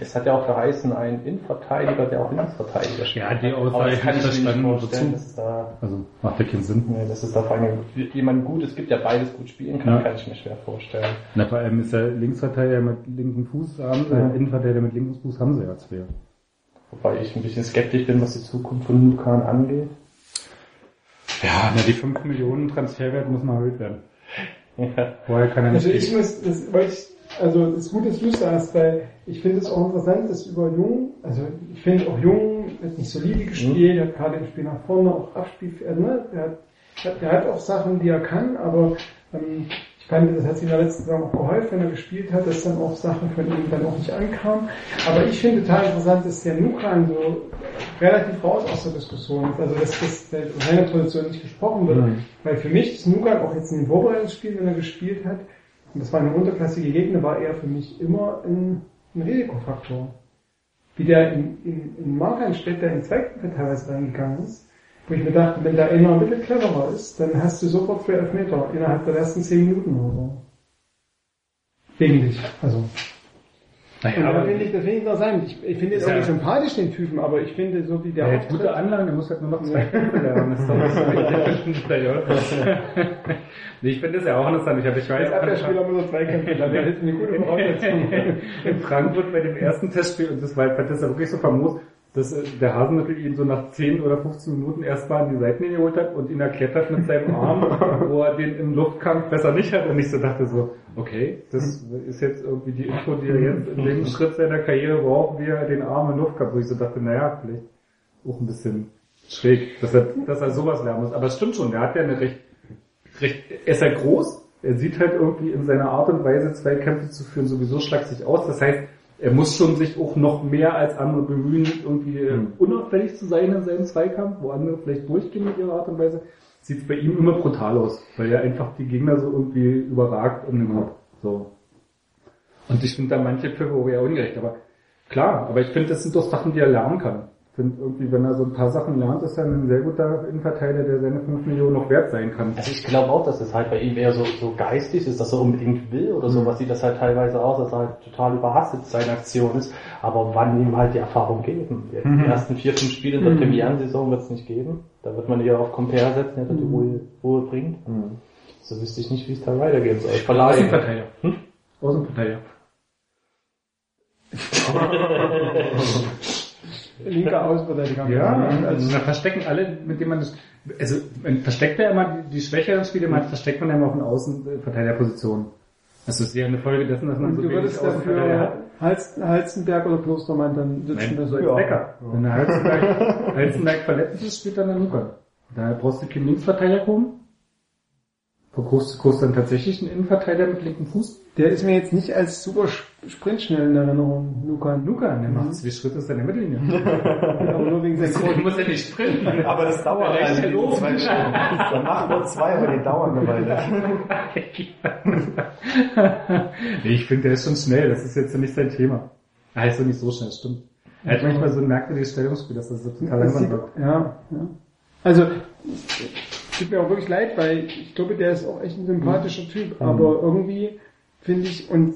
Es hat ja auch geheißen, ein Innenverteidiger, der auch Linksverteidiger spielt. Ja, die Aussage das kann ich mir nicht wozu? dass da Also macht ja keinen Sinn. Nee, das ist da vor allem jemand gut, es gibt ja beides gut spielen kann, Ja. kann ich mir schwer vorstellen. Na, vor allem ist der Linksverteidiger mit linkem Fuß haben sie, Ja. Innenverteidiger mit linkem Fuß haben sie ja zwei. Wobei ich ein bisschen skeptisch bin, was die Zukunft von Lukan angeht. Ja, na, die 5 Millionen Transferwert muss mal erhöht werden. Ja. Vorher kann er nicht Also ich muss, das wollte ich, also es ist gut, dass du es sagst, weil ich finde es auch interessant, dass über Jung, also ich finde auch Jung hat nicht solide gespielt, hat gerade im Spiel nach vorne auch Abspiel, äh, ne, der hat, der hat auch Sachen, die er kann, aber ähm, ich fand, das hat sich in der letzten Saison auch geholfen, wenn er gespielt hat, dass dann auch Sachen von ihm dann auch nicht ankamen. Aber ich finde total interessant, dass der Nukan so relativ raus aus der Diskussion ist, also dass, der seine Position nicht gesprochen wird, weil für mich ist Nukan auch jetzt in den Vorbereitungsspielen, wenn er gespielt hat, und das war eine unterklassige Gegner, war er für mich immer ein, ein Risikofaktor. Wie der in, in, in Markranstädt, der in Zweikampf teilweise reingegangen ist, wo ich mir dachte, wenn der einer ein bisschen cleverer ist, dann hast du sofort zwei Elfmeter innerhalb der ersten zehn Minuten oder so. Gegen dich. Also. Naja, Und aber finde ich, das finde ich interessant. Ich, ich finde Ist ja- irgendwie sympathisch, den Typen, aber ich finde, so wie der hat gute Anlagen, der muss halt nur noch zwei Kämpfe lernen. Das ist doch was Nee, ich finde das ja auch interessant. Ich, hab, ich weiß, Abwehrspieler muss er zwei Kämpfe. Das ist eine gute Voraussetzung. in Frankfurt bei dem ersten Testspiel, und das war, das ja wirklich so famos, dass äh, der Hasenmittel ihn so nach 10 oder 15 Minuten erstmal an die Seitenlinie geholt hat und ihn erklärt hat mit seinem Arm, wo er den im Luftkampf besser nicht hat. Und ich so dachte so, okay, das ist jetzt irgendwie die Info, die er jetzt in dem Schritt seiner Karriere braucht, wie er den Arm im Luftkampf. Wo ich so dachte, naja, vielleicht auch ein bisschen schräg, dass er, dass er sowas lernen muss. Aber es stimmt schon, der hat ja eine recht, recht, er ist ja groß, er sieht halt irgendwie in seiner Art und Weise, zwei Kämpfe zu führen, sowieso schlagst sich aus. Das heißt, er muss schon sich auch noch mehr als andere bemühen, irgendwie äh, unauffällig zu sein in seinem Zweikampf, wo andere vielleicht durchgehen mit ihrer Art und Weise. Sieht es bei ihm immer brutal aus, weil er einfach die Gegner so irgendwie überragt den Kopf. So. Und ich finde da manche Pfiffe auch eher ungerecht, aber klar, aber ich finde, das sind doch Sachen, die er lernen kann. Ich finde irgendwie, wenn er so ein paar Sachen lernt, ist er ein sehr guter Innenverteidiger, der seine 5 Millionen noch wert sein kann. Also ich glaube auch, dass es halt bei ihm eher so, so geistig ist, dass er unbedingt will oder sowas sieht das halt teilweise aus, dass er halt total überhastet seine Aktion ist. Aber wann ihm halt die Erfahrung geben? Jetzt Die ersten vier, fünf Spiele in der Premierensaison wird es nicht geben. Da wird man eher auf Compare setzen, der die Ruhe, Ruhe bringt. So wüsste ich nicht, wie es da weitergehen soll. Verleihen. Außenverteidiger. Hm? Außenverteidiger. Linker Außenverteidiger. Ja, also da verstecken alle, mit denen man das, also man versteckt ja immer die, die schwächeren Spiele, man versteckt man ja immer auf den Außenverteidigerpositionen. Das ist ja eine Folge dessen, dass man Und so du wenig würdest Außenverteidiger hat. dafür Hals, Halzenberg oder Klostermann dann sitzen das so als Decker. Wenn der Halzenberg, Halzenberg verletzt ist, spielt dann der Luca. Da brauchst du keinen Linksverteidiger kommen. Verkostest du dann tatsächlich einen Innenverteidiger mit linkem Fuß? Der ist mir jetzt nicht als super sp- sprintschnell in Erinnerung, Lukan. Luca, der macht zwei Schritte aus der Mittellinie. Aber nur wegen seinem Du musst ja nicht sprinten. Aber das dauert Der also Lob. zwei Stunden. Dann macht nur zwei, aber die dauern eine Weile. nee, ich finde, der ist schon schnell. Das ist jetzt nicht sein Thema. Er heißt so nicht so schnell, stimmt. Er hat manchmal so ein merkwürdiges Stellungsspiel, dass das so total langsam wird. Ja, ja. Also, tut mir auch wirklich leid, weil ich glaube, der ist auch echt ein sympathischer Typ, Mhm. aber irgendwie finde ich, und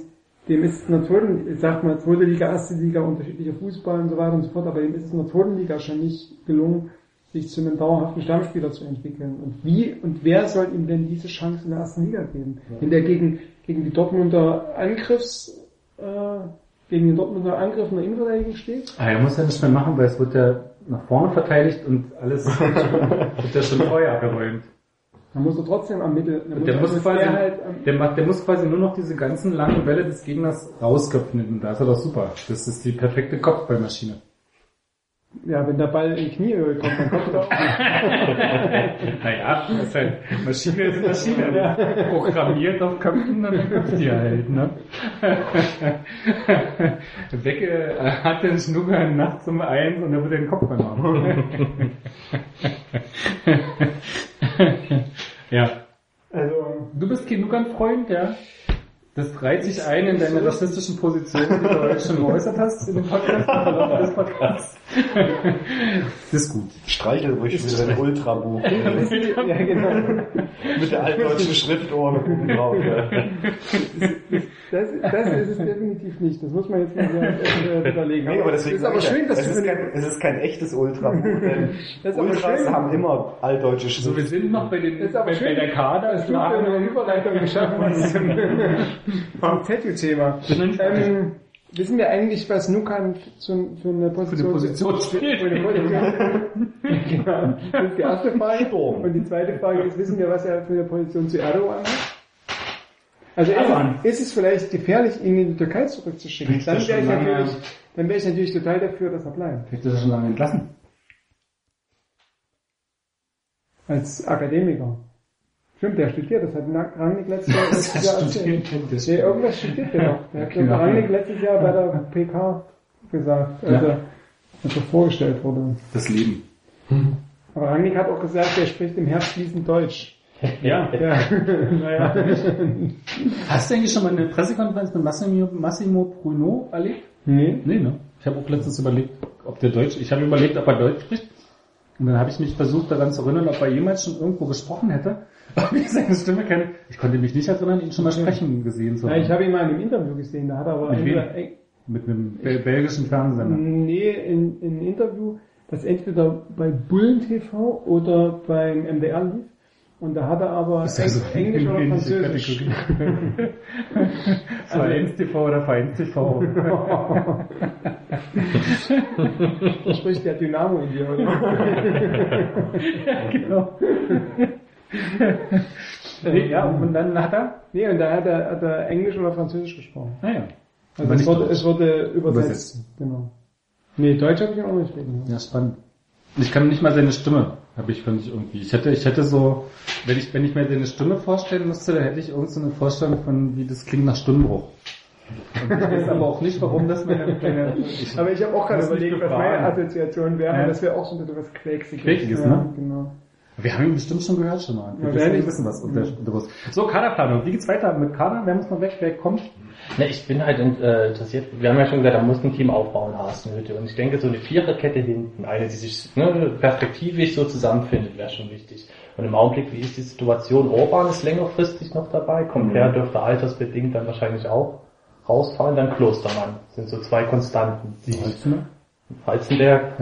dem ist in der zweiten, ich sag mal, zweite Liga, erste Liga, unterschiedlicher Fußball und so weiter und so fort, aber dem ist es in der zweiten Liga schon nicht gelungen, sich zu einem dauerhaften Stammspieler zu entwickeln. Und wie und wer soll ihm denn diese Chance in der ersten Liga geben? Wenn der gegen, gegen die Dortmunder Angriffs, äh, gegen den Dortmunder Angriff in der Innenverteidigung steht? Ah, er muss ja nicht mehr machen, weil es wird ja nach vorne verteidigt und alles wird ja schon vorher abgeräumt. Dann muss er trotzdem am Mittel, der muss muss quasi, der halt am, der, macht, der muss quasi nur noch diese ganzen langen Bälle des Gegners rausköpfen und da ist er doch super. Das ist die perfekte Kopfballmaschine. Ja, wenn der Ball in Kniehöhe kommt, dann kommt er auch. naja, das ist halt, Maschine ist Maschine. Programmiert auf Köpfen, dann köpft die halt, ne? Wecke äh, hat den Schnucker nachts um eins und er wird den Kopf machen. ja. Also, Du bist kein Nukan-Freund, ja? Das reiht sich ein in deine rassistischen Positionen, die du heute schon geäußert hast in dem Podcast, im Verlauf des Podcasts. Das ist gut. Streichel ruhig wieder dein Ultrabuch. ja genau. Mit der altdeutschen Schriftohr oben drauf. Ja. Das, das ist es definitiv nicht. Das muss man jetzt mal wieder widerlegen. Nee, aber deswegen es ist aber schön, dass es du ist, kein, es ist kein echtes Ultrabuch, ist Ultras schön. haben immer altdeutsche So, wir Schrift. sind noch bei den, ist aber bei, schön, bei der Kader. du für eine Überleitung geschaffen zum Tattoo-Thema. Ähm, wissen wir eigentlich, was Nukan zu, für eine Position, Position spielt. Für eine Position genau. Das ist die erste Frage. Und die zweite Frage ist, wissen wir, was er für eine Position zu Erdogan hat? Also ist ist es vielleicht gefährlich, ihn in die Türkei zurückzuschicken? Dann wäre ich, natürlich, dann wäre ich natürlich total dafür, dass er bleibt. Vielleicht ist er schon lange entlassen. Als Akademiker. Stimmt, der studiert, das hat Rangnick letztes Jahr, letztes Jahr erzählt. Das Nee, irgendwas studiert der doch. Der hat ja, machen Rangnick wir. letztes Jahr bei der PK gesagt, also, Ja. als er vorgestellt wurde. Das Leben. Aber Rangnick hat auch gesagt, er spricht im Herbst fließend Deutsch. Ja. Ja, naja. Hast du eigentlich schon mal eine Pressekonferenz mit Massimo, Massimo Bruno erlebt? Nee. Nee, ne? Ich habe auch letztens überlegt, ob der Deutsch, ich habe überlegt, ob er Deutsch spricht. Und dann habe ich mich versucht daran zu erinnern, ob er jemals schon irgendwo gesprochen hätte. Aber wie ich seine Stimme kenne, ich konnte mich nicht erinnern, ihn schon mal sprechen gesehen zu Ja, haben. ich habe ihn mal in einem Interview gesehen, da hat er aber Mit entweder, eng- Mit einem bel belgischen Fernsehsender. nee, in, in einem Interview, das entweder bei Bullen TV oder beim MDR lief. Und da hat er aber Ist also Eng- Englisch oder Französisch. Kategorie. Vereins TV oder Vereins TV. Da spricht der Dynamo in dir, oder? genau. nee, ja, und dann hat er, Nee, und da hat er, hat er Englisch oder Französisch gesprochen. naja. Also es wurde, es wurde übersetzt. Genau. Nee, Deutsch habe ich auch nicht reden. Ja, spannend. Ich kann nicht mal seine Stimme, habe ich, fand ich irgendwie. Ich hätte, ich hätte so, wenn ich, wenn ich mir seine Stimme vorstellen müsste, dann hätte ich irgend so eine Vorstellung von, wie das klingt nach Stimmbruch. Und ich weiß aber auch nicht, warum das meine, meine ich, Aber ich habe auch gerade überlegt, was meine. Assoziation wäre. Ja. Das wäre auch so ein bisschen was Quäksiges. Quäksiges, ja, ne? Genau. wir haben ihn bestimmt schon gehört schon mal. Wir Ja, wissen, ehrlich? wir wissen was unter, unterbewusst. So, Kaderplanung. Wie geht's weiter mit Kader? Wer muss noch weg? Wer kommt? Ne, ich bin halt äh, interessiert, wir haben ja schon gesagt, da muss ein Team aufbauen, Hasenhütte. Und ich denke, so eine Viererkette hinten, eine, die sich ne, perspektivisch so zusammenfindet, wäre schon wichtig. Und im Augenblick, wie ist die Situation? Orban ist längerfristig noch dabei, Compare dürfte altersbedingt dann wahrscheinlich auch rausfallen, dann Klostermann. Das sind so zwei Konstanten. Die Holzner? Heizenberg,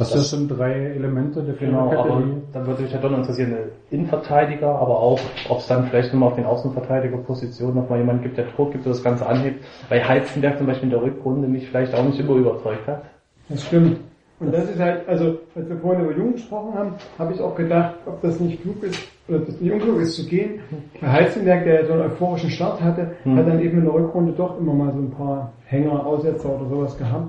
Hast du schon drei Elemente der Genau, Viererkette, aber dann würde mich ja doch interessieren, Innenverteidiger, aber auch, ob es dann vielleicht nochmal auf den Außenverteidigerpositionen nochmal jemand gibt, der Druck gibt, der das Ganze anhebt, weil Heizenberg zum Beispiel in der Rückrunde mich vielleicht auch nicht immer überzeugt hat. Das stimmt. Und das ist halt, also, als wir vorhin über Jung gesprochen haben, habe ich auch gedacht, ob das nicht klug ist, oder ob das nicht unklug ist zu gehen. Herr Heizenberg, der so einen euphorischen Start hatte, Hm. hat dann eben in der Rückrunde doch immer mal so ein paar Hänger, Aussetzer oder sowas gehabt.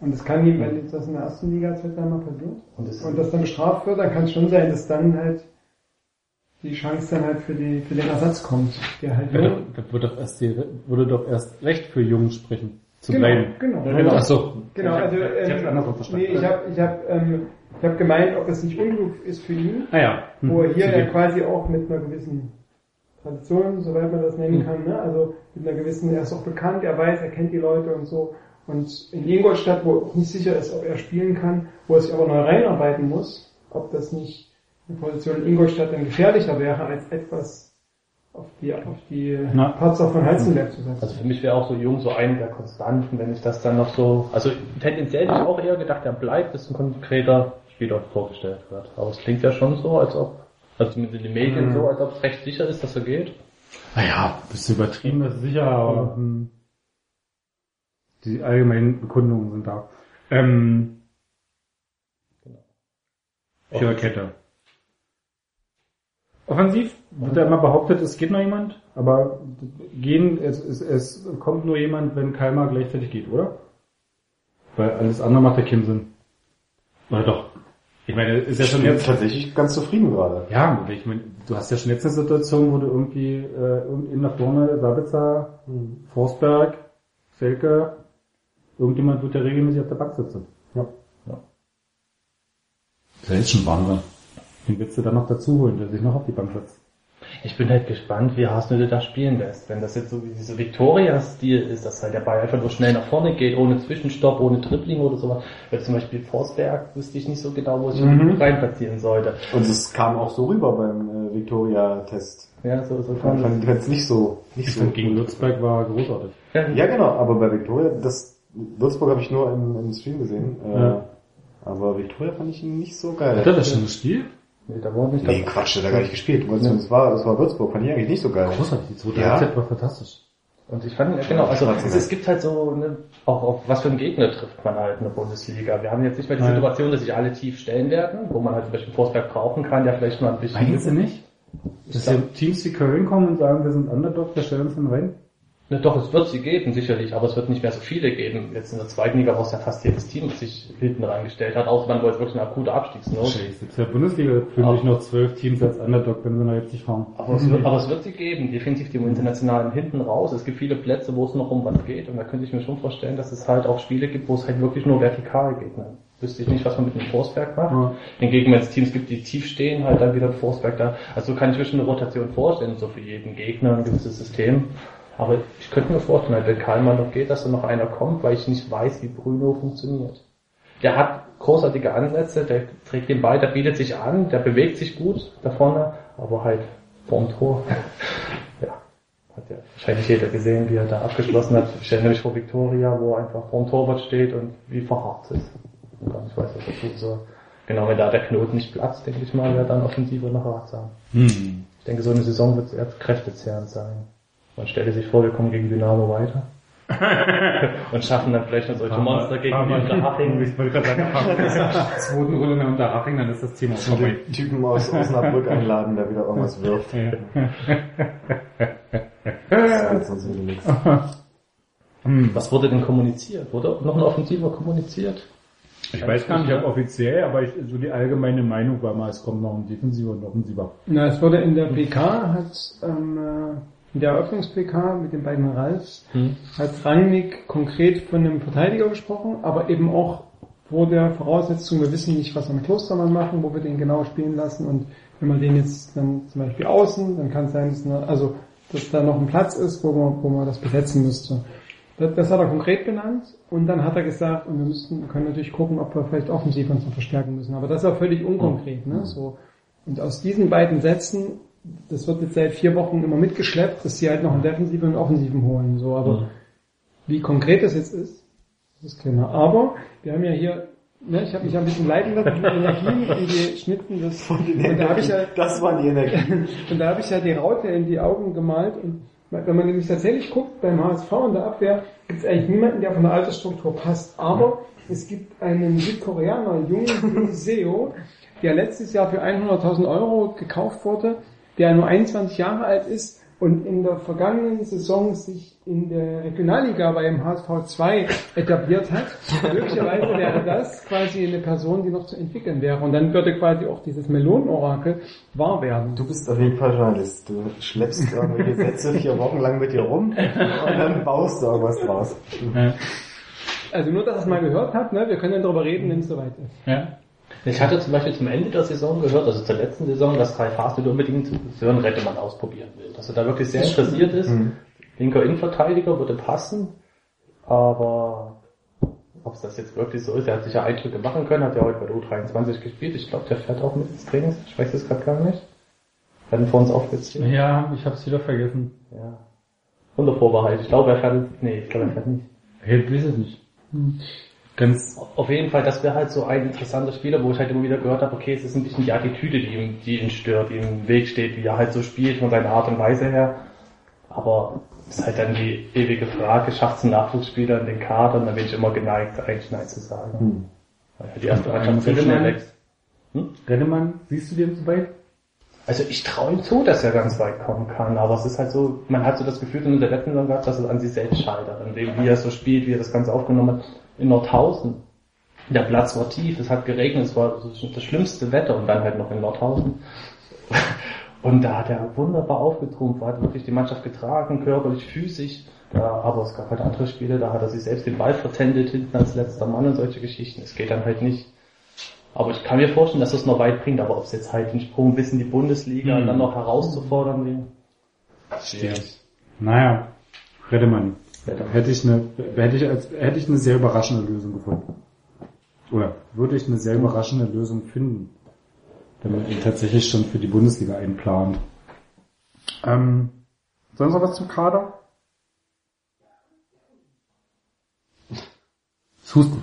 Und es kann ihm, wenn jetzt das in der ersten Liga zwei, dreimal passiert, Und das, und das dann bestraft wird, dann kann es schon sein, dass dann halt die Chance dann halt für, die, für den Ersatz kommt, der halt Ja, jung, da, da würde doch erst die, würde doch erst recht für Jungen sprechen. Zu Genau, bleiben. genau. Genau. Ach so. Genau, ich also ich ähm, andersrum verstanden. nee, ich habe ich hab, ähm, ich hab gemeint, ob es nicht unklug ist für ihn, ah ja. wo er hier ja quasi auch mit einer gewissen Tradition, soweit man das nennen Mhm. kann, ne? also mit einer gewissen, er ist auch bekannt, er weiß, er kennt die Leute und so, Und in Ingolstadt, wo auch nicht sicher ist, ob er spielen kann, wo er sich aber neu reinarbeiten muss, ob das nicht eine Position in Ingolstadt dann gefährlicher wäre, als etwas auf die, auf die Na. Patzer von Heizenberg zu setzen. Also für mich wäre auch so Jung so eine der Konstanten, wenn ich das dann noch so, also tendenziell hätte ich auch eher gedacht, er bleibt, bis ein konkreter Spieler vorgestellt wird. Aber es klingt ja schon so, als ob, also zumindest in den Medien Mhm. so, als ob es recht sicher ist, dass er geht. Naja, bisschen übertrieben ist sicher, aber hm, die allgemeinen Bekundungen sind da. Ähm, Viererkette. Offensiv wird ja immer behauptet, es geht noch jemand, aber gehen, es, es, es kommt nur jemand, wenn Kalmar gleichzeitig geht, oder? Weil alles andere macht ja keinen Sinn. Oder doch? Ich meine, ist ja Ich schon bin jetzt tatsächlich ganz zufrieden gerade. ja, ich meine, du hast ja schon jetzt eine Situation, wo du irgendwie äh, in nach vorne Sabitzer, Forsberg, Selke, irgendjemand wird ja regelmäßig auf der Bank sitzen. Ja. Das ist ja jetzt schon Wahnsinn. Den willst du dann noch dazu holen, der sich noch auf die Bank setzt. Ich bin halt gespannt, wie Hasenhüttl das spielen lässt. Wenn das jetzt so wie dieser Victoria-Stil ist, dass halt der Ball einfach nur schnell nach vorne geht, ohne Zwischenstopp, ohne Dribbling oder sowas. Weil zum Beispiel Forsberg wüsste ich nicht so genau, wo ich ihn reinplatzieren sollte. Und es kam auch so rüber beim äh, Victoria-Test. Ja, so, so Ich kann fand es nicht so, nicht Ich so. fand gegen Würzburg war großartig. Ja, genau, aber bei Victoria, das Würzburg habe ich nur im, im Stream gesehen. Äh, Ja. Aber Victoria fand ich nicht so geil. Hat er das schon gespielt? Nee, da wurde nicht Nee, Quatsch, der hat gar nicht gespielt. Das war, das war Würzburg, fand ich eigentlich nicht so geil. Großartig, die zweite Ja. Halbzeit war fantastisch. Und ich fand, genau, also es, es gibt halt so, ne, auch auf was für einen Gegner trifft man halt in der Bundesliga. Wir haben jetzt nicht mehr die Ja. Situation, dass sich alle tief stellen werden, wo man halt zum Beispiel Forsberg brauchen kann, der vielleicht mal ein bisschen... Meinst du nicht? Dass ja Teams wie Köln kommen und sagen, wir sind Underdog, wir stellen uns dann rein? Ne, doch, es wird sie geben, sicherlich, aber es wird nicht mehr so viele geben. Jetzt in der zweiten Liga, wo es ja fast jedes Team sich hinten reingestellt hat, außer man wollte wirklich eine akute Abstiegsnot. Scheiße, der Bundesliga fühlen sich noch zwölf Teams als Underdog, wenn sie noch jetzt nicht fahren. Aber es, wird, aber es wird sie geben, definitiv die internationalen hinten raus. Es gibt viele Plätze, wo es noch um was geht und da könnte ich mir schon vorstellen, dass es halt auch Spiele gibt, wo es halt wirklich nur vertikal geht. Ne? Wüsste ich nicht, was man mit dem Forsberg macht. Ja. Hingegen, wenn es Teams gibt, die tief stehen, halt dann wieder ein Forsberg da. Also so kann ich mir schon eine Rotation vorstellen, so für jeden Gegner ein gewisses System. Aber ich könnte mir vorstellen, wenn Karlmann noch geht, dass da noch einer kommt, weil ich nicht weiß, wie Bruno funktioniert. Der hat großartige Ansätze, der trägt den Ball, der bietet sich an, der bewegt sich gut da vorne, aber halt vorm Tor. ja, hat ja wahrscheinlich jeder gesehen, wie er da abgeschlossen hat. Ich erinnere mich vor Victoria, wo er einfach vorm Torwart steht und wie verharrt ist. Ich weiß, was er tut soll. Genau, wenn da der Knoten nicht platzt, denke ich mal, wäre dann offensiver noch ratsam. Hm. Ich denke, so eine Saison wird eher kräftezehrend sein. Man stelle sich vor, wir kommen gegen Dynamo weiter. und schaffen dann vielleicht noch solche Monster gegen die Unterhaching. Ich wollte gerade sagen, fahren wir zur zweiten Runde nach Unterhaching, dann ist das Thema auch vorbei. Den Typen aus Osnabrück einladen, der wieder irgendwas wirft. Ja. Das ist wieder nichts. Was wurde denn kommuniziert? Wurde noch ein Offensiver kommuniziert? Ich weiß gar nicht, ob offiziell, aber ich, so die allgemeine Meinung war mal, es kommt noch ein Defensiver und ein Offensiver. Na, es wurde in der PK, hat ähm, äh, in der Eröffnungs-PK mit den beiden Ralfs, Hm. hat Rangnick konkret von einem Verteidiger gesprochen, aber eben auch vor der Voraussetzung, wir wissen nicht, was wir mit Klostermann machen, wo wir den genau spielen lassen und wenn wir den jetzt dann zum Beispiel außen, dann kann es sein, dass, eine, also, dass da noch ein Platz ist, wo man, wo man das besetzen müsste. Das, das hat er konkret benannt und dann hat er gesagt, und wir müssten, können natürlich gucken, ob wir vielleicht offensiv uns noch verstärken müssen. Aber das ist ja völlig unkonkret, ne? So. Und aus diesen beiden Sätzen, das wird jetzt seit vier Wochen immer mitgeschleppt, dass sie halt noch einen Defensiven und einen Offensiven holen. So, aber wie konkret das jetzt ist, das ist klar. Aber wir haben ja hier, ne, ich habe mich ein bisschen leiten lassen, die Energien in die Schnitten des, und da habe ich ja, Das waren die Energien. und da habe ich ja die Raute in die Augen gemalt und wenn man nämlich tatsächlich guckt, beim HSV und der Abwehr gibt es eigentlich niemanden, der von der Altersstruktur passt. Aber es gibt einen Südkoreaner, jungen Seo, der letztes Jahr für 100.000 Euro gekauft wurde, der nur 21 Jahre alt ist und in der vergangenen Saison sich in der Regionalliga beim HSV 2 etabliert hat. Möglicherweise wäre das quasi eine Person, die noch zu entwickeln wäre. Und dann würde quasi auch dieses Melonenorakel wahr werden. Du bist auf jeden Fall Journalist. Du schleppst irgendwelche Sätze vier Wochen lang mit dir rum und dann baust du irgendwas draus. Also nur, dass ihr es mal gehört habt, ne? wir können dann darüber reden, wenn es soweit ist. Ja. Ich hatte zum Beispiel zum Ende der Saison gehört, also zur letzten Saison, dass Kai Fasel unbedingt Sören Rettemann ausprobieren will. Dass er da wirklich sehr interessiert ist. Linker Innenverteidiger würde passen, aber Ob es das jetzt wirklich so ist, er hat sicher Eindrücke machen können, hat ja heute bei der U23 gespielt. Ich glaube, der fährt auch mit ins Training. Ich weiß es gerade gar nicht. Hatten vor uns aufgezählt. Ja, ich hab's wieder vergessen. Ja. Unter Vorbehalt. Ich glaube, er fährt, nee, ich glaube, er fährt nicht. Ich weiß es nicht. Ganz, Auf jeden Fall, das wäre halt so ein interessanter Spieler, wo ich halt immer wieder gehört habe, okay, es ist ein bisschen die Attitüde, die ihn, die ihn stört, die im Weg steht, wie er halt so spielt von seiner Art und Weise her. Aber es ist halt dann die ewige Frage, schafft es ein Nachwuchsspieler in den Kader? Und dann bin ich immer geneigt, eigentlich Nein zu sagen. Weil halt die erste Mannschaft so schnell wächst. Rennemann, siehst du den so weit? Also ich traue ihm zu, dass er ganz weit kommen kann, aber es ist halt so, man hat so das Gefühl in der letzten Saison gehabt, dass es an sich selbst scheitert, an dem, wie er so spielt, wie er das Ganze aufgenommen hat. In Nordhausen, der Platz war tief, es hat geregnet, es war das schlimmste Wetter und dann halt noch in Nordhausen. Und da hat er wunderbar aufgetrumpft, hat wirklich die Mannschaft getragen, körperlich, physisch. Aber es gab halt andere Spiele, da hat er sich selbst den Ball vertändelt hinten als letzter Mann und solche Geschichten. Es geht dann halt nicht. Aber ich kann mir vorstellen, dass es noch weit bringt, aber ob es jetzt halt den Sprung bis in die Bundesliga Mhm. und dann noch herauszufordern wäre. Schwierig. Naja, Redemann. Hätte ich eine, hätte ich als, hätte ich eine sehr überraschende Lösung gefunden. Oder würde ich eine sehr überraschende Lösung finden, wenn man ihn tatsächlich schon für die Bundesliga einplant. Ähm, sonst noch was zum Kader? Husten.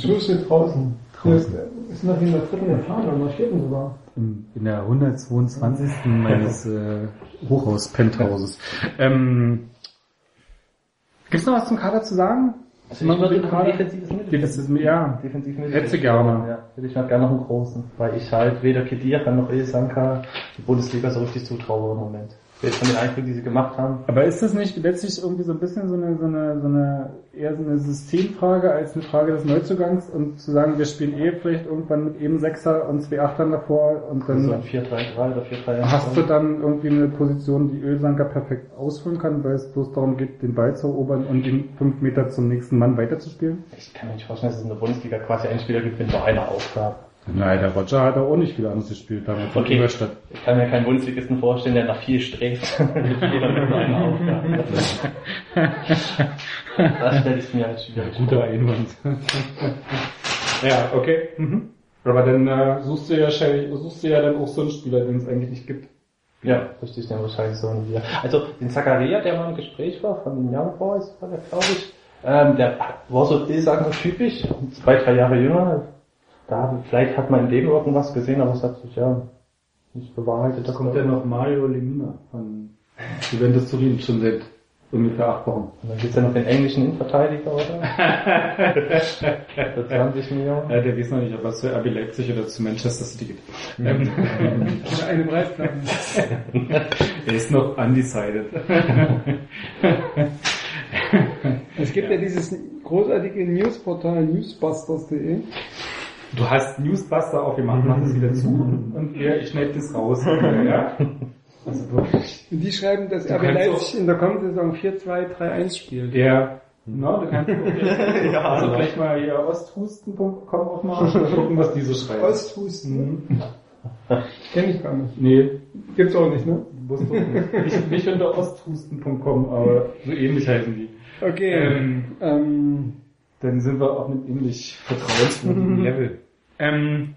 Schuss ist draußen. Draußen. Sind noch in der dritten Etage da steht denn sogar. In, in der 122. meines äh, Hochhaus-Penthauses. Ähm, Gibt's noch was zum Kader zu sagen? Also wir würde Kader? defensives Mittelfeld. Defensives, ja. Defensiv Mittelfeld. Hätte gerne. Ja, hätte ich noch gerne noch einen großen. Weil ich halt weder Kedira noch Ilsanka die Bundesliga so richtig zutraue im Moment. Von den Eindrücken, die sie gemacht haben. Aber ist das nicht letztlich irgendwie so ein bisschen so eine, so eine, so eine, eher so eine Systemfrage als eine Frage des Neuzugangs und zu sagen, wir spielen eh vielleicht irgendwann mit eben Sechser und zwei Achtern davor und dann so ein 4-3-3 oder 4-3-1. hast du dann irgendwie eine Position, die Ölsanker perfekt ausfüllen kann, weil es bloß darum geht, den Ball zu erobern und ihn fünf Meter zum nächsten Mann weiterzuspielen? Ich kann mir nicht vorstellen, dass es in der Bundesliga quasi einen Spieler gibt mit nur einer Aufgabe. Nein, der Roger hat auch nicht viel anderes gespielt damals in Okay. Ingolstadt. Ich kann mir keinen Bundesligisten vorstellen, der nach viel strebt. Jeder mit nur einer Aufgabe. Das stelle ich mir halt schwierig Guter Einwand. ja, okay. Mhm. Aber dann äh, suchst du ja suchst du ja dann auch so einen Spieler, den es eigentlich nicht gibt. Ja, richtig, dann wahrscheinlich so ein wieder. Also den Zakaria, der mal im Gespräch war, von den Young Boys, war der, glaube ich, ähm, der war so Ilsanger typisch, zwei, drei Jahre jünger. Da, vielleicht hat man in dem irgendwas gesehen, aber es hat sich ja nicht bewahrheitet. Da kommt ja noch Mario Lemina von Juventus Turin schon seit ungefähr acht Wochen. Und dann gibt's ja noch den englischen Innenverteidiger, oder? Für 20 Millionen. Ja, der weiß noch nicht, ob er zu RB Leipzig oder zu Manchester City geht. Oder eine Preisklasse. er ist noch undecided. Es gibt ja dieses großartige Newsportal newsbusters.de. Du hast Newsbuster aufgemacht, mach das wieder zu und wir, ich schneide das raus. Ja? Also wirklich. Die schreiben, dass RB kannst Leipzig in der kommenden Saison 4-2-3-1 spielt. Der, na, du kannst ja, also gleich mal hier osthusten.com aufmachen und gucken, was die so schreiben. Osthusten. Mhm. Kenn ich gar nicht. Nee, Gibt's auch nicht, ne? wusste ich nicht. nicht. Nicht unter osthusten.com, aber so ähnlich heißen die. Okay. Ähm, Ähm, Dann sind wir auf einem ähnlich vertrauenswürdigen Level. Ähm,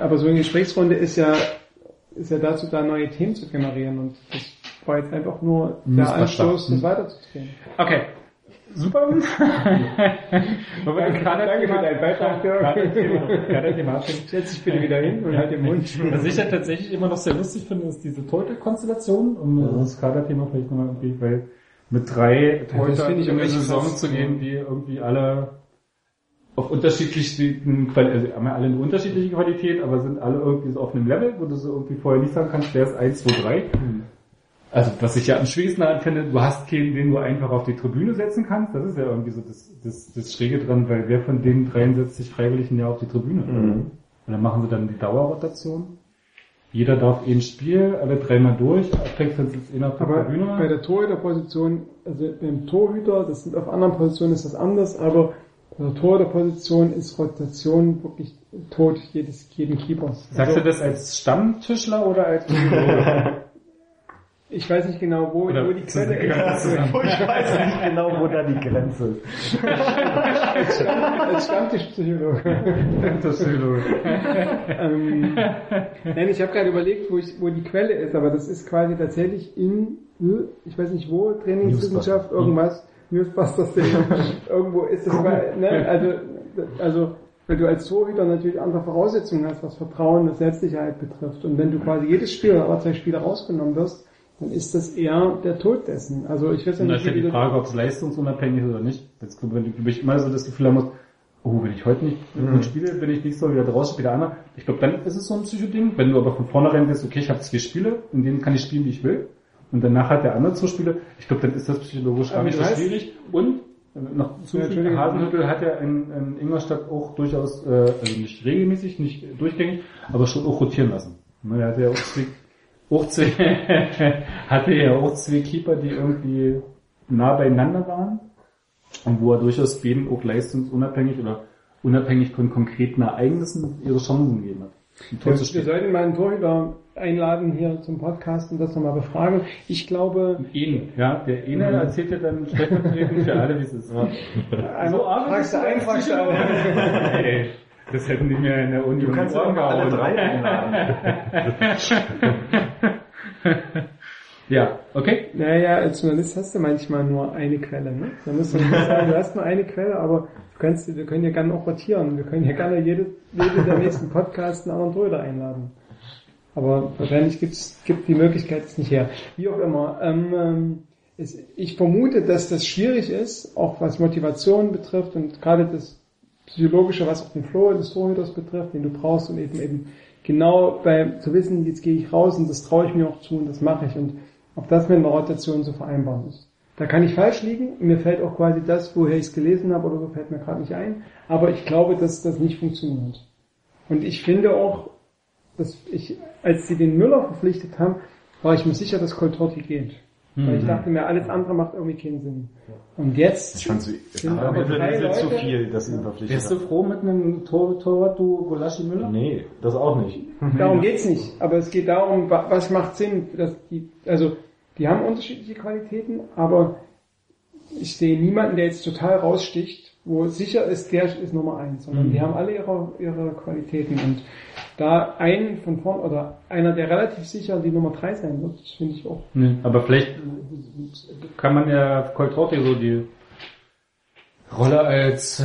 aber so eine Gesprächsrunde ist ja, ist ja dazu da, neue Themen zu generieren und das war jetzt einfach nur der. Anstoß, das weiterzudrehen. okay. Super. Wir den Kader- Danke für deinen Beitrag, Jörg. Kader- Kader-Thematik. Setz dich bitte wieder hin und halt den Mund. Was ich ja tatsächlich immer noch sehr lustig finde, ist diese Torhüter-Konstellation, um das Kaderthema vielleicht nochmal irgendwie, weil mit drei Torhüter finde ich in eine Saison krass. zu gehen, die irgendwie alle auf unterschiedlichen Qualität, also haben ja alle eine unterschiedliche Qualität, aber sind alle irgendwie so auf einem Level, wo du so irgendwie vorher nicht sagen kannst, wer ist 1, 2, 3. Also was ich ja am schwersten daran finde, du hast keinen, den du einfach auf die Tribüne setzen kannst. Das ist ja irgendwie so das, das, das Schräge dran, weil wer von den dreien setzt sich freiwillig ein Jahr auf die Tribüne? Und dann machen sie dann die Dauerrotation. Jeder darf ein Spiel, alle dreimal durch, abwechselnd sitzt einer auf der Aber Tribüne. bei der Torhüterposition, also beim Torhüter, das sind auf anderen Positionen ist das anders, aber bei der Torhüterposition ist Rotation wirklich tot jedes, jeden Keepers. Sagst du das als Stammtischler oder als? Ich weiß nicht genau, wo, Oder wo die Quelle ist. Ich weiß nicht genau, wo da die Grenze ist. Als Stammtischpsychologe. Ist so. ähm, nein, ich habe gerade überlegt, wo, ich, wo die Quelle ist, aber das ist quasi tatsächlich in, ich weiß nicht wo, Trainingswissenschaft, irgendwas, Newsbusters, irgendwo ist das, weil, ne, also, also, weil du als Torhüter natürlich andere Voraussetzungen hast, was Vertrauen und Selbstsicherheit betrifft. Und wenn du quasi jedes Spiel oder zwei Spiele rausgenommen wirst, dann ist das eher der Tod dessen. Also ich weiß ja Und da nicht, ist ja die Frage, ob es leistungsunabhängig ist oder nicht. Jetzt glaube ich, wenn ich immer so das Gefühl haben muss, oh, wenn ich heute nicht gut spiele, bin ich nicht so wieder draußen, wieder einmal. Ich glaube, dann ist es so ein Psychoding. Wenn du aber von vornherein bist, okay, ich habe zwei Spiele, in denen kann ich spielen, wie ich will. Und danach hat der andere zwei Spiele. Ich glaube, dann ist das psychologisch gar Aber nicht so schwierig. Und äh, noch Ja, zusätzlich, Entschuldigung. Hasenhüttel hat ja in, in Ingolstadt auch durchaus, äh, also nicht regelmäßig, nicht durchgängig, aber schon auch rotieren lassen. Ne, Er hatte ja auch auch zwei hatte ja auch zwei Keeper, die irgendwie nah beieinander waren und wo er durchaus beiden auch leistungsunabhängig oder unabhängig von konkreten Ereignissen ihre Chancen gegeben hat. ein Wir, sollten mal einen Torhüter einladen hier zum Podcast und das nochmal befragen. Ich glaube, Ene, ja, der Ene erzählt ja dann stellvertretend für alle, wie es ist. fragst du ein, fragst du. Ey, das hätten die mir in der Uni Du kannst auch alle gehauen. drei einladen. Ja, okay. Naja, als Journalist hast du manchmal nur eine Quelle, ne? Da musst du nicht sagen, du hast nur eine Quelle, aber du kannst, wir können ja gerne auch rotieren. Wir können ja gerne jede, jede der nächsten Podcasts einen anderen Torhüter einladen. Aber wahrscheinlich gibt's, gibt die Möglichkeit es nicht her. Wie auch immer. Ähm, ähm, es, ich vermute, dass das schwierig ist, auch was Motivation betrifft und gerade das Psychologische, was auch den Flow des Torhüters betrifft, den du brauchst, um eben eben genau bei zu wissen, jetzt gehe ich raus und das traue ich mir auch zu und das mache ich und ob das mit einer Rotation zu vereinbaren ist. Da kann ich falsch liegen. Mir fällt auch quasi das, woher ich es gelesen habe oder so, fällt mir gerade nicht ein. Aber ich glaube, dass das nicht funktioniert. Und ich finde auch, dass ich, als sie den Müller verpflichtet haben, war ich mir sicher, dass Coltorti geht. Weil ich dachte mir, alles andere macht irgendwie keinen Sinn. Und jetzt Ich fand sie, sind aber aber drei wird zu Leute, viel, sie ihn verpflichtet Bist du froh mit einem Tor Torwart, du Golaschi Müller? Nee, das auch nicht. Darum geht's nicht. Aber es geht darum, wa- was macht Sinn, dass die, also, die haben unterschiedliche Qualitäten, aber ich sehe niemanden, der jetzt total raussticht, wo sicher ist, der ist Nummer eins, sondern die haben alle ihre, ihre Qualitäten und da ein von vorn, oder einer, der relativ sicher die Nummer drei sein wird, finde ich auch. Nee, aber vielleicht kann man ja Coltrotti so die Rolle als äh,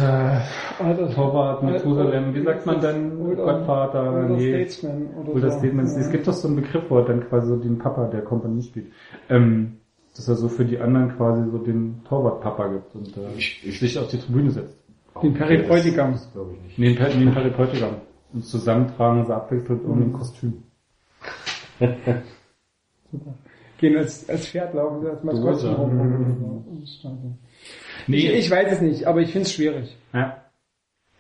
Alter, Torwart, Methusalem, wie sagt man dann, Gottvater, oder nee, Statesman oder oder so. Statements. Ja. Es gibt doch so einen Begriff, wo er dann quasi so den Papa der Kompanie spielt. Ähm, dass er so für die anderen quasi so den Torwart-Papa gibt und äh, Ich- ich- sich auf die Tribüne setzt. Den. Das glaube ich nicht. Neben, Per- neben Perry Bräutigam. Und zusammen tragen sie abwechselnd Mhm. irgendein Kostüm. Super. Gehen als, als Pferd laufen, sie als Maskottchen rum. Ich, Nee, ich weiß es nicht, aber ich finde es schwierig. Ja.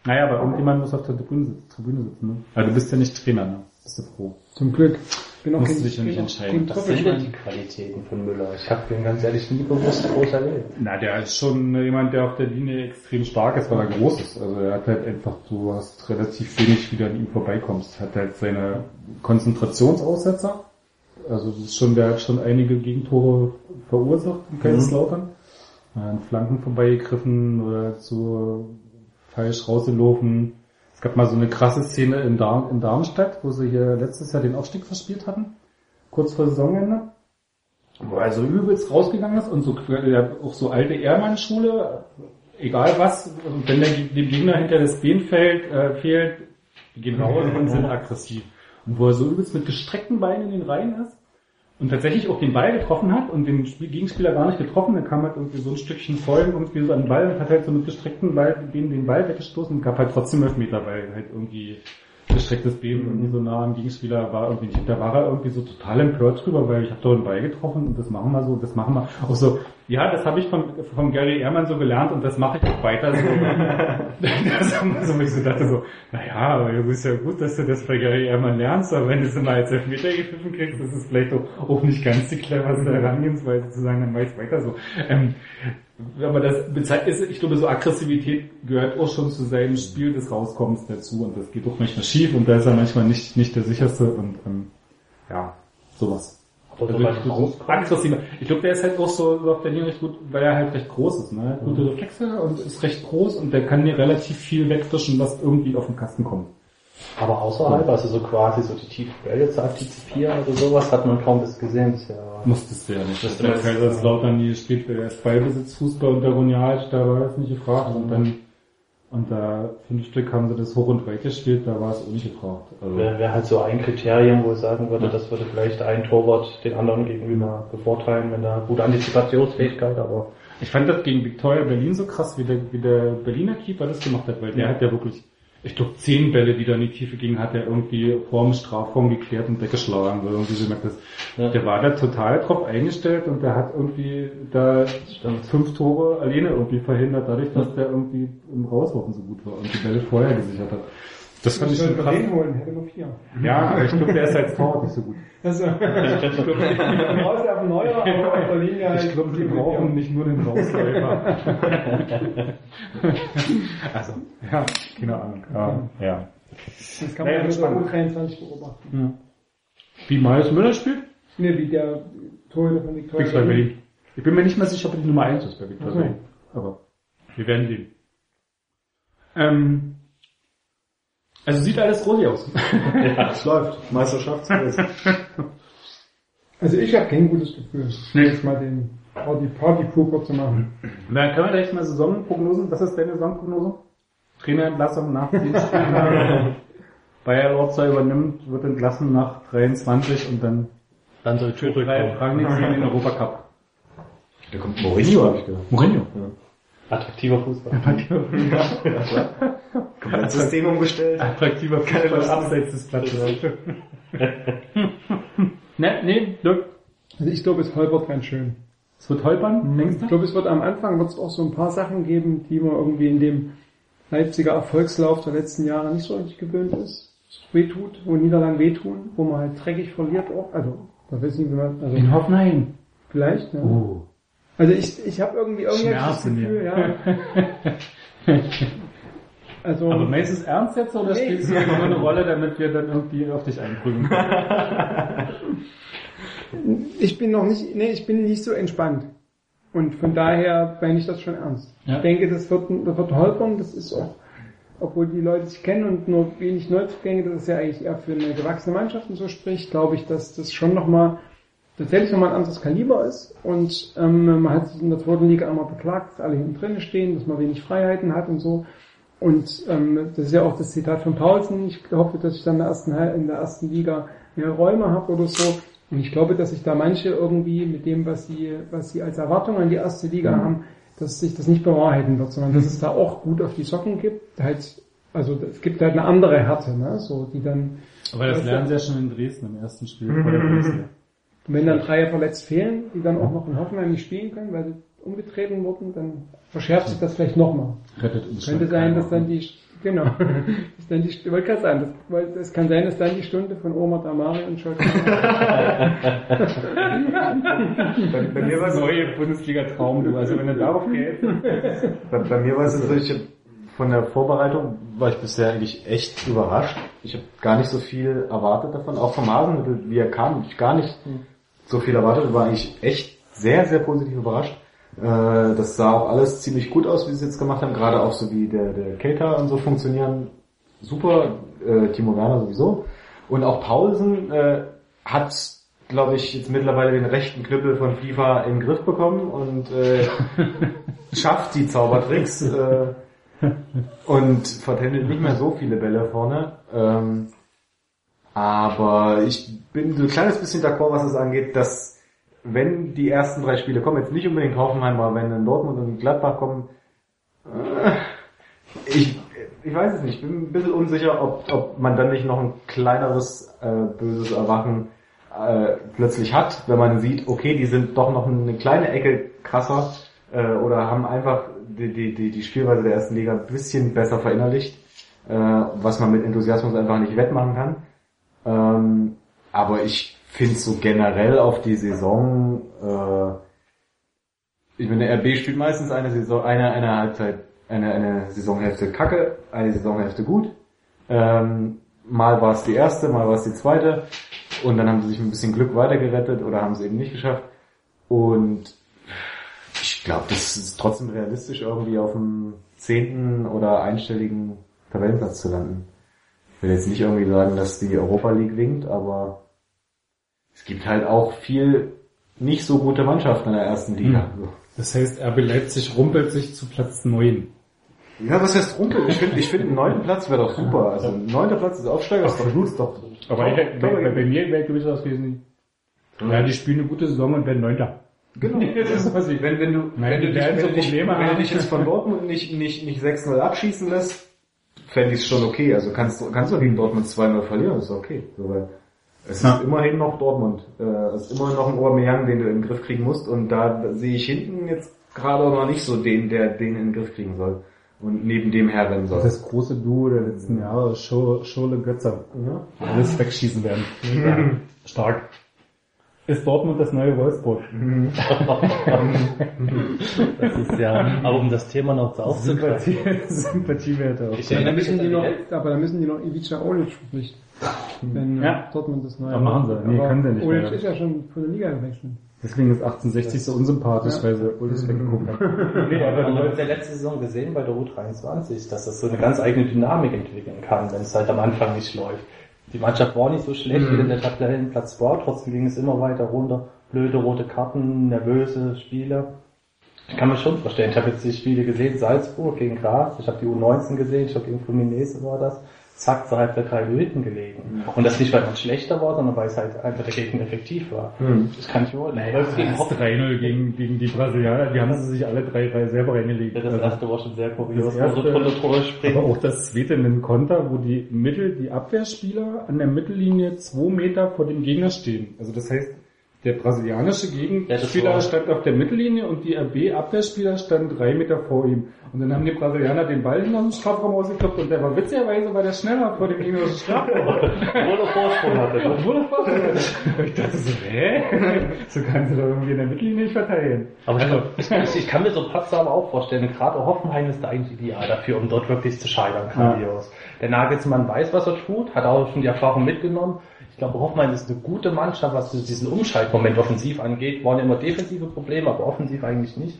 Naja, aber irgendjemand muss auf der Tribüne sitzen. Tribüne sitzen ne? Also du bist ja nicht Trainer, ne? Bist du froh. Zum Glück. Bin auch Musst du dich auch entscheiden. Was sind denn die. Qualitäten von Müller? Ich habe den ganz ehrlich nie bewusst groß erlebt. Na, der ist schon jemand, der auf der Linie extrem stark ist, weil er groß ist. Also er hat halt einfach, du hast relativ wenig, wie du an ihm vorbeikommst. Hat halt seine Konzentrationsaussetzer. Also das ist schon, der hat schon einige Gegentore verursacht in Kaiserslautern. An Flanken vorbeigegriffen oder zu falsch rausgelaufen. Es gab mal so eine krasse Szene in, Dar in Darmstadt, wo sie hier letztes Jahr den Aufstieg verspielt hatten. Kurz vor Saisonende wo er so übelst rausgegangen ist und so ja, auch so alte Ehrmann-Schule, egal was, wenn der, dem Gegner hinter das Bein fällt, äh, fehlt, die gehen raus und sind aggressiv. Und wo er so übelst mit gestreckten Beinen in den Reihen ist und tatsächlich auch den Ball getroffen hat und den Spiel Gegenspieler gar nicht getroffen, dann kam halt irgendwie so ein Stückchen Folgen irgendwie so an den Ball und hat halt so mit gestreckten Beinen den Ball weggestoßen und gab halt trotzdem Elfmeter, weil halt irgendwie gestrecktes Bein irgendwie so nah am Gegenspieler war irgendwie nicht. Da war er irgendwie so total empört drüber, weil ich habe doch einen Ball getroffen und das machen wir so, das machen wir. Auch so, ja, das habe ich von, von Gary Ehrmann so gelernt und das mache ich auch weiter so. das haben wir so, ich so dachte so, naja, aber es ist ja gut, dass du das bei Gary Ehrmann lernst, aber wenn du es immer als Elfmeter gepfiffen kriegst, das ist vielleicht auch, auch nicht ganz die cleverste Herangehensweise zu sagen, dann mach ich weiter so. Ähm, aber das bezeichnet ist, ich glaube, so Aggressivität gehört auch schon zu seinem Spiel des Rauskommens dazu und das geht auch manchmal schief und da ist er manchmal nicht, nicht der sicherste und ähm, ja, sowas. Aber Also aggressiver. Ich glaube, der ist halt auch so, so auf Berlin recht gut, weil er halt recht groß ist, ne? Gute Mhm. Reflexe und ist recht groß und der kann dir relativ viel wegfischen, was irgendwie auf den Kasten kommt. Aber außerhalb, also so quasi so die tiefen Bälle zu antizipieren oder sowas, hat man kaum bis gesehen bisher. Musstest du ja nicht. Das der Kaiserslautern nie spielt, weil er ist Ballbesitzfußball und der Ronial, da war das nicht gefragt und dann und da fünf Stück haben sie das hoch und weit gespielt, da war es auch nicht gefragt. Also, Wäre wär halt so ein Kriterium, wo ich sagen würde, das würde vielleicht ein Torwart den anderen gegenüber bevorteilen, wenn da gute Antizipationsfähigkeit, aber Ich fand das gegen Victoria Berlin so krass, wie der, wie der Berliner Keeper das gemacht hat, weil der hat ja wirklich, ich glaube, zehn Bälle, die da in die Tiefe gingen, hat er irgendwie vor dem Strafraum geklärt und weggeschlagen. Weil irgendwie so gemerkt, das, Ja. Der war da total drauf eingestellt und der hat irgendwie da fünf Tore alleine irgendwie verhindert, dadurch, dass der irgendwie im Rauswurfen so gut war und die Bälle vorher gesichert hat. Das fand ich schon krass. holen, hätte nur vier. Ja, aber ich glaube, der ist als Torwart nicht so gut. Also, raus auf Neuer, aber auf der Linie halt. Ich glaube, die brauchen nicht nur den Rausläufer. also, ja, keine Ahnung. Ja, ja. Das kann man ja mit der U23 beobachten. Wie Marius Müller spielt? Ne, wie der Torhüter von Victoria Victoria Berlin. Ich bin mir nicht mehr sicher, ob er die Nummer 1 ist bei Victoria so. Berlin. Aber wir werden sehen. Ähm, also sieht alles rosig aus. Es läuft. Meisterschaftsfest. Also ich habe kein gutes Gefühl, Nee. jetzt mal den Party Party Pooper zu machen. Na, können wir gleich mal Saisonprognosen, was ist deine Saisonprognose? Trainerentlassung nach 10 Spielen. Bayer Lorzer übernimmt, wird entlassen nach 23 und dann dann soll für drei Rangnick in den Europacup. Da kommt Mourinho, habe ich gehört. Mourinho. Attraktiver Fußball. Komplett System umgestellt. Attraktiver Fußball abseits des Platzes. ne, nee, Dirk, Also ich glaube, es holpert ganz schön. es wird holpern, denkst Ich du? glaube, es wird am Anfang wird es auch so ein paar Sachen geben, die man irgendwie in dem Leipziger Erfolgslauf der letzten Jahre nicht so richtig gewöhnt ist. Es wehtut, wo Niederlagen wehtun, wo man halt dreckig verliert auch. Also, da weiß ich nicht, wie man, also In Hoffenheim. vielleicht, ja. Oh. Also ich, ich habe irgendwie irgendwie das Gefühl, ja. Also Aber meinst du es ernst jetzt oder Nee. spielst du nur eine Rolle, damit wir dann irgendwie auf dich einprügeln können? ich bin noch nicht, nee, ich bin nicht so entspannt. Und von daher meine ich das schon ernst. Ja. Ich denke, das wird, das wird holpern, das ist auch, obwohl die Leute sich kennen und nur wenig Neuzugänge, das ist ja eigentlich eher für eine gewachsene Mannschaft und so spricht, glaube ich, dass das schon nochmal, tatsächlich nochmal ein anderes Kaliber ist. Und ähm, man hat sich in der zweiten Liga einmal beklagt, dass alle hinten drin stehen, dass man wenig Freiheiten hat und so. Und ähm, das ist ja auch das Zitat von Paulsen. Ich hoffe, dass ich dann in der ersten, in der ersten Liga mehr Räume habe oder so. Und ich glaube, dass sich da manche irgendwie mit dem, was sie, was sie als Erwartung an die erste Liga haben, dass sich das nicht bewahrheiten wird, sondern dass es da auch gut auf die Socken gibt. Halt, also es gibt halt eine andere Härte, ne? So, die dann, Aber das lernen sie ja schon in Dresden im ersten Spiel vor der Bundesliga. Wenn dann drei verletzt fehlen, die dann auch noch in Hoffenheim nicht spielen können, weil sie umgetreten wurden, dann verschärft sich das vielleicht nochmal. Rettet uns Könnte sein, dass dann die, genau, dass dann die, ich wollte gerade sagen, das, weil es kann sein, dass dann die Stunde von Omar Damari und Schalke Bei, bei mir war es neue Bundesliga-Traum, du. Also wenn er darauf geht. Bei, bei mir war es so, ich hab, von der Vorbereitung war ich bisher eigentlich echt überrascht. Ich habe gar nicht so viel erwartet davon, auch vom Hasenmittel, wie er kam, ich gar nicht so viel erwartet, war eigentlich echt sehr, sehr positiv überrascht. Äh, das sah auch alles ziemlich gut aus, wie sie es jetzt gemacht haben, gerade auch so wie der, der Cater und so funktionieren super, äh, Timo Werner sowieso. Und auch Paulsen äh, hat, glaube ich, jetzt mittlerweile den rechten Knüppel von FIFA in den Griff bekommen und äh, schafft die Zaubertricks äh, und vertändelt nicht mehr so viele Bälle vorne. Ähm, aber ich bin so ein kleines bisschen d'accord, was es angeht, dass wenn die ersten drei Spiele kommen, jetzt nicht unbedingt Hoffenheim, aber wenn dann Dortmund und Gladbach kommen, äh, ich, ich weiß es nicht, ich bin ein bisschen unsicher, ob, ob man dann nicht noch ein kleineres äh, böses Erwachen äh, plötzlich hat, wenn man sieht, okay, die sind doch noch eine kleine Ecke krasser äh, oder haben einfach die, die, die, die Spielweise der ersten Liga ein bisschen besser verinnerlicht, äh, was man mit Enthusiasmus einfach nicht wettmachen kann. Ähm, aber ich finde so generell auf die Saison, äh, ich meine, der RB spielt meistens eine Saison, eine, eine Halbzeit, eine, eine Saisonhälfte kacke, eine Saisonhälfte gut. Ähm, mal war es die erste, mal war es die zweite. Und dann haben sie sich mit ein bisschen Glück weitergerettet oder haben es eben nicht geschafft. Und ich glaube, das ist trotzdem realistisch, irgendwie auf dem zehnten oder einstelligen Tabellenplatz zu landen. Ich will jetzt nicht irgendwie sagen, dass die Europa League winkt, aber es gibt halt auch viel nicht so gute Mannschaften in der ersten Liga. Das heißt, RB Leipzig rumpelt sich zu Platz 9. Ja, was heißt Rumpel? Ich finde, ich finde, einen neunten Platz wäre doch super. Also, ein neunter Platz ist Aufsteiger, ist doch, ist doch, Aber ich, bei, bei, bei mir wäre gewiss was gewesen. Ja, die spielen eine gute Saison und werden Neunter. Genau. Das ist was ich- wenn, wenn du, Nein, wenn du dich, wenn so wenn du dich jetzt von Dortmund nicht, nicht, nicht 6-0 abschießen lässt, fände ich es schon okay. Also kannst du, kannst du gegen Dortmund 2-0 verlieren, ist okay. So, weil es Ja. ist immerhin noch Dortmund. Äh, es ist immerhin noch ein Aubameyang, den du in den Griff kriegen musst. Und da sehe ich hinten jetzt gerade noch nicht so den, der den in den Griff kriegen soll. Und neben dem herrennen soll. Das große Duo der letzten Jahre, Schur- Schurle Götzer. ja. Alles wegschießen werden. Ja, stark. Ist Dortmund das neue Wolfsburg? Das ist ja, aber um das Thema noch aufzugreifen. Sympathie, Sympathiewerte auch. Ich Ja, dann müssen die noch, aber dann müssen die noch Ivica Olic verpflichten. Wenn Ja. ja. Dortmund das neue Aber machen sie. Nee, Aber können sie nicht Olic mehr. ist ja schon von der Liga gewechselt. Deswegen ist 1860 so unsympathisch, weil sie Ullis weggeguckt haben. Nee, aber Man du hat ja letzte Saison gesehen bei der U23, dass das so eine ganz eigene Dynamik entwickeln kann, wenn es halt am Anfang nicht läuft. Die Mannschaft war nicht so schlecht, wie in der Tabellenplatz war, trotzdem ging es immer weiter runter. Blöde rote Karten, nervöse Spiele. Ich kann mir schon vorstellen, ich habe jetzt die Spiele gesehen, Salzburg gegen Graz, ich habe die U19 gesehen, ich glaube gegen Fluminense war das. Zack, zur Halbzeit drei hinten gelegen. Und das nicht, weil man schlechter war, sondern weil es halt einfach der Gegner effektiv war. Das kann ich mir Naja, das Hoffenheim. 3-0 gegen, gegen die Brasilianer, die haben sie sich alle drei, drei selber reingelegt. Ja, das Also, erste war schon sehr kurios, so erste- springen. aber auch das zweite einen Konter, wo die Mittel, die Abwehrspieler an der Mittellinie zwei Meter vor dem Gegner stehen. Also das heißt, der brasilianische Ja, Gegenspieler stand auf der Mittellinie und die RB-Abwehrspieler standen drei Meter vor ihm. Und dann haben die Brasilianer den Ball in den Strafraum ausgeklopft und der war witzigerweise war der schneller vor dem gegnerischen Strafraum. Obwohl er Vorsprung hatte. Obwohl er Vorsprung hatte. Ich dachte so, hä? So kannst du doch irgendwie in der Mittellinie nicht verteilen. Aber ich, ich, ich kann mir so Patzer aber auch vorstellen, gerade Hoffenheim ist da eigentlich ideal dafür, um dort wirklich zu scheitern, grandios. Der Nagelsmann weiß, was er tut, hat auch schon die Erfahrung mitgenommen. Ich glaube, Hoffenheim ist eine gute Mannschaft, was diesen Umschaltmoment offensiv angeht. Waren immer defensive Probleme, aber offensiv eigentlich nicht.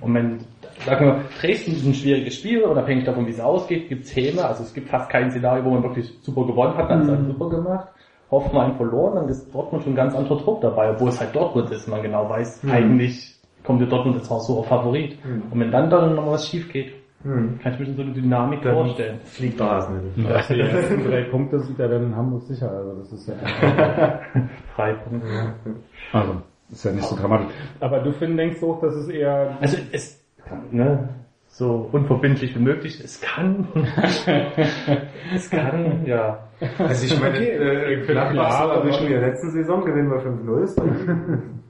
Und wenn, sagen wir, Dresden ist ein schwieriges Spiel, unabhängig davon, wie es ausgeht, gibt's Häme. Also es gibt fast kein Szenario, wo man wirklich super gewonnen hat, dann ist halt super gemacht. Hoffenheim verloren, dann ist Dortmund schon ein ganz anderer Druck dabei, obwohl es halt Dortmund ist, man genau weiß, eigentlich kommt der Dortmund jetzt auch so auf Favorit. Und wenn dann dann noch was schief geht, Hm. kann ich mir schon so eine Dynamik Dann vorstellen. fliegt Hasenhüttl. Ja, die ersten drei Punkte sieht er dann in Hamburg sicher. Also das ist ja Freipunkt. also ist ja nicht so dramatisch. Aber du Finn denkst auch, dass es eher Also es, ne, so unverbindlich wie möglich, es kann, es kann, ja. Also ich meine, äh, Gladbach klar, so erwischen aber- wir letzten Saison, gewinnen wir 5-0. ist doch-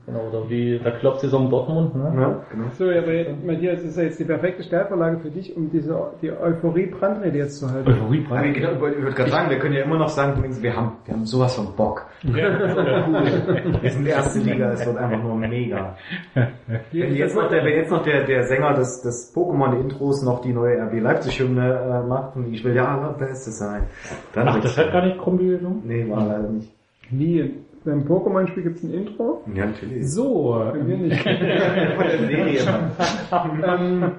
Genau, oder wie der Klopp-Saison Dortmund, ne? Ja, genau. So, aber jetzt, Matthias, das ist ja jetzt die perfekte Stellverlage für dich, um diese die Euphorie Brandrede jetzt zu halten. Euphorie Aber ich genau, ich würde gerade sagen, wir können ja immer noch sagen, übrigens, wir haben, wir haben sowas von Bock. Wir sind erste Liga, es wird einfach nur mega. Wenn jetzt noch der, wenn jetzt noch der, der Sänger des, des Pokémon-Intros noch die neue RB Leipzig-Hymne äh, macht und ich will ja der Beste sein. Dann Ach, das hat gar nicht Krumbi gesungen? Nee, war leider nicht. Wie? Beim Pokémon-Spiel gibt's ein Intro? Ja, natürlich. So, Bei mir nicht. Von der Serie, ähm,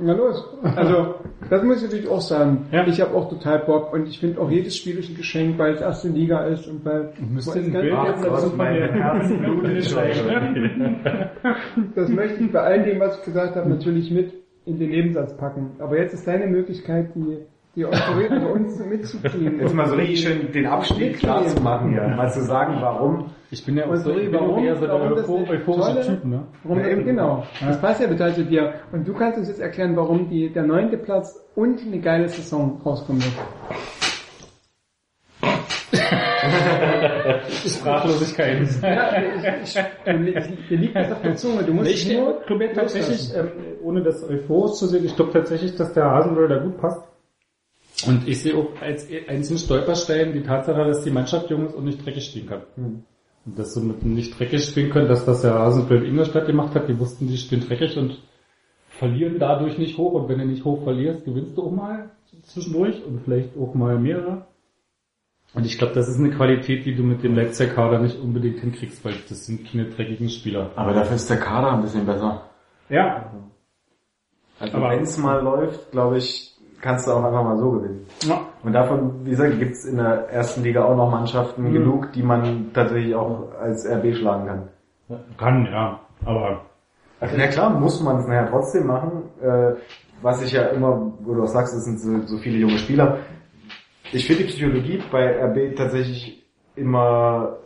na los. Also, das muss ich natürlich auch sagen. Ja. Ich habe auch total Bock und ich finde auch jedes Spiel ist ein Geschenk, weil es erste Liga ist und weil müsste ein Bild jetzt dazu von das möchte ich bei all dem, was ich gesagt habe, natürlich mit in den Nebensatz packen. Aber jetzt ist deine Möglichkeit, die, die Euphorie unter uns mitzukriegen. Jetzt mal so richtig schön den Abstieg klar zu machen hier. Mal zu sagen, warum. Ich bin ja auch so, sorry, ich bin warum- eher so der euphorische Typ, ne? Warum, Ja, eben. genau. Das passt ja total zu dir. Und du kannst uns jetzt erklären, warum die, der neunte Platz und eine geile Saison rauskommen wird. Sprachlosigkeit. Ja, ich, liegt das auf der Zunge. Du musst Ich nur glaube tatsächlich, ähm, ohne das euphorisch zu sehen, ich glaube tatsächlich, dass der Hasenböll da gut passt. Und ich sehe auch als einzelnen Stolperstein die Tatsache, dass die Mannschaft jung ist und nicht dreckig spielen kann. Und dass sie mit dem nicht dreckig spielen können, dass das der in Ingolstadt gemacht hat, die wussten, die spielen dreckig und verlieren dadurch nicht hoch. Und wenn du nicht hoch verlierst, gewinnst du auch mal zwischendurch und vielleicht auch mal mehrere. Und ich glaube, das ist eine Qualität, die du mit dem Leipziger Kader nicht unbedingt hinkriegst, weil das sind keine dreckigen Spieler. Aber dafür ist der Kader ein bisschen besser. Ja. Also Aber- wenn es mal läuft, glaube ich, kannst du auch einfach mal so gewinnen. ja. Und davon, wie gesagt, gibt's in der ersten Liga auch noch Mannschaften Mhm. genug, die man tatsächlich auch als RB schlagen kann. Kann, ja. Aber Also, na klar, muss man es nachher trotzdem machen. Äh, was ich ja immer, wo du auch sagst, es sind so, so viele junge Spieler. Ich finde die Psychologie bei RB tatsächlich immer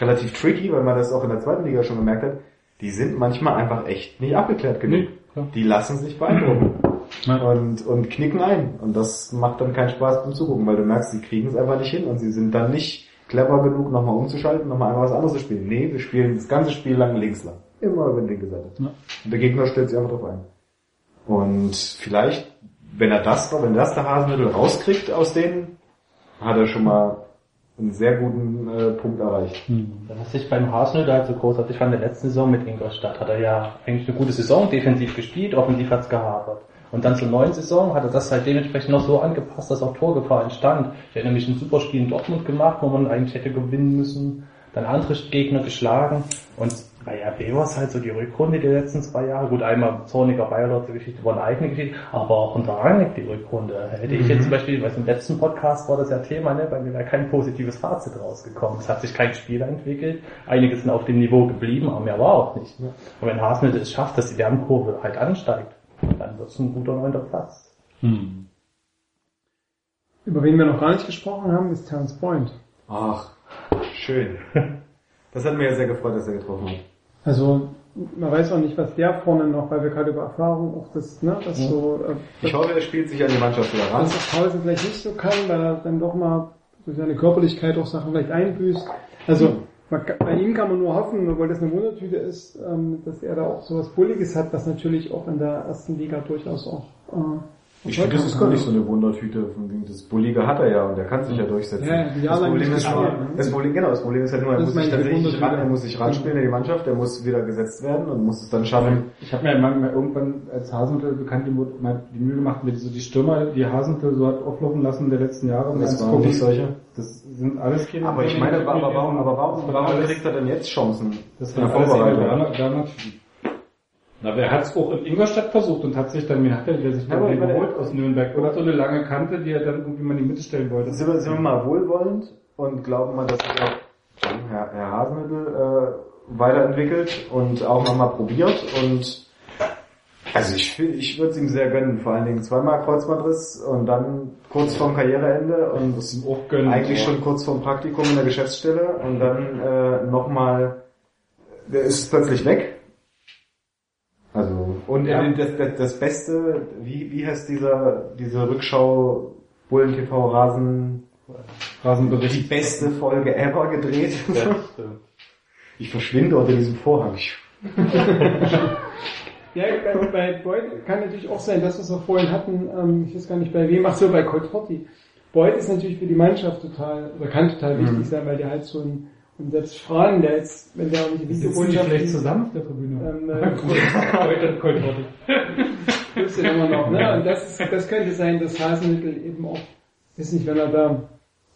relativ tricky, weil man das auch in der zweiten Liga schon gemerkt hat. Die sind manchmal einfach echt nicht abgeklärt genug. Nee, die lassen sich beeindrucken. Ja. Und, und knicken ein. Und das macht dann keinen Spaß beim Zugucken, weil du merkst, sie kriegen es einfach nicht hin und sie sind dann nicht clever genug, nochmal umzuschalten, nochmal einfach was anderes zu spielen. Nee, wir spielen das ganze Spiel lang links lang. Immer über die linke Seite. Ja. Und der Gegner stellt sich einfach drauf ein. Und vielleicht, wenn er das, wenn das der Hasenhüttl rauskriegt aus denen, hat er schon mal einen sehr guten äh, Punkt erreicht. Was ich beim Hasenhüttl halt so großartig fand, in der letzten Saison mit Ingolstadt hat er ja eigentlich eine gute Saison, defensiv gespielt, offensiv hat's gehapert. Und dann zur neuen Saison hat er das halt dementsprechend noch so angepasst, dass auch Torgefahr entstand. Ich erinnere mich ein super Spiel in Dortmund gemacht, wo man eigentlich hätte gewinnen müssen, dann andere Gegner geschlagen und bei RB war es halt so die Rückrunde der letzten zwei Jahre. Gut, einmal Zorniger Bayerlotzer Geschichte war eine eigene Geschichte, aber auch unter Rangnick die Rückrunde. Hätte ich jetzt zum Beispiel, weiß im letzten Podcast war das ja Thema, ne, bei mir wäre kein positives Fazit rausgekommen. Es hat sich kein Spieler entwickelt. Einige sind auf dem Niveau geblieben, aber mehr war auch nicht. Und wenn Hasenhüttl es schafft, dass die Lernkurve halt ansteigt, dann wird es ein guter neunter Platz. hm. Über wen wir noch gar nicht gesprochen haben, ist Terence Point. Ach, schön. Das hat mir ja sehr gefreut, dass er getroffen hat. Also man weiß auch nicht, was der vorne noch, weil wir gerade über Erfahrung auch das, ne, das so, äh, Ich hoffe, er spielt sich an die Mannschaft wieder ran. dass das Pausen vielleicht nicht so kann, weil er dann doch mal durch seine Körperlichkeit auch Sachen vielleicht einbüßt. Also bei ihm kann man nur hoffen, weil das eine Wundertüte ist, ähm, dass er da auch sowas Bulliges hat, was natürlich auch in der ersten Liga durchaus auch äh, Ich finde, das ist gar nicht so eine Wundertüte. Das Bullige hat er ja und er kann sich ja durchsetzen. Ja, das, Problem ist gespielt, ne? das Problem, genau, das Problem ist halt nur, er muss sich tatsächlich ran, er muss sich ranspielen in die Mannschaft, er muss wieder gesetzt werden und muss es dann schaffen. Ich habe mir irgendwann als Hasenhüttl bekannt die, Mu- mal die Mühe gemacht, mir so die Stürmer, die Hasenhüttl so hat auflaufen lassen der letzten Jahre. um Das waren nicht solche. Das sind alles keine Aber ich meine, aber warum, aber warum, warum kriegt er denn jetzt Chancen? Das in war der Vorbereitung? Na, aber er hat es auch in Ingolstadt versucht und hat sich dann, wie hat er der sich Ja, dann meine, geholt aus Nürnberg? Oder so eine lange Kante, die er dann irgendwie mal in die Mitte stellen wollte. Sind wir, sind wir mal wohlwollend und glauben mal, dass sich auch Herr, Herr Hasenhüttl äh, weiterentwickelt und auch nochmal probiert und also ich, ich würde es ihm sehr gönnen, vor allen Dingen zweimal Kreuzbandriss und dann kurz vorm Karriereende und Das ihm auch gönnen. eigentlich aber- schon kurz vorm Praktikum in der Geschäftsstelle und dann äh, nochmal, der ist plötzlich weg. Und Ja. das, das, das Beste, wie, wie heißt dieser, diese Rückschau Bullen TV Rasen, die Rasenbericht. beste Folge ever gedreht? Ich verschwinde unter diesem Vorhang. Ja, bei, bei Boyd kann natürlich auch sein, das, was wir vorhin hatten, ähm, ich weiß gar nicht bei wem, ach so, bei Colt Forti. Boyd ist natürlich für die Mannschaft total, oder kann total Mhm. wichtig sein, weil der halt so ein, und selbst Fran, der jetzt, wenn der auch nicht die vielleicht zusammen auf der Tribüne? ähm, äh, Heute Colt Worte. gibt's den immer noch, ne? Und das, ist, das könnte sein, dass Hasenmittel eben auch, weiß nicht, wenn er da,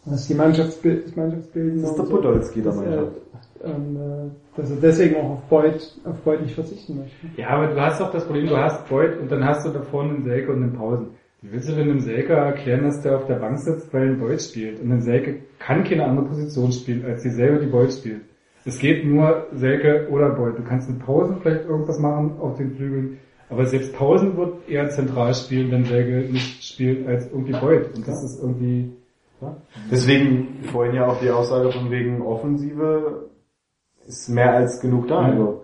was die Mannschaftsbild, das Mannschaftsbilden Das ist der so, Podolski der dass er, Mannschaft. ähm, äh, dass er deswegen auch auf Boyd, auf Boyd nicht verzichten möchte. Ja, aber du hast doch das Problem, du hast Boyd und dann hast du da vorne einen Selke und einen Pausen. Wie willst du denn dem Selke erklären, dass der auf der Bank sitzt, weil ein Boyd spielt? Und ein Selke kann keine andere Position spielen, als dieselbe, die Boyd spielt. Es geht nur Selke oder Boyd. Du kannst mit Pausen vielleicht irgendwas machen auf den Flügeln, aber selbst Pausen wird eher zentral spielen, wenn Selke nicht spielt, als irgendwie Boyd. Und das ist irgendwie, Deswegen vorhin ja auch die Aussage von wegen Offensive ist mehr als genug da. Ja. Also,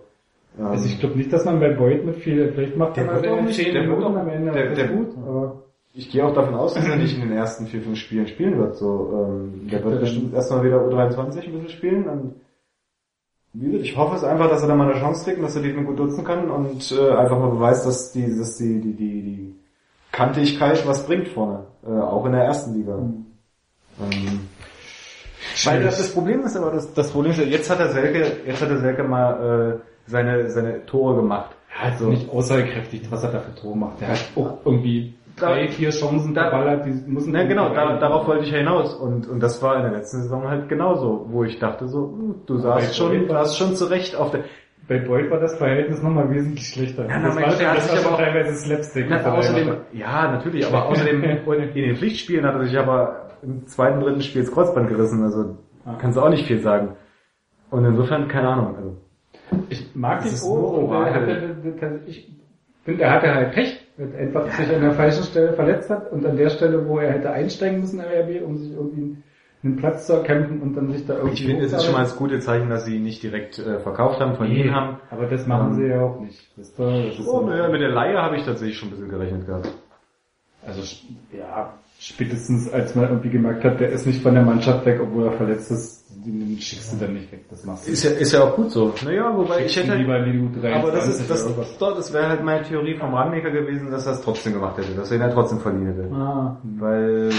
ähm, also ich glaube nicht, dass man bei Boyd mit viel, vielleicht macht Der er wird auch nicht- 10 der wird auch- am Ende, der- der- gut, aber Ich gehe auch davon aus, dass er nicht in den ersten vier, fünf Spielen spielen wird. So, ähm, der wird bestimmt erstmal wieder U23 ein bisschen spielen. Und wie gesagt, ich hoffe es einfach, dass er da mal eine Chance kriegt und dass er die gut nutzen kann und äh, einfach mal beweist, dass die, dass die, die, die, die Kantigkeit was bringt vorne. Äh, auch in der ersten Liga. Mhm. Ähm, weil das, das Problem ist aber, das, das Problem ist, jetzt hat der Selke, jetzt hat der Selke mal äh, seine, seine Tore gemacht. Ja, ist nicht aussagekräftig, was er da für Tore macht. Der hat auch irgendwie drei, vier Chancen da- verballert, die müssen... Na genau, da, darauf wollte ich ja hinaus. Und, und das war in der letzten Saison halt genauso, wo ich dachte so, hm, du saßt schon, du saßt schon zurecht auf der... Bei Boyd war das Verhältnis nochmal wesentlich schlechter. Ja, das war, der hat das sich aber auch- teilweise Slapstick. Na, er außerdem, ja, natürlich, aber außerdem in den Pflichtspielen hat er sich aber im zweiten, dritten Spiel das Kreuzband gerissen, also kannst du auch nicht viel sagen. Und insofern, keine Ahnung, also. Ich mag Das er Orakel. hatte, ich finde, er hatte halt Pech, er einfach sich an der falschen Stelle verletzt hat und an der Stelle, wo er hätte einsteigen müssen im RB, um sich irgendwie einen Platz zu erkämpfen und dann sich da irgendwie... Ich finde, es ist schon mal das gute Zeichen, dass sie ihn nicht direkt äh, verkauft haben, von Nee, ihm haben. aber das machen Ähm, sie ja auch nicht. Wisst ihr? Das ist Oh, so- naja, mit der Laie habe ich tatsächlich schon ein bisschen gerechnet gehabt. Also ja, spätestens als man irgendwie gemerkt hat, der ist nicht von der Mannschaft weg, obwohl er verletzt ist, den schickst du dann nicht weg. Das machst du. Ist ja, ist ja auch gut so. Naja, wobei ich Schickst ihn hätte... lieber in die U23 Aber das ist, das, doch, das wäre halt meine Theorie vom Rangnicker gewesen, dass er es trotzdem gemacht hätte, dass er ihn halt trotzdem verliehen hätte. Ah, Weil...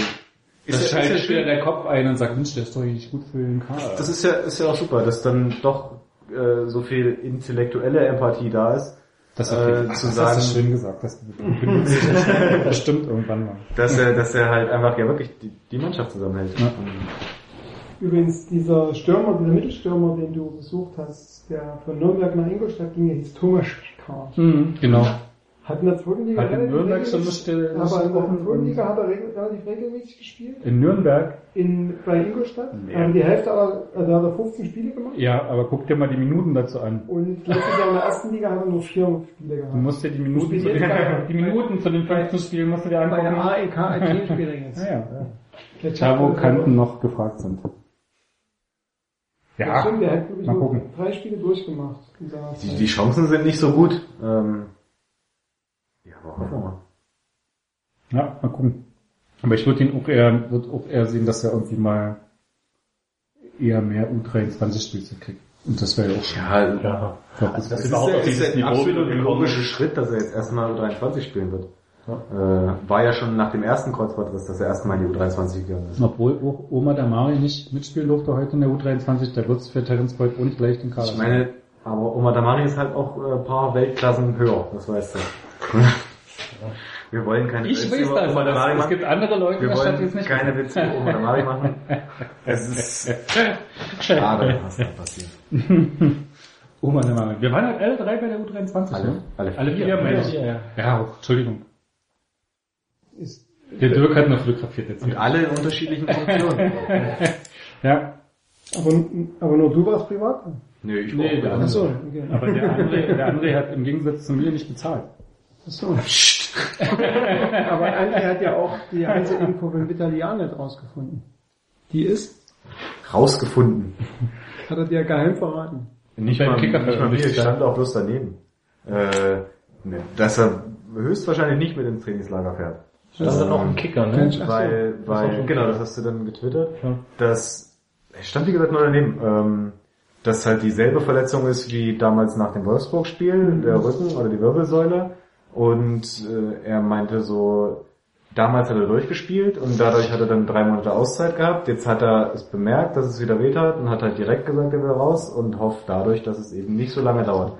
das ja- schaltet ja wieder schön. der Kopf ein und sagt, Mensch, der ist doch nicht gut für den Kader. Das ist ja, ist ja auch super, dass dann doch äh, so viel intellektuelle Empathie da ist, das äh, Fall. zu das sagen- hast du schön gesagt. Das ich bestimmt irgendwann mal. dass er, dass er halt einfach ja wirklich die, die Mannschaft zusammenhält. Ja. Übrigens, dieser Stürmer, dieser Mittelstürmer, den du besucht hast, der von Nürnberg nach Ingolstadt ging, der hieß Thomas Specker. Genau. Hat in der zweiten Liga Hat in Nürnberg eine Stelle- aber in der zweiten Liga hat er relativ regelmäßig gespielt. In Nürnberg? In, bei Ingolstadt. Ja. Aber die Hälfte aller, also da hat er 15 Spiele gemacht. Ja, aber guck dir mal die Minuten dazu an. Und letztes Jahr in der ersten Liga hat er nur vier Spiele Du gehabt. musst dir die Minuten, zu den, die Minuten zu den 15 Spielen musst du dir Bei der angucken. AEK Athen spielt er jetzt. Ja, ja. Da, wo Kanten noch gefragt sind. Ja, stimmt, der hat, glaube ich, mal nur gucken. drei Spiele durchgemacht. Die, die Chancen sind nicht so gut. Ähm, ja, aber hoffen wir mal. Ja, mal gucken. Aber ich würde ihn auch eher, würde auch eher sehen, dass er irgendwie mal eher mehr U23-Spielzeit kriegt. Und das wäre ja auch schon. Ja, Ja. Ja, Das das ist ist, überhaupt ist ja ein absolut logischer Schritt, dass er jetzt erstmal U23 spielen wird. Äh, war ja schon nach dem ersten Kreuzbandriss, dass er erstmal in die U23 gegangen ist. Obwohl auch Oma Damari nicht mitspielen durfte heute in der U23, da wird es für Terence Boyd auch nicht leicht im Kader Ich meine, aber Oma Damari ist halt auch äh, ein paar Weltklassen höher, das weißt du. Wir wollen keine ich Witze weiß über das, Oma Damari es machen. gibt andere Leute Wir Stadt, wollen es nicht keine Witze über Oma Damari machen. Es ist schade, was da passiert. Oma Damari. Wir waren halt alle drei bei der U23, Alle- ne? alle alle vier. vier, meine ich. Ja, ja. Ja, auch, Entschuldigung. Ist, Der Dirk hat noch fotografiert jetzt. Und alle in unterschiedlichen Funktionen. Ja, aber, aber nur du warst privat? Nö, ich Nee, der Achso, andere. okay. aber der André, der André hat im Gegensatz zu mir nicht bezahlt. Achso. aber André hat ja auch die heiße Info von Vitalianet rausgefunden. Die ist, Rausgefunden. hat er dir geheim verraten. Nicht Beim mal, Kicker nicht mal mir, ich stand auch bloß daneben. Äh, ne, dass er höchstwahrscheinlich nicht mit ins Trainingslager fährt. Das ist dann noch ein Kicker, ne? Ach so. Weil, Das war weil, schon genau, das hast du dann getwittert, Ja. dass, ich stand wie gesagt nur daneben, ähm, dass halt dieselbe Verletzung ist wie damals nach dem Wolfsburg-Spiel, der Rücken oder die Wirbelsäule. Und äh, er meinte so, damals hat er durchgespielt und dadurch hat er dann drei Monate Auszeit gehabt. Jetzt hat er es bemerkt, dass es wieder weht hat und hat halt direkt gesagt, er will raus und hofft dadurch, dass es eben nicht so lange dauert.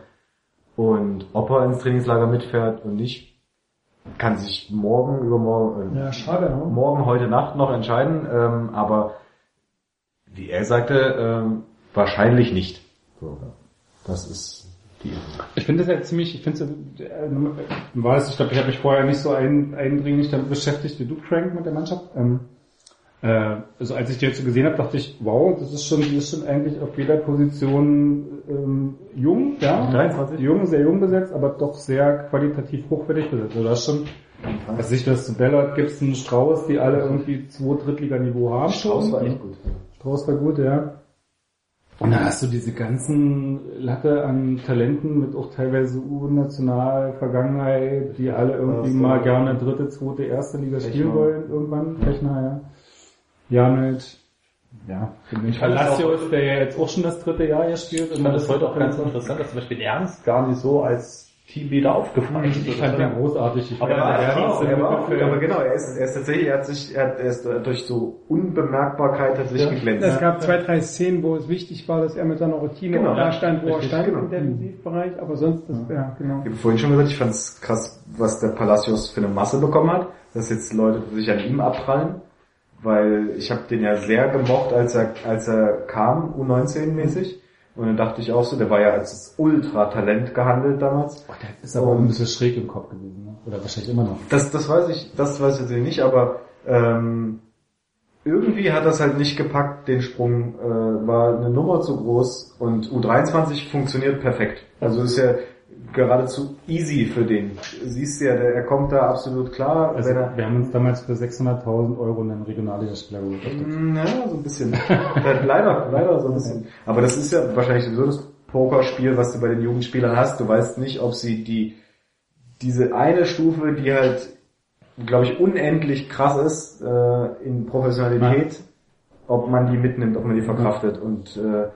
Und ob er ins Trainingslager mitfährt und nicht, kann sich morgen, übermorgen, äh, Ja, schade, ne? morgen, heute Nacht noch entscheiden, ähm, aber wie er sagte, ähm, wahrscheinlich nicht. So, das ist die Ich finde das ja ziemlich, ich finde es, äh, war es, ich glaube, ich habe mich vorher nicht so ein, eindringlich damit beschäftigt wie du, Frank, mit der Mannschaft. Ähm, äh, also als ich die jetzt so gesehen habe, dachte ich, wow, das ist schon, die ist schon eigentlich auf jeder Position ähm, jung, ja. 23. Jung, sehr jung besetzt, aber doch sehr qualitativ hochwertig besetzt. Also das schon, also ich das zu Bellard, Gibson, Strauß, die alle irgendwie zwei Drittliganiveau haben. Strauß war echt gut. Strauß war gut, ja. Und dann hast du diese ganzen Latte an Talenten mit auch teilweise U-National Vergangenheit, die alle irgendwie Das, mal gerne dritte, zweite, erste Liga spielen wollen irgendwann. Fechner, ja. Janet, ja. Palacios, der ja jetzt auch schon das dritte Jahr hier spielt. Ich fand das heute auch ganz interessant, dass zum Beispiel Ernst gar nicht so als Team wieder aufgefallen. Ich fand den großartig. Ich Aber fand, er war- er war aber genau, er ist, er ist tatsächlich, er hat sich, er, hat, er ist durch so Unbemerkbarkeit hat sich Ja. geglänzt. Es gab zwei, drei Szenen, wo es wichtig war, dass er mit seiner Routine Genau. da stand, wo er Richtig, stand genau. im Defensivbereich, aber sonst, das, ja, genau. Ich habe vorhin schon gesagt, ich fand es krass, was der Palacios für eine Masse bekommen hat, dass jetzt Leute sich an ihm abprallen, weil ich habe den ja sehr gemocht, als er als er kam, U19-mäßig. Und dann dachte ich auch so, der war ja als Ultra-Talent gehandelt damals. Der ist aber auch ein bisschen schräg im Kopf gewesen, ne? Oder wahrscheinlich immer noch. Das, das weiß ich, das weiß ich jetzt nicht, aber ähm, irgendwie hat das halt nicht gepackt, den Sprung, äh, war eine Nummer zu groß und U23 funktioniert perfekt. Also ist ja geradezu easy für den. Siehst du ja, der, er kommt da absolut klar. Also er, wir haben uns damals für 600.000 Euro einen Regionalligaspieler geholt. Mm, Ja, so ein bisschen. leider, leider so ein bisschen. Aber das ist ja wahrscheinlich sowieso das Pokerspiel, was du bei den Jugendspielern hast. Du weißt nicht, ob sie die, diese eine Stufe, die halt, glaube ich, unendlich krass ist, äh, in Professionalität, ob man die mitnimmt, ob man die verkraftet. Und äh,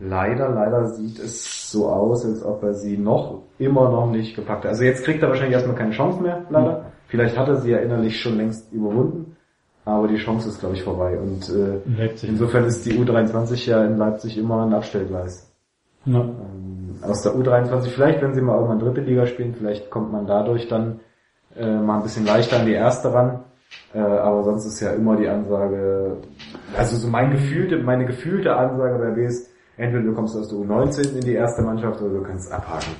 leider, leider sieht es so aus, als ob er sie noch, immer noch nicht gepackt hat. Also jetzt kriegt er wahrscheinlich erstmal keine Chance mehr, leider. Vielleicht hat er sie ja innerlich schon längst überwunden. Aber die Chance ist, glaube ich, vorbei. Und äh, Leipzig. insofern ist die U23 ja in Leipzig immer ein Abstellgleis. Ja. Ähm, aus der U23, vielleicht wenn sie mal irgendwann dritte Liga spielen, vielleicht kommt man dadurch dann äh, mal ein bisschen leichter an die erste ran. Äh, aber sonst ist ja immer die Ansage, also so mein gefühlte, meine gefühlte Ansage bei B ist, entweder du kommst aus der U19 in die erste Mannschaft oder du kannst abhaken.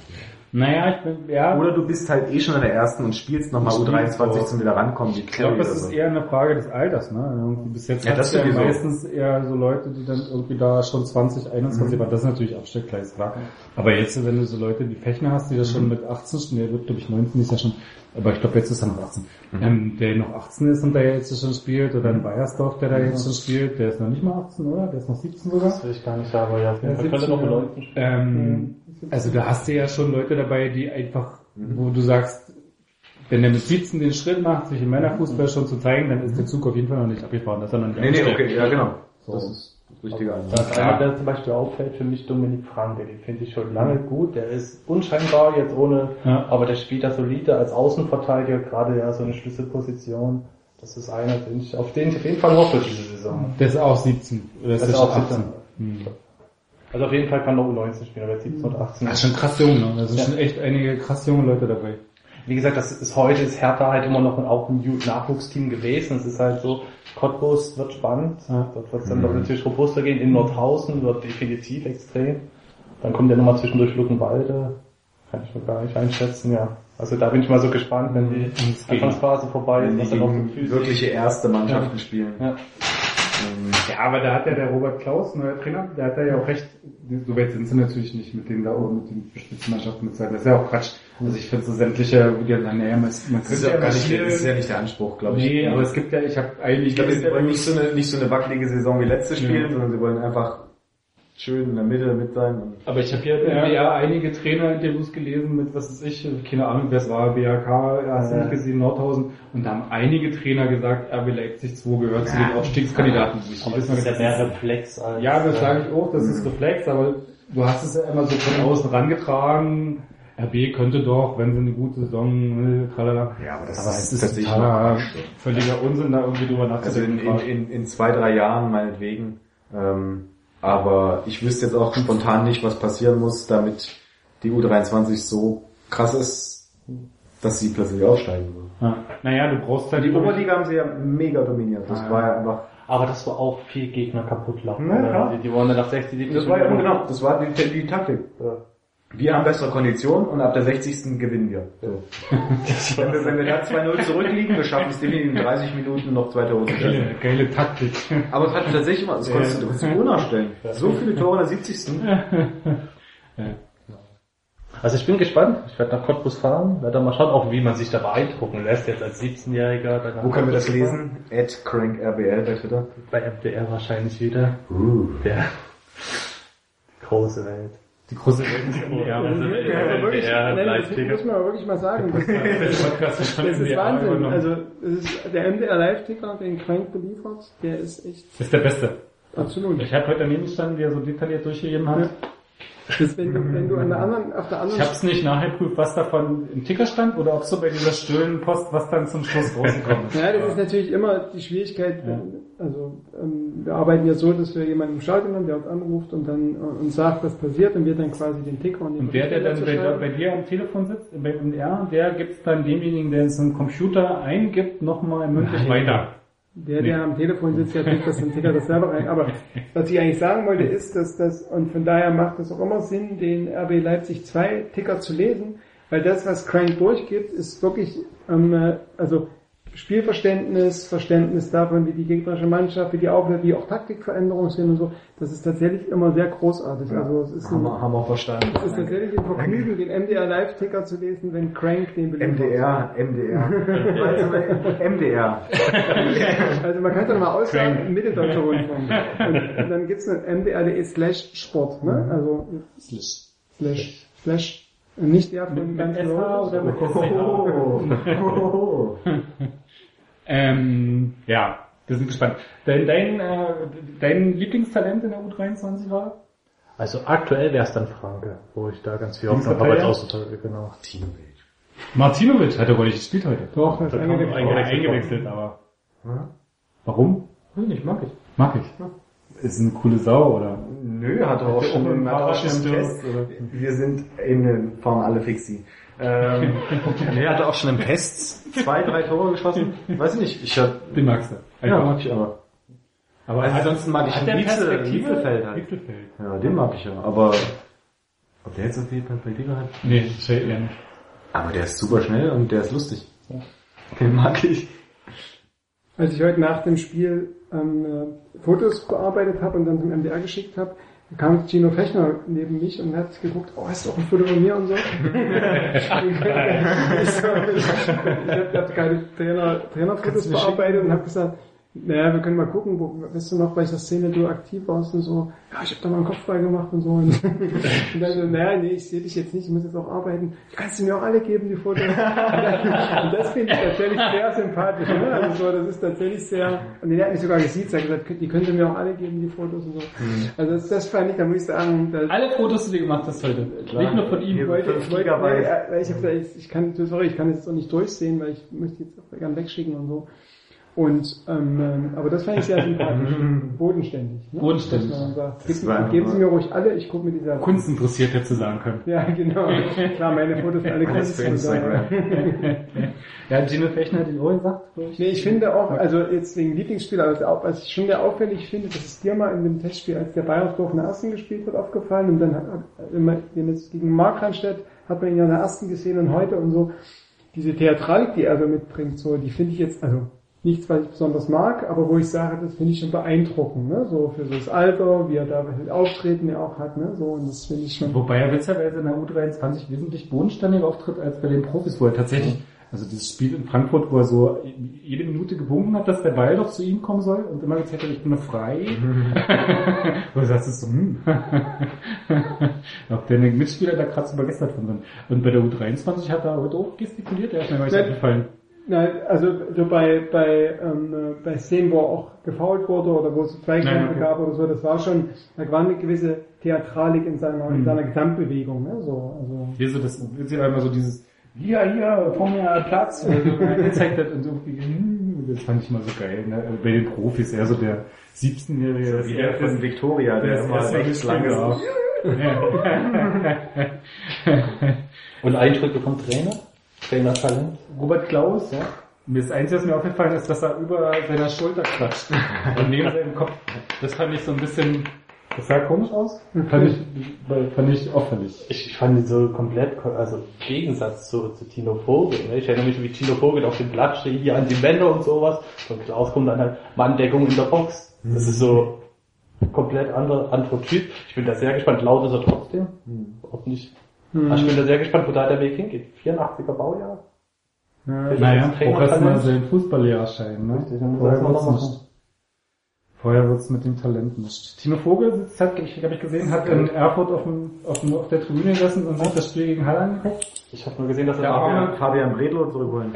Naja, ich bin, ja. Oder du bist halt eh schon in der ersten und spielst nochmal Spielst U23 auch. zum wieder rankommen, wie Ich glaube, das ist so. eher eine Frage des Alters, ne? Irgendwie bis jetzt Ja, das ja sowieso. meistens eher so Leute, die dann irgendwie da schon 20, 21 Mhm. waren. Das ist natürlich Abstellgleis, klar. Aber jetzt, wenn du so Leute wie Fechner hast, die das Mhm. schon mit 18, schon- der wird glaube ich 19 ist ja schon, aber ich glaube jetzt ist er noch 18. Mhm. Ähm, der noch 18 ist und der jetzt schon spielt, oder ein Bayersdorf, der da Mhm. jetzt schon spielt, der ist noch nicht mal 18, oder? Der ist noch 17 sogar. Das will ich gar nicht sagen, aber ja, Fall könnte 17, noch ja. bedeuten. Ähm, also da hast du ja schon Leute dabei, die einfach, Mhm. wo du sagst, wenn der mit 17 den Schritt macht, sich im Männerfußball schon zu zeigen, dann ist der Zug auf jeden Fall noch nicht abgefahren. Das ist noch nicht Nee, nee, okay, ja genau. So. Das ist das richtige Das Ansatz. ist einer, der zum Beispiel auffällt, für mich Dominik Franke. Den finde ich schon lange gut. Der ist unscheinbar jetzt ohne, Ja. aber der spielt da solide als Außenverteidiger, gerade ja so eine Schlüsselposition. Das ist einer, den ich, auf den ich auf jeden Fall hoffe diese Saison. Der ist auch 17. Oder ist Das der ist auch 18? 17. Also auf jeden Fall kann noch U19 spielen, aber 17 und 18. Das ist schon krass jung, ne? Da sind Ja. schon echt einige krass junge Leute dabei. Wie gesagt, das ist heute ist Hertha halt immer noch ein, auch ein Nachwuchsteam gewesen. Es ist halt so, Cottbus wird spannend, Ja. dort wird es dann doch natürlich robuster gehen. In Nordhausen wird definitiv extrem. Dann kommt ja nochmal zwischendurch Luckenwalde. Kann ich mir gar nicht einschätzen, ja. Also da bin ich mal so gespannt, wenn die geht. Anfangsphase vorbei ist, was dann auch so wirkliche erste Mannschaften spielen. Ja. Ähm, Ja, aber da hat ja der Robert Klaus, neuer Trainer, der hat da ja auch recht, so weit sind sie natürlich nicht mit denen da oben, mit den Spitzenmannschaften mit sein. Das ist ja auch Quatsch. Also ich finde so sämtliche, wie die dann, naja, man, man Das ist ja gar nicht, das ist ja nicht der Anspruch, glaube ich. Nee, aber es gibt ja, ich habe eigentlich, Ich glaube, sie wollen nicht so eine, nicht so eine wackelige Saison wie letzte spielen, sondern sie wollen einfach schön in der Mitte mit sein. Aber ich habe hier ja. ja einige Trainerinterviews gelesen mit, was weiß ich, keine Ahnung, wer es war, BHK, hast du Ja. nicht gesehen, Nordhausen. Und da haben einige Trainer gesagt, RB Leipzig 2 gehört zu den Aufstiegskandidaten. Ich Aber das ist ja mehr Reflex als... Ja, das sage ich auch, das ist Reflex, aber du hast es ja immer so von außen rangetragen. RB könnte doch, wenn sie eine gute Saison, äh, tralala. Ja, aber das aber ist es ist tatsächlich totaler, noch- völliger Unsinn, da irgendwie drüber Also in, nachzudenken. in, in, in zwei, drei Jahren meinetwegen. Ähm, aber ich wüsste jetzt auch spontan nicht, was passieren muss, damit die U23 so krass ist, dass sie plötzlich aufsteigen will. ja. Naja, du brauchst halt Die Oberliga haben sie ja mega dominiert. Das Ah, ja. war ja einfach, Aber das war auch viel Gegner kaputt laufen. Ja, die, die wollen dann nach 60, 70 das war ja genau, das war die, die Taktik. Wir haben bessere Konditionen und ab der 60. gewinnen wir. So. wenn, wir wenn wir da 2-0 zurückliegen, wir schaffen es definitiv in 30 Minuten noch zwei Tore zu schießen. geile, geile Taktik. Aber es hat tatsächlich immer, das konntest du, du nachstellen. So viele Tore in der 70. Also ich bin gespannt. Ich werde nach Cottbus fahren, werde dann mal schauen, auch wie man sich da beeindrucken lässt, jetzt als 17-Jähriger. dann nach Wo können wir das lesen? At CrankRBL bei Twitter. Bei MDR wahrscheinlich wieder. Der die große Welt. Die große ja, Also, aber nein, das Live-Ticker. muss man wirklich mal sagen. Das, ist das Wahnsinn. Also, das ist der MDR Live-Ticker, den Crank beliefert, der ist echt Das ist der Beste. absolut. Ich habe heute daneben gestanden, wie er so detailliert durchgegeben hat. Wenn, du, wenn du an der anderen, auf der anderen Ich hab's nicht nachgeprüft, was davon im Ticker stand oder ob so bei dieser stillen Post, was dann zum Schluss rausgekommen ist. Ja, das ist natürlich immer die Schwierigkeit. Also ähm, wir arbeiten ja so, dass wir jemanden im Stadion haben, der uns anruft und dann äh, uns sagt, was passiert und wir dann quasi den Ticker und den Und wer, der dann bei, bei dir am Telefon sitzt, bei MDR, der gibt's dann demjenigen, der es im Computer eingibt, nochmal mündlich weiter. Der, der am Telefon sitzt, der kriegt das den Ticker das selber rein. Aber was ich eigentlich sagen wollte, ist, dass das, und von daher macht es auch immer Sinn, den RB Leipzig 2 Ticker zu lesen, weil das, was Crank durchgibt, ist wirklich, ähm, äh, also Spielverständnis, Verständnis davon, wie die gegnerische Mannschaft, wie die Aufgabe, wie auch Taktikveränderungen sind und so, das ist tatsächlich immer sehr großartig. Also es ist, Haben ein, wir, haben wir verstanden. es ist tatsächlich ein Vergnügen, den MDR Live-Ticker zu lesen, wenn Crank den beliefert. MDR, MDR. Also, MDR. Also man kann es ja nochmal aussagen, Mitteldeutscher Rundfunk. Und, und dann gibt's eine mdr.de slash Sport, ne? Also slash, slash, und nicht der von ganz SH oder mit Oh. Oh. Ähm, ja, wir sind gespannt. Dein, dein, äh, dein Lieblingstalent in der U23 war? Also aktuell wäre es dann Franke, wo ich da ganz viel Hoffnung habe als Außenverteidiger, genau. Martinovic hat er wohl nicht gespielt heute. Doch, das ist Da kam eingewechselt. ein- Oder eingewechselt, aber. Warum? Hm, ich mag ich. Mag ich. Ist eine coole Sau, oder? Nö, hat er auch schon auch im im Fahrrad Test. Wir sind in den fahren alle Fixi. Ähm, nee, hat er auch schon im Test zwei, drei Tore geschossen. Weiß ich nicht. Ich hab, Den magst du. ja, mag ich aber. aber Also ansonsten mag ich den Perspektive? Wieselfeld halt. Ja, den mag ich ja. Aber ob der jetzt so viel Perspektive hat? Nee, Shay eher nicht. Aber der ist super schnell und der ist lustig. Den mag ich. Als ich heute nach dem Spiel ähm, äh, Fotos bearbeitet habe und dann zum MDR geschickt habe, kam Gino Fechner neben mich und hat geguckt, oh, hast du auch ein Foto von mir und so? ich so, ich habe hab keine Trainer, Trainerfotos bearbeitet und habe gesagt, naja, wir können mal gucken, wo, weißt du noch, bei welcher Szene du aktiv warst und so, ja, ich habe da mal einen Kopf frei gemacht und so. Und, und dann so, naja, nee, ich sehe dich jetzt nicht, ich muss jetzt auch arbeiten. Du kannst sie mir auch alle geben, die Fotos. Und, dann, und das finde ich tatsächlich sehr sympathisch. Ne? Also so, das ist tatsächlich sehr, und der hat mich sogar gesiezt, er hat gesagt, die könnt ihr mir auch alle geben, die Fotos und so. Also das, das fand ich, da muss ich sagen, das, Alle Fotos, die du gemacht hast heute. Nicht nur von ihm. Ich wollte, ich wollte, nee, weil ich, hab gesagt, ich, ich kann, sorry, ich kann das jetzt auch nicht durchsehen, weil ich möchte jetzt auch gerne wegschicken und so. Und, ähm, ähm, aber das fand ich sehr sympathisch. Bodenständig. Ne? Bodenständig. Dass man sagt, Das geben, war einfach geben Sie mir ruhig alle, ich gucke mir diese Kunstinteressiert hätte sagen können. Ja, genau. Klar, meine Fotos sind alle Kunst. Ja, Gino Fechner hat ihn auch gesagt, ich. Nee, ich finde auch, also jetzt wegen Lieblingsspieler, also auch, was ich schon sehr auffällig finde, das ist dir mal in dem Testspiel, als der Bayersdorf in der ersten gespielt hat, aufgefallen und dann, hat- wenn man den jetzt gegen Markranstädt, hat man ihn ja in der ersten gesehen und heute und so, diese Theatralik, die er so mitbringt, so, die finde ich jetzt, also nichts, was ich besonders mag, aber wo ich sage, das finde ich schon beeindruckend, ne, so für so das Alter, wie er da mit Auftreten ja auch hat, ne, so, und das finde ich schon. Wobei er witzigerweise in der U23 wesentlich bodenständiger auftritt als bei den Profis, wo er tatsächlich, also dieses Spiel in Frankfurt, wo er so jede Minute gewunken hat, dass der Ball doch zu ihm kommen soll und immer gezeigt hat, ich bin noch frei. wo du sagst, das ist so, hm. Ob der Mitspieler da gerade so begeistert von sind. Und bei der U23 hat er heute auch gestikuliert, der ist mir gar nicht Ja. Nein, also so bei bei ähm, äh, bei Szenen, wo er auch gefault wurde oder wo es Zweikämpfe okay. gab oder so, das war schon, da war eine gewisse Theatralik in seiner in Mhm. seiner Gesamtbewegung, ne? So, also Hier so das, ist ja immer so dieses, hier, hier, vor mir Platz, also, gezeigt hat und so, hm, das fand ich immer so geil, ne? Bei den Profis, eher so der 17-Jährige, das Wie der von Victoria, der das immer erste rechts lang Mitspieler. ist. Und Eindrücke vom Trainer? Trainertalent? Robert Klaus, ja. Mir das Einzige, was mir aufgefallen ist, dass er über seiner Schulter klatscht. Und neben seinem Kopf. Das fand ich so ein bisschen, das sah komisch aus. Fand ich, fand ich auffällig. Ich, ich fand ihn so komplett, ko- also im Gegensatz zu, zu Tino Vogel. Ne? Ich erinnere mich, wie Tino Vogel auf dem Blatt steht, hier an die Wände und sowas. Und Klaus kommt dann halt Manndeckung in der Box. Das ist so komplett anderer, anderer Typ. Ich bin da sehr gespannt. Laut ist er trotzdem. Ob nicht. Aber Ich bin da sehr gespannt, wo da der Weg hingeht. 84er Baujahr. Naja, Als auch Trainertalent. erstmal seinen Fußballlehrerschein, ne? Richtig, dann muss Vorher er wird's nicht. machen. Vorher wird's mit dem Talent nicht. Timo Vogel sitzt, hat, ich, hab ich gesehen, hat in Erfurt auf, dem, auf, dem, auf der Tribüne gesessen und sich das Spiel gegen Halle angeguckt. Ich habe nur gesehen, dass er Arme. Fabian Bredlo zurückholen.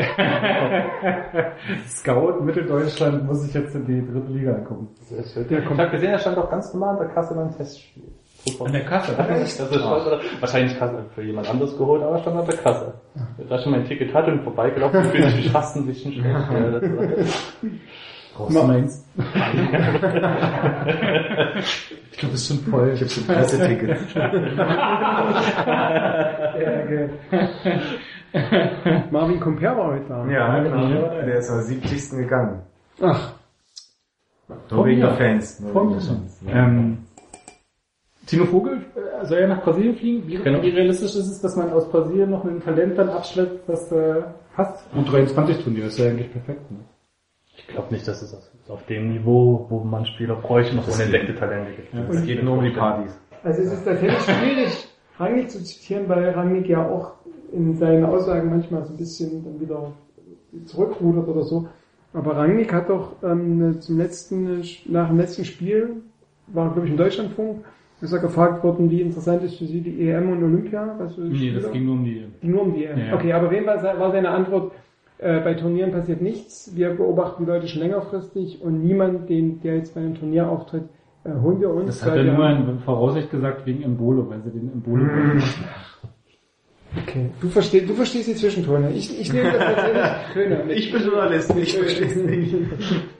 Scout Mitteldeutschland muss sich jetzt in die dritte Liga angucken. Ich habe gesehen, er stand auch ganz normal an der Kasse beim Testspiel. An der Kasse. Das ist schon, wahrscheinlich Kasse für jemand anderes geholt, aber stand an der Kasse. Da schon mein Ticket hatte und vorbeigelaufen, fühlte ich mich fast ein bisschen schlecht. Ja, das war, Brauchst du meins? ich glaube, das ist schon voll. Ich habe so Pressetickets. Ja, okay. Marvin Comper war heute da. ja, genau. Der ist am 70. gegangen. Ach, Nur wegen der Fans. Nur wegen der Fans. Tino Vogel äh, soll ja nach Brasilien fliegen. Wie, Genau. wie realistisch ist es, dass man aus Brasilien noch ein Talent dann abschleppt, das du hast? Und 23 Turnier ist ja eigentlich perfekt. Ne? ich glaube nicht, dass es auf- dem Niveau, wo man Spieler bräuchte, noch unentdeckte Talente gibt. Ja. Das geht Nur um die Partys. Also es ist tatsächlich schwierig, Rangnick zu zitieren, weil Rangnick ja auch in seinen Aussagen manchmal so ein bisschen dann wieder zurückrudert oder so. Aber Rangnick hat doch ähm, zum letzten, nach dem letzten Spiel, war glaube ich im Deutschlandfunk, ist er gefragt worden, wie interessant ist für Sie die EM und Olympia? Was Nee, das Spieler? ging nur um die. Ging nur um die EM. Ja, ja. Okay, aber Fall war seine Antwort, äh, bei Turnieren passiert nichts. Wir beobachten die Leute schon längerfristig und niemand, den, der jetzt bei einem Turnier auftritt, äh, holen wir uns. Das hat er nur in Voraussicht gesagt wegen Embolo, weil sie den Embolo Okay, du verstehst, du verstehst die Zwischentöne. Ich, ich nehme das tatsächlich Töne. Ich bin Journalist, ich verstehe es nicht.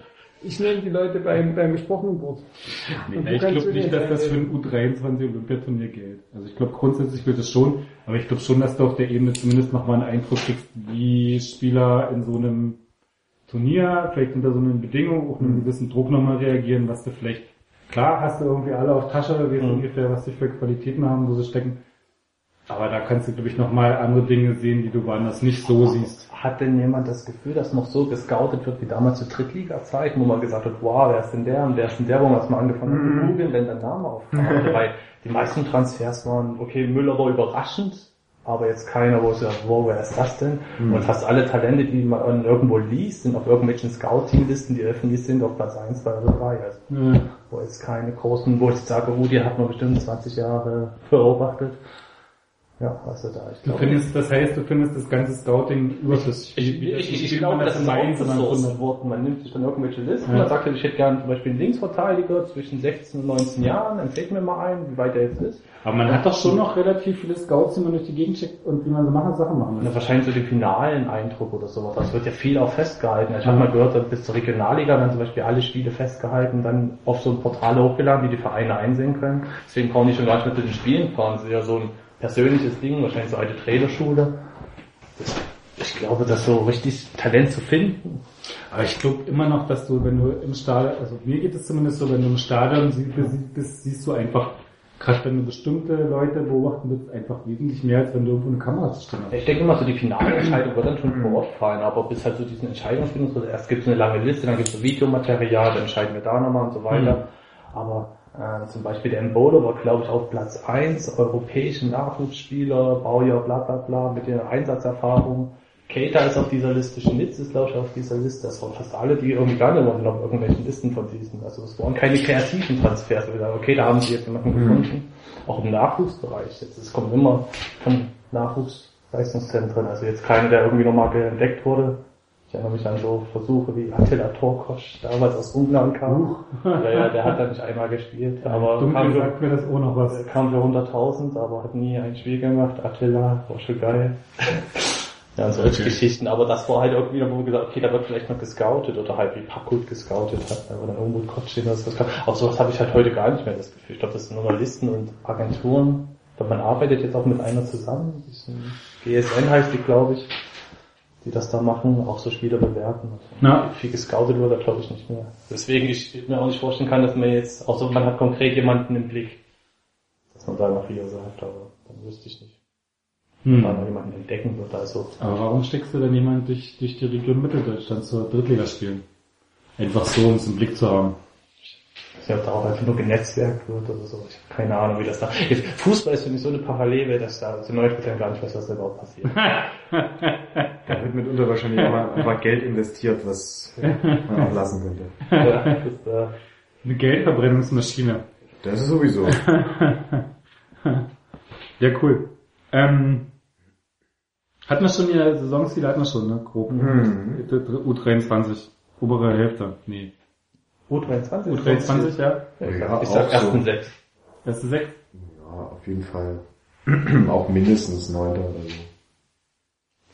Ich nehme die Leute beim, beim gesprochenen Wort. Nee, ich glaube nicht, dass das für ein U23 Olympiaturnier gilt. Also ich glaube grundsätzlich gilt es schon, aber ich glaube schon, dass du auf der Ebene zumindest nochmal einen Eindruck kriegst, wie Spieler in so einem Turnier, vielleicht unter so einen Bedingungen, auch einem gewissen Druck nochmal reagieren, was du vielleicht, klar hast du irgendwie alle auf Tasche, weißt Mhm. ungefähr, was die für Qualitäten haben, wo sie stecken. Aber da kannst du, glaube ich, nochmal andere Dinge sehen, die du woanders nicht so siehst. Hat denn jemand das Gefühl, dass noch so gescoutet wird wie damals zu Drittliga-Zeiten, wo man gesagt hat, wow, wer ist denn der und wer ist denn der, wo man es mal angefangen hat zu googeln, wenn dann Name auftauchte, weil die meisten Transfers waren, okay, Müller war überraschend, aber jetzt keiner, wo es sagt, wow, wer ist das denn? Und fast alle Talente, die man irgendwo liest, sind auf irgendwelchen Scouting-Listen, die öffentlich sind, auf Platz 1, 2 oder 3. Also, Ja. wo jetzt keine großen, wo ich sage, oh, die hat man bestimmt 20 Jahre beobachtet. Ja, also da, ich Du glaube, findest, das heißt, du findest das ganze Scouting überflüssig. ich, Wie- ich, wie ich, glaube, man das ist ein, sondern outgesourced von- worden. Man nimmt sich dann irgendwelche Listen, Ja. man sagt, ich hätte gerne zum Beispiel einen Linksverteidiger zwischen 16 und 19 Jahren, empfehlt mir mal ein, wie weit der jetzt ist. Aber man hat doch schon noch relativ viele Scouts, die man durch die Gegend schickt und die man so machen, Sachen machen Und lässt. wahrscheinlich so den finalen Eindruck oder sowas. Das wird ja viel auch festgehalten. Ich habe mal gehört, dass bis zur Regionalliga werden zum Beispiel alle Spiele festgehalten, dann auf so ein Portal hochgeladen, die die Vereine einsehen können. Deswegen brauchen die schon gar nicht mehr zu den Spielen fahren. Das ist ja so ein persönliches Ding, wahrscheinlich so alte Trainerschule. Das- Ich glaube, das so richtig Talent zu finden, Aber ich glaube immer noch, dass du, wenn du im Stadion, also mir geht es zumindest so, wenn du im Stadion sie- besi- bist, siehst du einfach, gerade wenn du bestimmte Leute beobachten willst, einfach wesentlich mehr, als wenn du irgendwo eine Kamera zu hast. Ich denke immer so, die finale Entscheidung wird dann schon vor Ort fallen, aber bis halt so diesen Entscheidungsfindungsprozess, erst gibt es eine lange Liste, dann gibt es so Videomaterial, dann entscheiden wir da nochmal und so weiter. Aber äh, zum Beispiel der Embolo war, glaube ich, auf Platz 1, europäische Nachwuchsspieler, Baujahr, bla bla bla, mit der Einsatzerfahrung. Keita ist auf dieser Liste, Schnitz ist, glaube ich, auf dieser Liste. Das waren fast alle, die irgendwie gar nicht waren auf irgendwelchen Listen von diesen. Also es waren keine kreativen Transfers. Sagen, okay, da haben sie jetzt jemanden gefunden. Auch im Nachwuchsbereich. Jetzt, es kommt immer von Nachwuchsleistungszentren. Also jetzt keiner, der irgendwie nochmal entdeckt wurde. Ich erinnere mich an so Versuche wie Attila Torkosch, damals aus Ungarn kam. Ja, ja, der hat da nicht einmal gespielt, aber kam Dunkel für, sagt mir das auch noch was. er kam für 100.000, aber hat nie ein Spiel gemacht. Attila, war schon geil. Ja, und solche Geschichten, aber das war halt irgendwie, wo wir gesagt okay, da wird vielleicht noch gescoutet oder halt wie Packut gescoutet hat, aber dann irgendwo Kotschin oder sowas. Auch sowas habe ich halt heute gar nicht mehr das Gefühl. Ich glaube, das sind nur noch Listen und Agenturen. Ich glaube, man arbeitet jetzt auch mit einer zusammen. GSN heißt die, glaube ich, die das da machen, auch so Spieler bewerten. Na. Viel gescoutet wird da, glaube ich, nicht mehr. Deswegen ich mir auch nicht vorstellen kann, dass man jetzt, außer man hat konkret jemanden im Blick, dass man da noch wieder sagt, aber dann wüsste ich nicht. Hm. Weil man jemanden entdecken wird, also. Aber warum steckst du denn jemand durch, durch die Region Mitteldeutschland zur Drittliga spielen? Einfach so, um es im Blick zu haben. Ich weiß nicht, ob da auch einfach nur genetzwerkt wird oder so. Ich habe keine Ahnung, wie das da. Jetzt, Fußball ist für mich so eine Parallele, dass da zu 90% gar nicht weiß, was da überhaupt passiert. Da wird mitunter wahrscheinlich auch einfach Geld investiert, was man auch lassen könnte. ja, das, äh, Eine Geldverbrennungsmaschine. Das ist sowieso. Ja, cool. Ähm, hatten wir schon ja Saisonziele, hatten wir schon, ne? Grob. Mhm. U23, obere Hälfte. Nee. U23? U23, ja. Ja, ich Ja, sag, ich sag auch ersten so. sechs. Beste sechs. Ja, auf jeden Fall auch mindestens neunter oder so.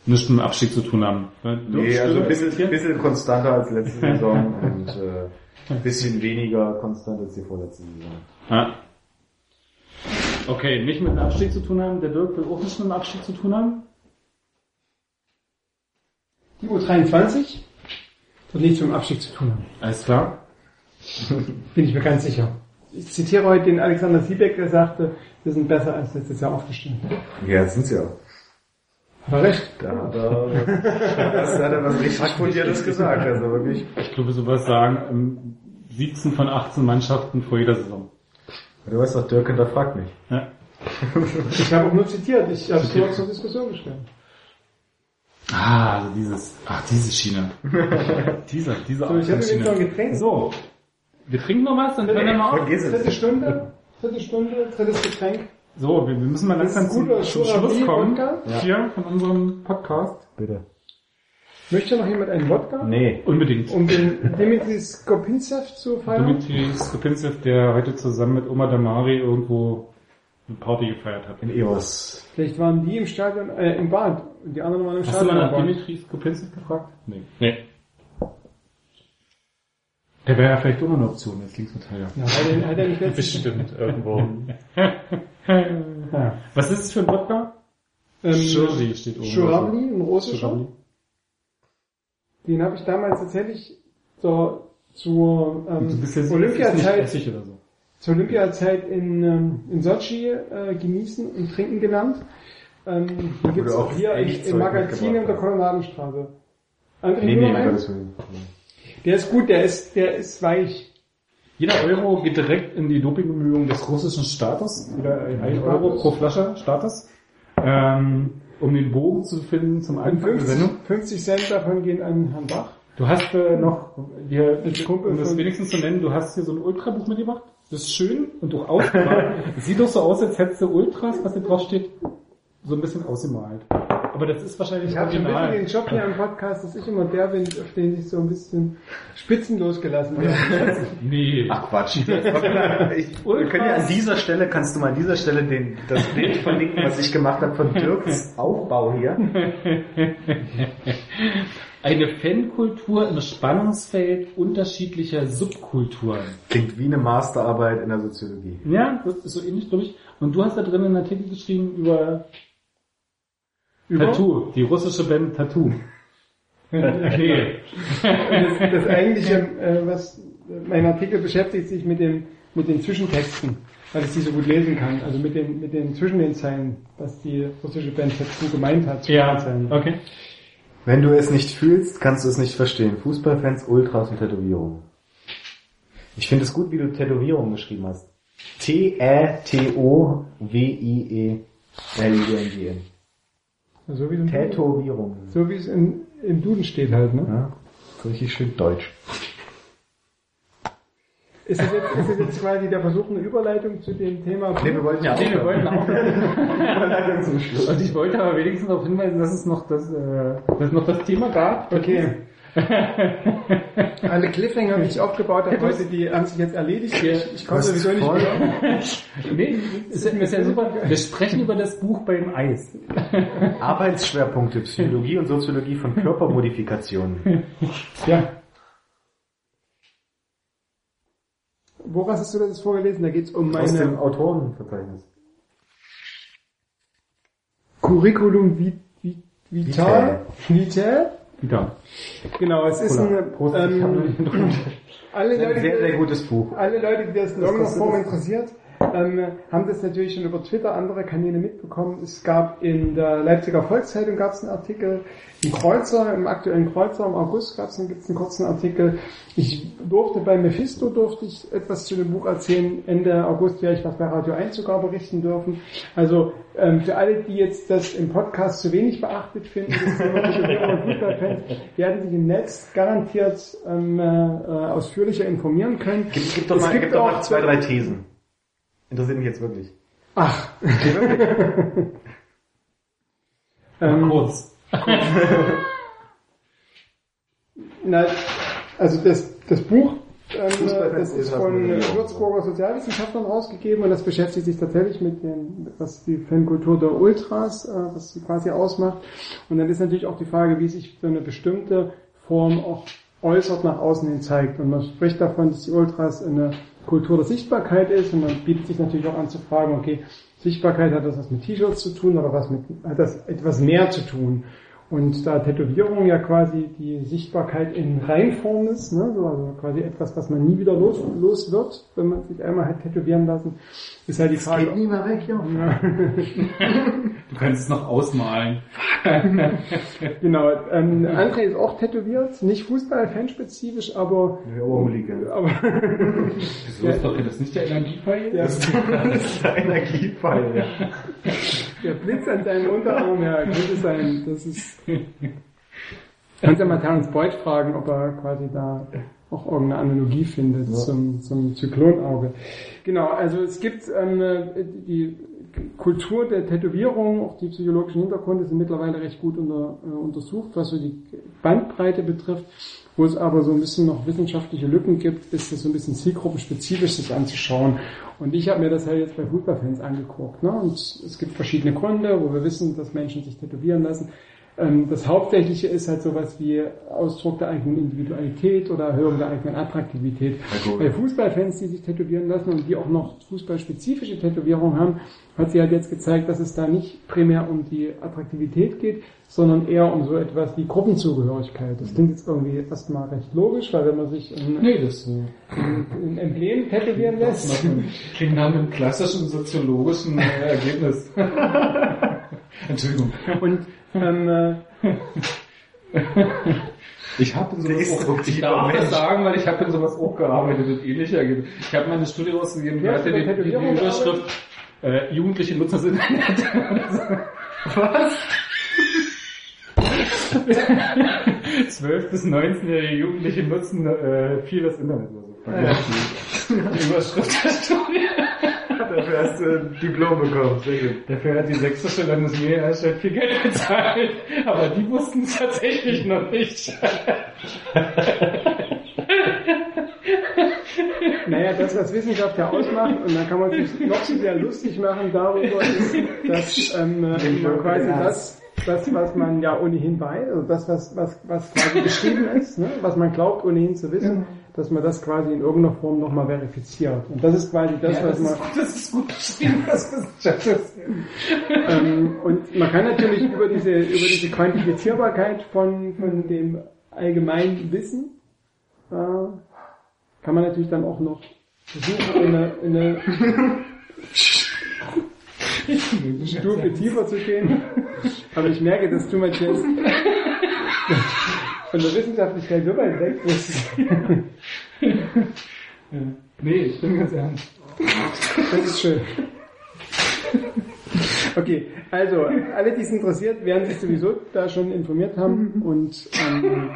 Nichts mit dem Abstieg zu tun haben. Nee, also ein bisschen, bisschen konstanter als letzte Saison und äh, ein bisschen weniger konstant als die vorletzte Saison. Ja. Okay, nicht mit dem Abstieg zu tun haben. Der Dirk will auch nicht mit dem Abstieg zu tun haben. Die U23 wird nichts mit dem Abstieg zu tun haben. Alles klar. Bin ich mir ganz sicher. Ich zitiere heute den Alexander Siebeck, der sagte, wir sind besser als letztes Jahr aufgestellt. Ja, das sind sie auch. Hat er recht. Da hat er, das hat er was richtig Fundiertes gesagt. Also wirklich. Ich glaube, sowas sagen, ähm, 17 von 18 Mannschaften vor jeder Saison. Du weißt doch, Dirk hinterfragt mich. Ja. Ich habe auch nur zitiert, ich habe es nur zur Diskussion gestellt. Ah, also dieses, ach, diese Schiene. dieser, dieser So, ich habe jetzt noch ein. Getränk. So. Wir trinken noch was, dann können wir mal auf. Vergiss Dritte. Stunde, dritte Stunde, drittes Getränk. So, wir, wir müssen mal langsam zum, zum Schluss kommen. Wodka. Hier von unserem Podcast. Bitte. Möchte noch jemand einen Wodka? Nee. Unbedingt. Um den Dimitri Skopinzev zu feiern? Dimitri Skopinzev, der heute zusammen mit Oma Damari irgendwo eine Party gefeiert hat. In Eos. Vielleicht waren die im Stadion, äh, im Bad. Und die anderen waren im Hast du Stadion. mal im nach Bad. Dimitri Skopinzev gefragt? Nee. Nee. Der wäre ja vielleicht auch noch eine Option als Linksverteidiger. Ja, hat er, hat er nicht Bestimmt irgendwo. Was ist es für ein Wodka? ähm, Shirley steht oben. Schurabli, ein russischer. Den habe ich damals tatsächlich zur, zur ähm, ja es Olympiazeit, so. zur Olympiazeit in, ähm, in Sochi äh, genießen und trinken gelernt. Ähm, die gibt's auch auch hier im, Magazin in der Kolonnadenstraße. André, Nee, nee, Der ist gut, der ist, der ist weich. Jeder Euro geht direkt in die Dopingbemühungen des russischen Staates. Jeder ein Euro pro Flasche Staates. Ähm, um den Bogen zu finden zum Anfang der 50, Sendung. 50 Cent davon gehen an Herrn Bach. Du hast äh, noch, hier, um das wenigstens zu nennen, du hast hier so ein Ultrabuch mitgebracht. Das ist schön und auch aufgemalt. Es Sieht doch so aus, als hättest du Ultras, was hier drauf steht, so ein bisschen ausgemalt. Aber das ist wahrscheinlich Ich habe ein bisschen den Job hier im Podcast, dass ich immer der bin, auf den sich so ein bisschen spitzenlos gelassen wird. Nee. Ach Quatsch. ich, wir können ja an dieser Stelle, kannst du mal an dieser Stelle den, das Bild verlinken, was ich gemacht habe von Dirks Aufbau hier. Eine Fankultur im Spannungsfeld unterschiedlicher Subkulturen. Klingt wie eine Masterarbeit in der Soziologie. Ja, das ist so ähnlich, glaube ich. Und du hast da drin einen Artikel geschrieben über, Tattoo, die russische Band Tattoo. okay. Das, das eigentliche, äh, was mein Artikel beschäftigt sich mit dem mit den Zwischentexten, weil ich die so gut lesen kann. Also mit den mit den zwischen den Zeilen, was die russische Band dazu gemeint hat. Ja, den Zeilen. okay. Wenn du es nicht fühlst, kannst du es nicht verstehen. Fußballfans, Ultras und Tätowierungen. Ich finde es gut, wie du Tätowierungen geschrieben hast. T-Ä-T-O-W-I-E-L-I-N-G-N. So wie es im, Tätowierungen. so wie es im, im Duden steht halt, ne? Ja, so richtig schön deutsch. Ist das, jetzt, ist das jetzt quasi der Versuch, eine Überleitung zu dem Thema? Nee, wir wollten ja Nee, wir wollten auch. zum Schluss. Und ich wollte aber wenigstens darauf hinweisen, dass es noch das, äh, dass es noch das Thema gab. Okay. Alle Cliffhanger, die ich aufgebaut habe heute, die haben sich jetzt erledigt. Ich, ich komme Was sowieso nicht mehr. Nee, ist, ist ja super. Wir sprechen über das Buch beim Eis. Arbeitsschwerpunkte Psychologie und Soziologie von Körpermodifikationen. Ja. Woraus hast du das jetzt vorgelesen? Da geht es um Aus dem meine Autorenverzeichnis. Curriculum vit, vit, Vital. Wieder. Genau, es ist ein, Prost. ähm, alle Ein Leute, sehr, sehr gutes Buch. alle Leute, die das in irgendeiner kostet Form das? interessiert, ähm, haben das natürlich schon über Twitter, andere Kanäle mitbekommen. Es gab in der Leipziger Volkszeitung gab es einen Artikel, im Kreuzer, im aktuellen Kreuzer im August gab es einen, kurzen Artikel. Ich durfte bei Mephisto durfte ich etwas zu dem Buch erzählen. Ende August werde ich was bei Radio 1 sogar berichten dürfen. Also ähm, für alle, die jetzt das im Podcast zu wenig beachtet finden, Fußballfans, werden sich im Netz garantiert ähm, äh, ausführlicher informieren können. Gib, gib doch Es mal, gibt gib doch mal auch- zwei, drei Thesen. Interessiert mich jetzt wirklich. Ach. ähm, Kurz. na, also das, das Buch ähm, das ist von Würzburger Sozialwissenschaftlern rausgegeben und das beschäftigt sich tatsächlich mit dem, was die Fankultur der Ultras, äh, was sie quasi ausmacht. Und dann ist natürlich auch die Frage, wie sich so eine bestimmte Form auch äußert nach außen hin zeigt. Und man spricht davon, dass die Ultras eine Kultur der Sichtbarkeit ist und man bietet sich natürlich auch an zu fragen, okay, Sichtbarkeit hat das was mit T-Shirts zu tun oder was mit, hat das etwas mehr zu tun? Und da Tätowierung ja quasi die Sichtbarkeit in Reinform ist, ne, so, also quasi etwas, was man nie wieder los, los wird, wenn man sich einmal hat tätowieren lassen, ist halt die Frage. Geht nie mehr weg, ja. Du kannst es noch ausmalen. Genau, ähm, André ist auch tätowiert, nicht Fußball-fanspezifisch, aber, Ja, Oberliga. aber Wieso ist doch das nicht der Energiepfeil? Ja. Das ist der Energiefall, ja. der Blitz an seinem Unterarm, ja, könnte sein, das ist, kannst ja mal Terence Boyd fragen, ob er quasi da auch irgendeine Analogie findet zum, zum Zyklonauge. Genau, also es gibt ähm, die Kultur der Tätowierung, auch die psychologischen Hintergründe sind mittlerweile recht gut unter, äh, untersucht, was so die Bandbreite betrifft. Wo es aber so ein bisschen noch wissenschaftliche Lücken gibt, ist es so ein bisschen zielgruppenspezifisch sich anzuschauen. Und ich habe mir das halt jetzt bei Fußballfans angeguckt. Ne? Und es gibt verschiedene Gründe, wo wir wissen, dass Menschen sich tätowieren lassen. Ähm, Das Hauptsächliche ist halt sowas wie Ausdruck der eigenen Individualität oder Erhöhung der eigenen Attraktivität. Ja, gut. Bei Fußballfans, die sich tätowieren lassen und die auch noch fußballspezifische Tätowierungen haben, hat sie halt jetzt gezeigt, dass es da nicht primär um die Attraktivität geht, sondern eher um so etwas wie Gruppenzugehörigkeit. Das klingt jetzt irgendwie erstmal recht logisch, weil wenn man sich ein, Nee, das ein Emblem tätowieren lässt, klingt nach einem klassischen soziologischen äh, Ergebnis. Entschuldigung. und ähm, äh, Ich habe in sowas auch, ich darf Mensch. das sagen, weil ich habe in sowas auch gearbeitet mit ähnlicher Ergebnis. Ich habe meine Studie rausgegeben, die hast hatte die, die, die Tätowierung Überschrift äh, Jugendliche Nutzer sind Was? 12 bis 19-jährige Jugendliche nutzen äh, viel das Internet oder so. Die Überschrift der Studie. Dafür hast du ein Diplom bekommen. Sehr gut. Dafür hat die sächsische Landesmedienanstalt viel Geld bezahlt, aber die wussten es tatsächlich noch nicht. Naja, das, was Wissenschaft ja ausmacht, und da kann man sich noch so sehr lustig machen darüber, ist, dass ähm, äh, man quasi das, das, was man ja ohnehin weiß, also das, was, was, was quasi geschrieben ist, ne, was man glaubt ohnehin zu wissen, dass man das quasi in irgendeiner Form nochmal verifiziert. Und das ist quasi das, was man... das ist gut beschrieben, was Wissenschaft ist. Ähm, und man kann natürlich über diese, über diese Quantifizierbarkeit von, von dem allgemeinen Wissen, äh, kann man natürlich dann auch noch versuchen, in eine, in eine Stufe tiefer zu gehen. Aber ich merke, dass du Matthias von der Wissenschaftlichkeit so weit weg bist. Nee, ich bin ganz ernst. Das ist schön. Okay, also alle, die es interessiert, werden sich sowieso da schon informiert haben und ähm,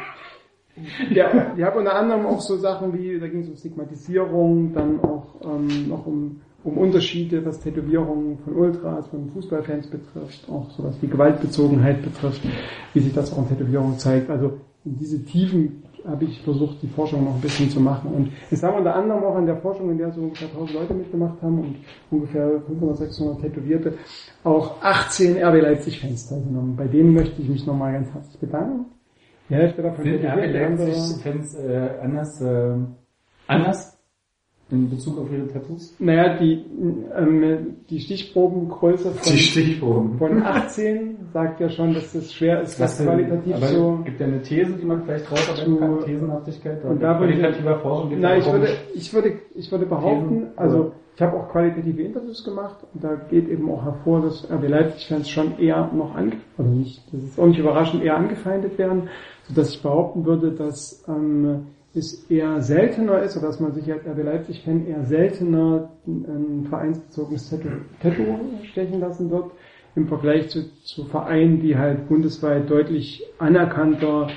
ja, ich habe unter anderem auch so Sachen wie, da ging es um Stigmatisierung, dann auch ähm, noch um, um Unterschiede, was Tätowierungen von Ultras, von Fußballfans betrifft, auch sowas wie Gewaltbezogenheit betrifft, wie sich das auch in Tätowierungen zeigt. Also in diese Tiefen habe ich versucht, die Forschung noch ein bisschen zu machen. Und es haben unter anderem auch an der Forschung, in der so ungefähr 1000 Leute mitgemacht haben und ungefähr 500, 600 Tätowierte, auch 18 RB Leipzig-Fans teilgenommen. Bei denen möchte ich mich nochmal ganz herzlich bedanken. Die Hälfte davon Sind andere- Leipzig-Fans äh, anders, äh, anders in Bezug auf ihre Tattoos? Naja, die, ähm, die Stichprobengröße Die von, Stichproben. von 18 sagt ja schon, dass es schwer ist, das qualitativ aber so... gibt ja eine These, die man vielleicht rausarbeiten kann, Thesenhaftigkeit oder Und da würde ich- qualitativer Forschung Nein, ich würde, ich würde, ich würde behaupten, Thesen, also ich habe auch qualitative Interviews gemacht und da geht eben auch hervor, dass RB Leipzig-Fans schon eher noch ange, also nicht, das ist auch nicht überraschend, eher angefeindet werden, sodass ich behaupten würde, dass ähm, es eher seltener ist, oder dass man sich als RB Leipzig-Fan eher seltener ein vereinsbezogenes Tattoo, Tattoo stechen lassen wird, im Vergleich zu, zu Vereinen, die halt bundesweit deutlich anerkannter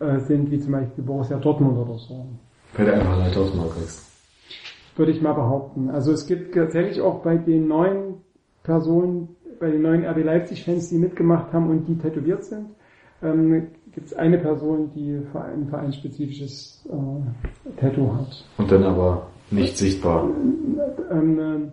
äh, sind, wie zum Beispiel Borussia Dortmund oder so Weil der einfach Leute aus Mark ist. würde ich mal behaupten. Also es gibt tatsächlich auch bei den neuen Personen, bei den neuen RB Leipzig-Fans, die mitgemacht haben und die tätowiert sind, ähm, gibt es eine Person, die ein vereinsspezifisches äh, Tattoo hat. Und dann aber nicht sichtbar. Ähm, äh,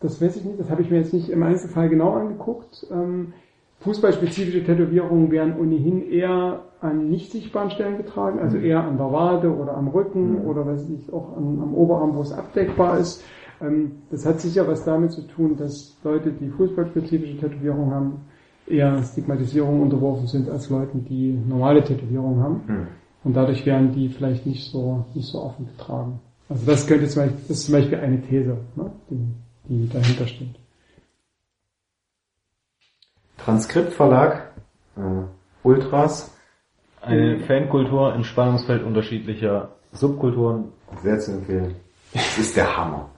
das weiß ich nicht, das habe ich mir jetzt nicht im Einzelfall genau angeguckt. Ähm, Fußballspezifische Tätowierungen werden ohnehin eher an nicht sichtbaren Stellen getragen, also eher an der Wade oder am Rücken oder weiß ich auch an, am Oberarm, wo es abdeckbar ist. Ähm, das hat sicher was damit zu tun, dass Leute, die fußballspezifische Tätowierungen haben, eher Stigmatisierung unterworfen sind als Leute, die normale Tätowierungen haben. Hm. Und dadurch werden die vielleicht nicht so, nicht so offen getragen. Also das könnte zum Beispiel, das ist zum Beispiel eine These, ne, die, die dahinter steht. Transkriptverlag, äh, Ultras, Eine Fankultur im Spannungsfeld unterschiedlicher Subkulturen. sehr zu empfehlen. Das ist der Hammer.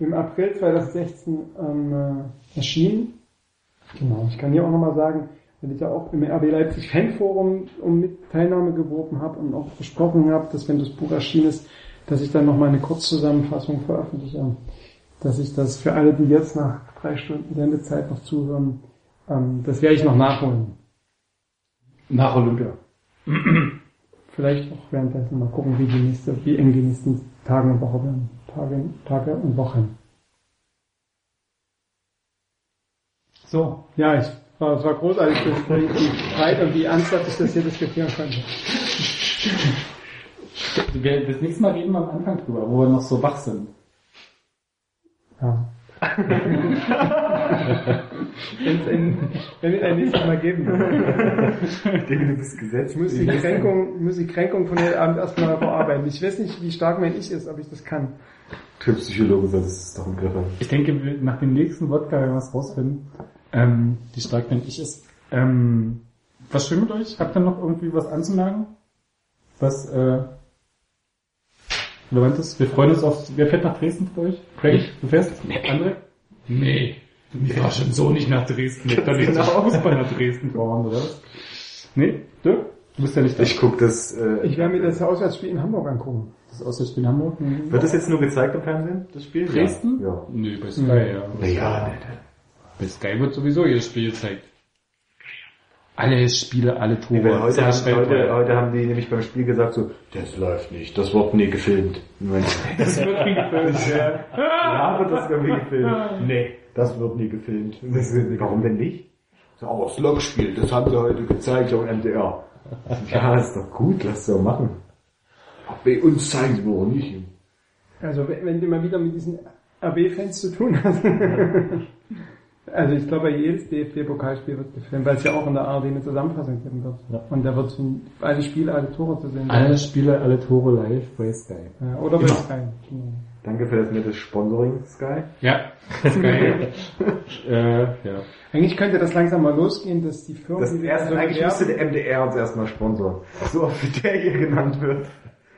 Im April 2016 ähm, äh, erschienen. Genau, ich kann hier auch nochmal sagen, weil ich ja auch im RB Leipzig Fanforum um mit Teilnahme geworben habe und auch besprochen habe, dass wenn das Buch erschienen ist, dass ich dann nochmal eine Kurzzusammenfassung veröffentliche. Dass ich das für alle, die jetzt nach drei Stunden Sendezeit noch zuhören, ähm, das werde ich noch nachholen. Nach Olympia. Vielleicht auch währenddessen mal gucken, wie die nächste, wie eng die nächsten Tage und Woche werden. Tage, Tage und Wochen. So, ja, ich war, es war großartig, dass wie breit und wie ernsthaft ich das hier diskutieren konnte. Wir, das nächste Mal reden wir am Anfang drüber, wo wir noch so wach sind. Ja. Wenn es ein, ein nächstes Mal geben wird. Ich denke, du bist gesetzt. Ich muss die Kränkung, muss die Kränkung von heute Abend erstmal verarbeiten. Ich weiß nicht, wie stark mein Ich ist, ob ich das kann. Psychologe solltest es doch im Griff. Ich denke, nach dem nächsten Wodka werden wir was rausfinden, ähm, wie stark dein Ich ist. Ähm, was schön mit euch? Habt ihr noch irgendwie was anzumerken? Was, äh, Relevantes? Wir freuen uns auf, wer fährt nach Dresden für euch? Craig, du fährst? André? Nee. Ich war schon so nicht nach Dresden. Ich kann nicht nach Fußball nach Dresden fahren, oder? was? Nee? Du? Du bist ja nicht da. Ich guck das, äh, Ich werde mir das Auswärtsspiel in Hamburg angucken. Das Auswärtsspiel in Hamburg? wird das jetzt nur gezeigt im Fernsehen, das Spiel? Dresden? Ja. Nö, bei Sky, ja. ja. ja ne, Bei Sky wird sowieso jedes Spiel gezeigt. Alle Spiele, alle Tore. Nee, heute, haben, heute, heute haben die nämlich beim Spiel gesagt so, das läuft nicht, das wird nie gefilmt. Das wird nie gefilmt, ja. Ja, wird das irgendwie gefilmt? Nee, das wird nie gefilmt. Warum denn nicht? So, oh, das Lokspiel, das haben sie heute gezeigt auf MDR. Ja, ist doch gut, lass doch machen. Bei uns zeigen sie wohl nicht. Also wenn, wenn du mal wieder mit diesen RB-Fans zu tun hast. also ich glaube, jedes DFB-Pokalspiel wird gefilmt, weil es ja auch in der ARD eine Zusammenfassung geben wird. Und da wird von alle Spiele, alle Tore zu sehen. sein. Alle Spiele, alle Tore live bei Sky. Ja, oder bei Immer. Sky. Genau. Danke für das nette Sponsoring, Sky. Ja, Sky. äh, ja. Eigentlich könnte das langsam mal losgehen, dass die Firmen, Das die erste, so eigentlich müsste der MDR uns erstmal sponsoren. So oft wie der hier genannt wird.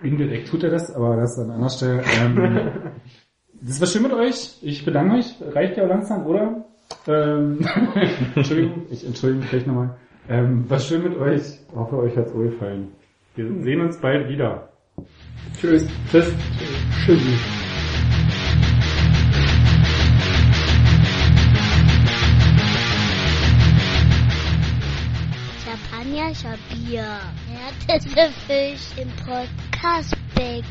Indirekt tut er das, aber das an anderer Stelle. Ähm, das war schön mit euch. Ich bedanke mich. Reicht ja langsam, oder? Ähm, Entschuldigung, ich entschuldige mich gleich nochmal. Ähm, war schön mit euch. Hoffe, euch hat's wohl gefallen. Wir sehen uns bald wieder. Tschüss. Tschüss. Tschüss. Champagner, Bier. Ja, das ist Fisch im Podcastbecken.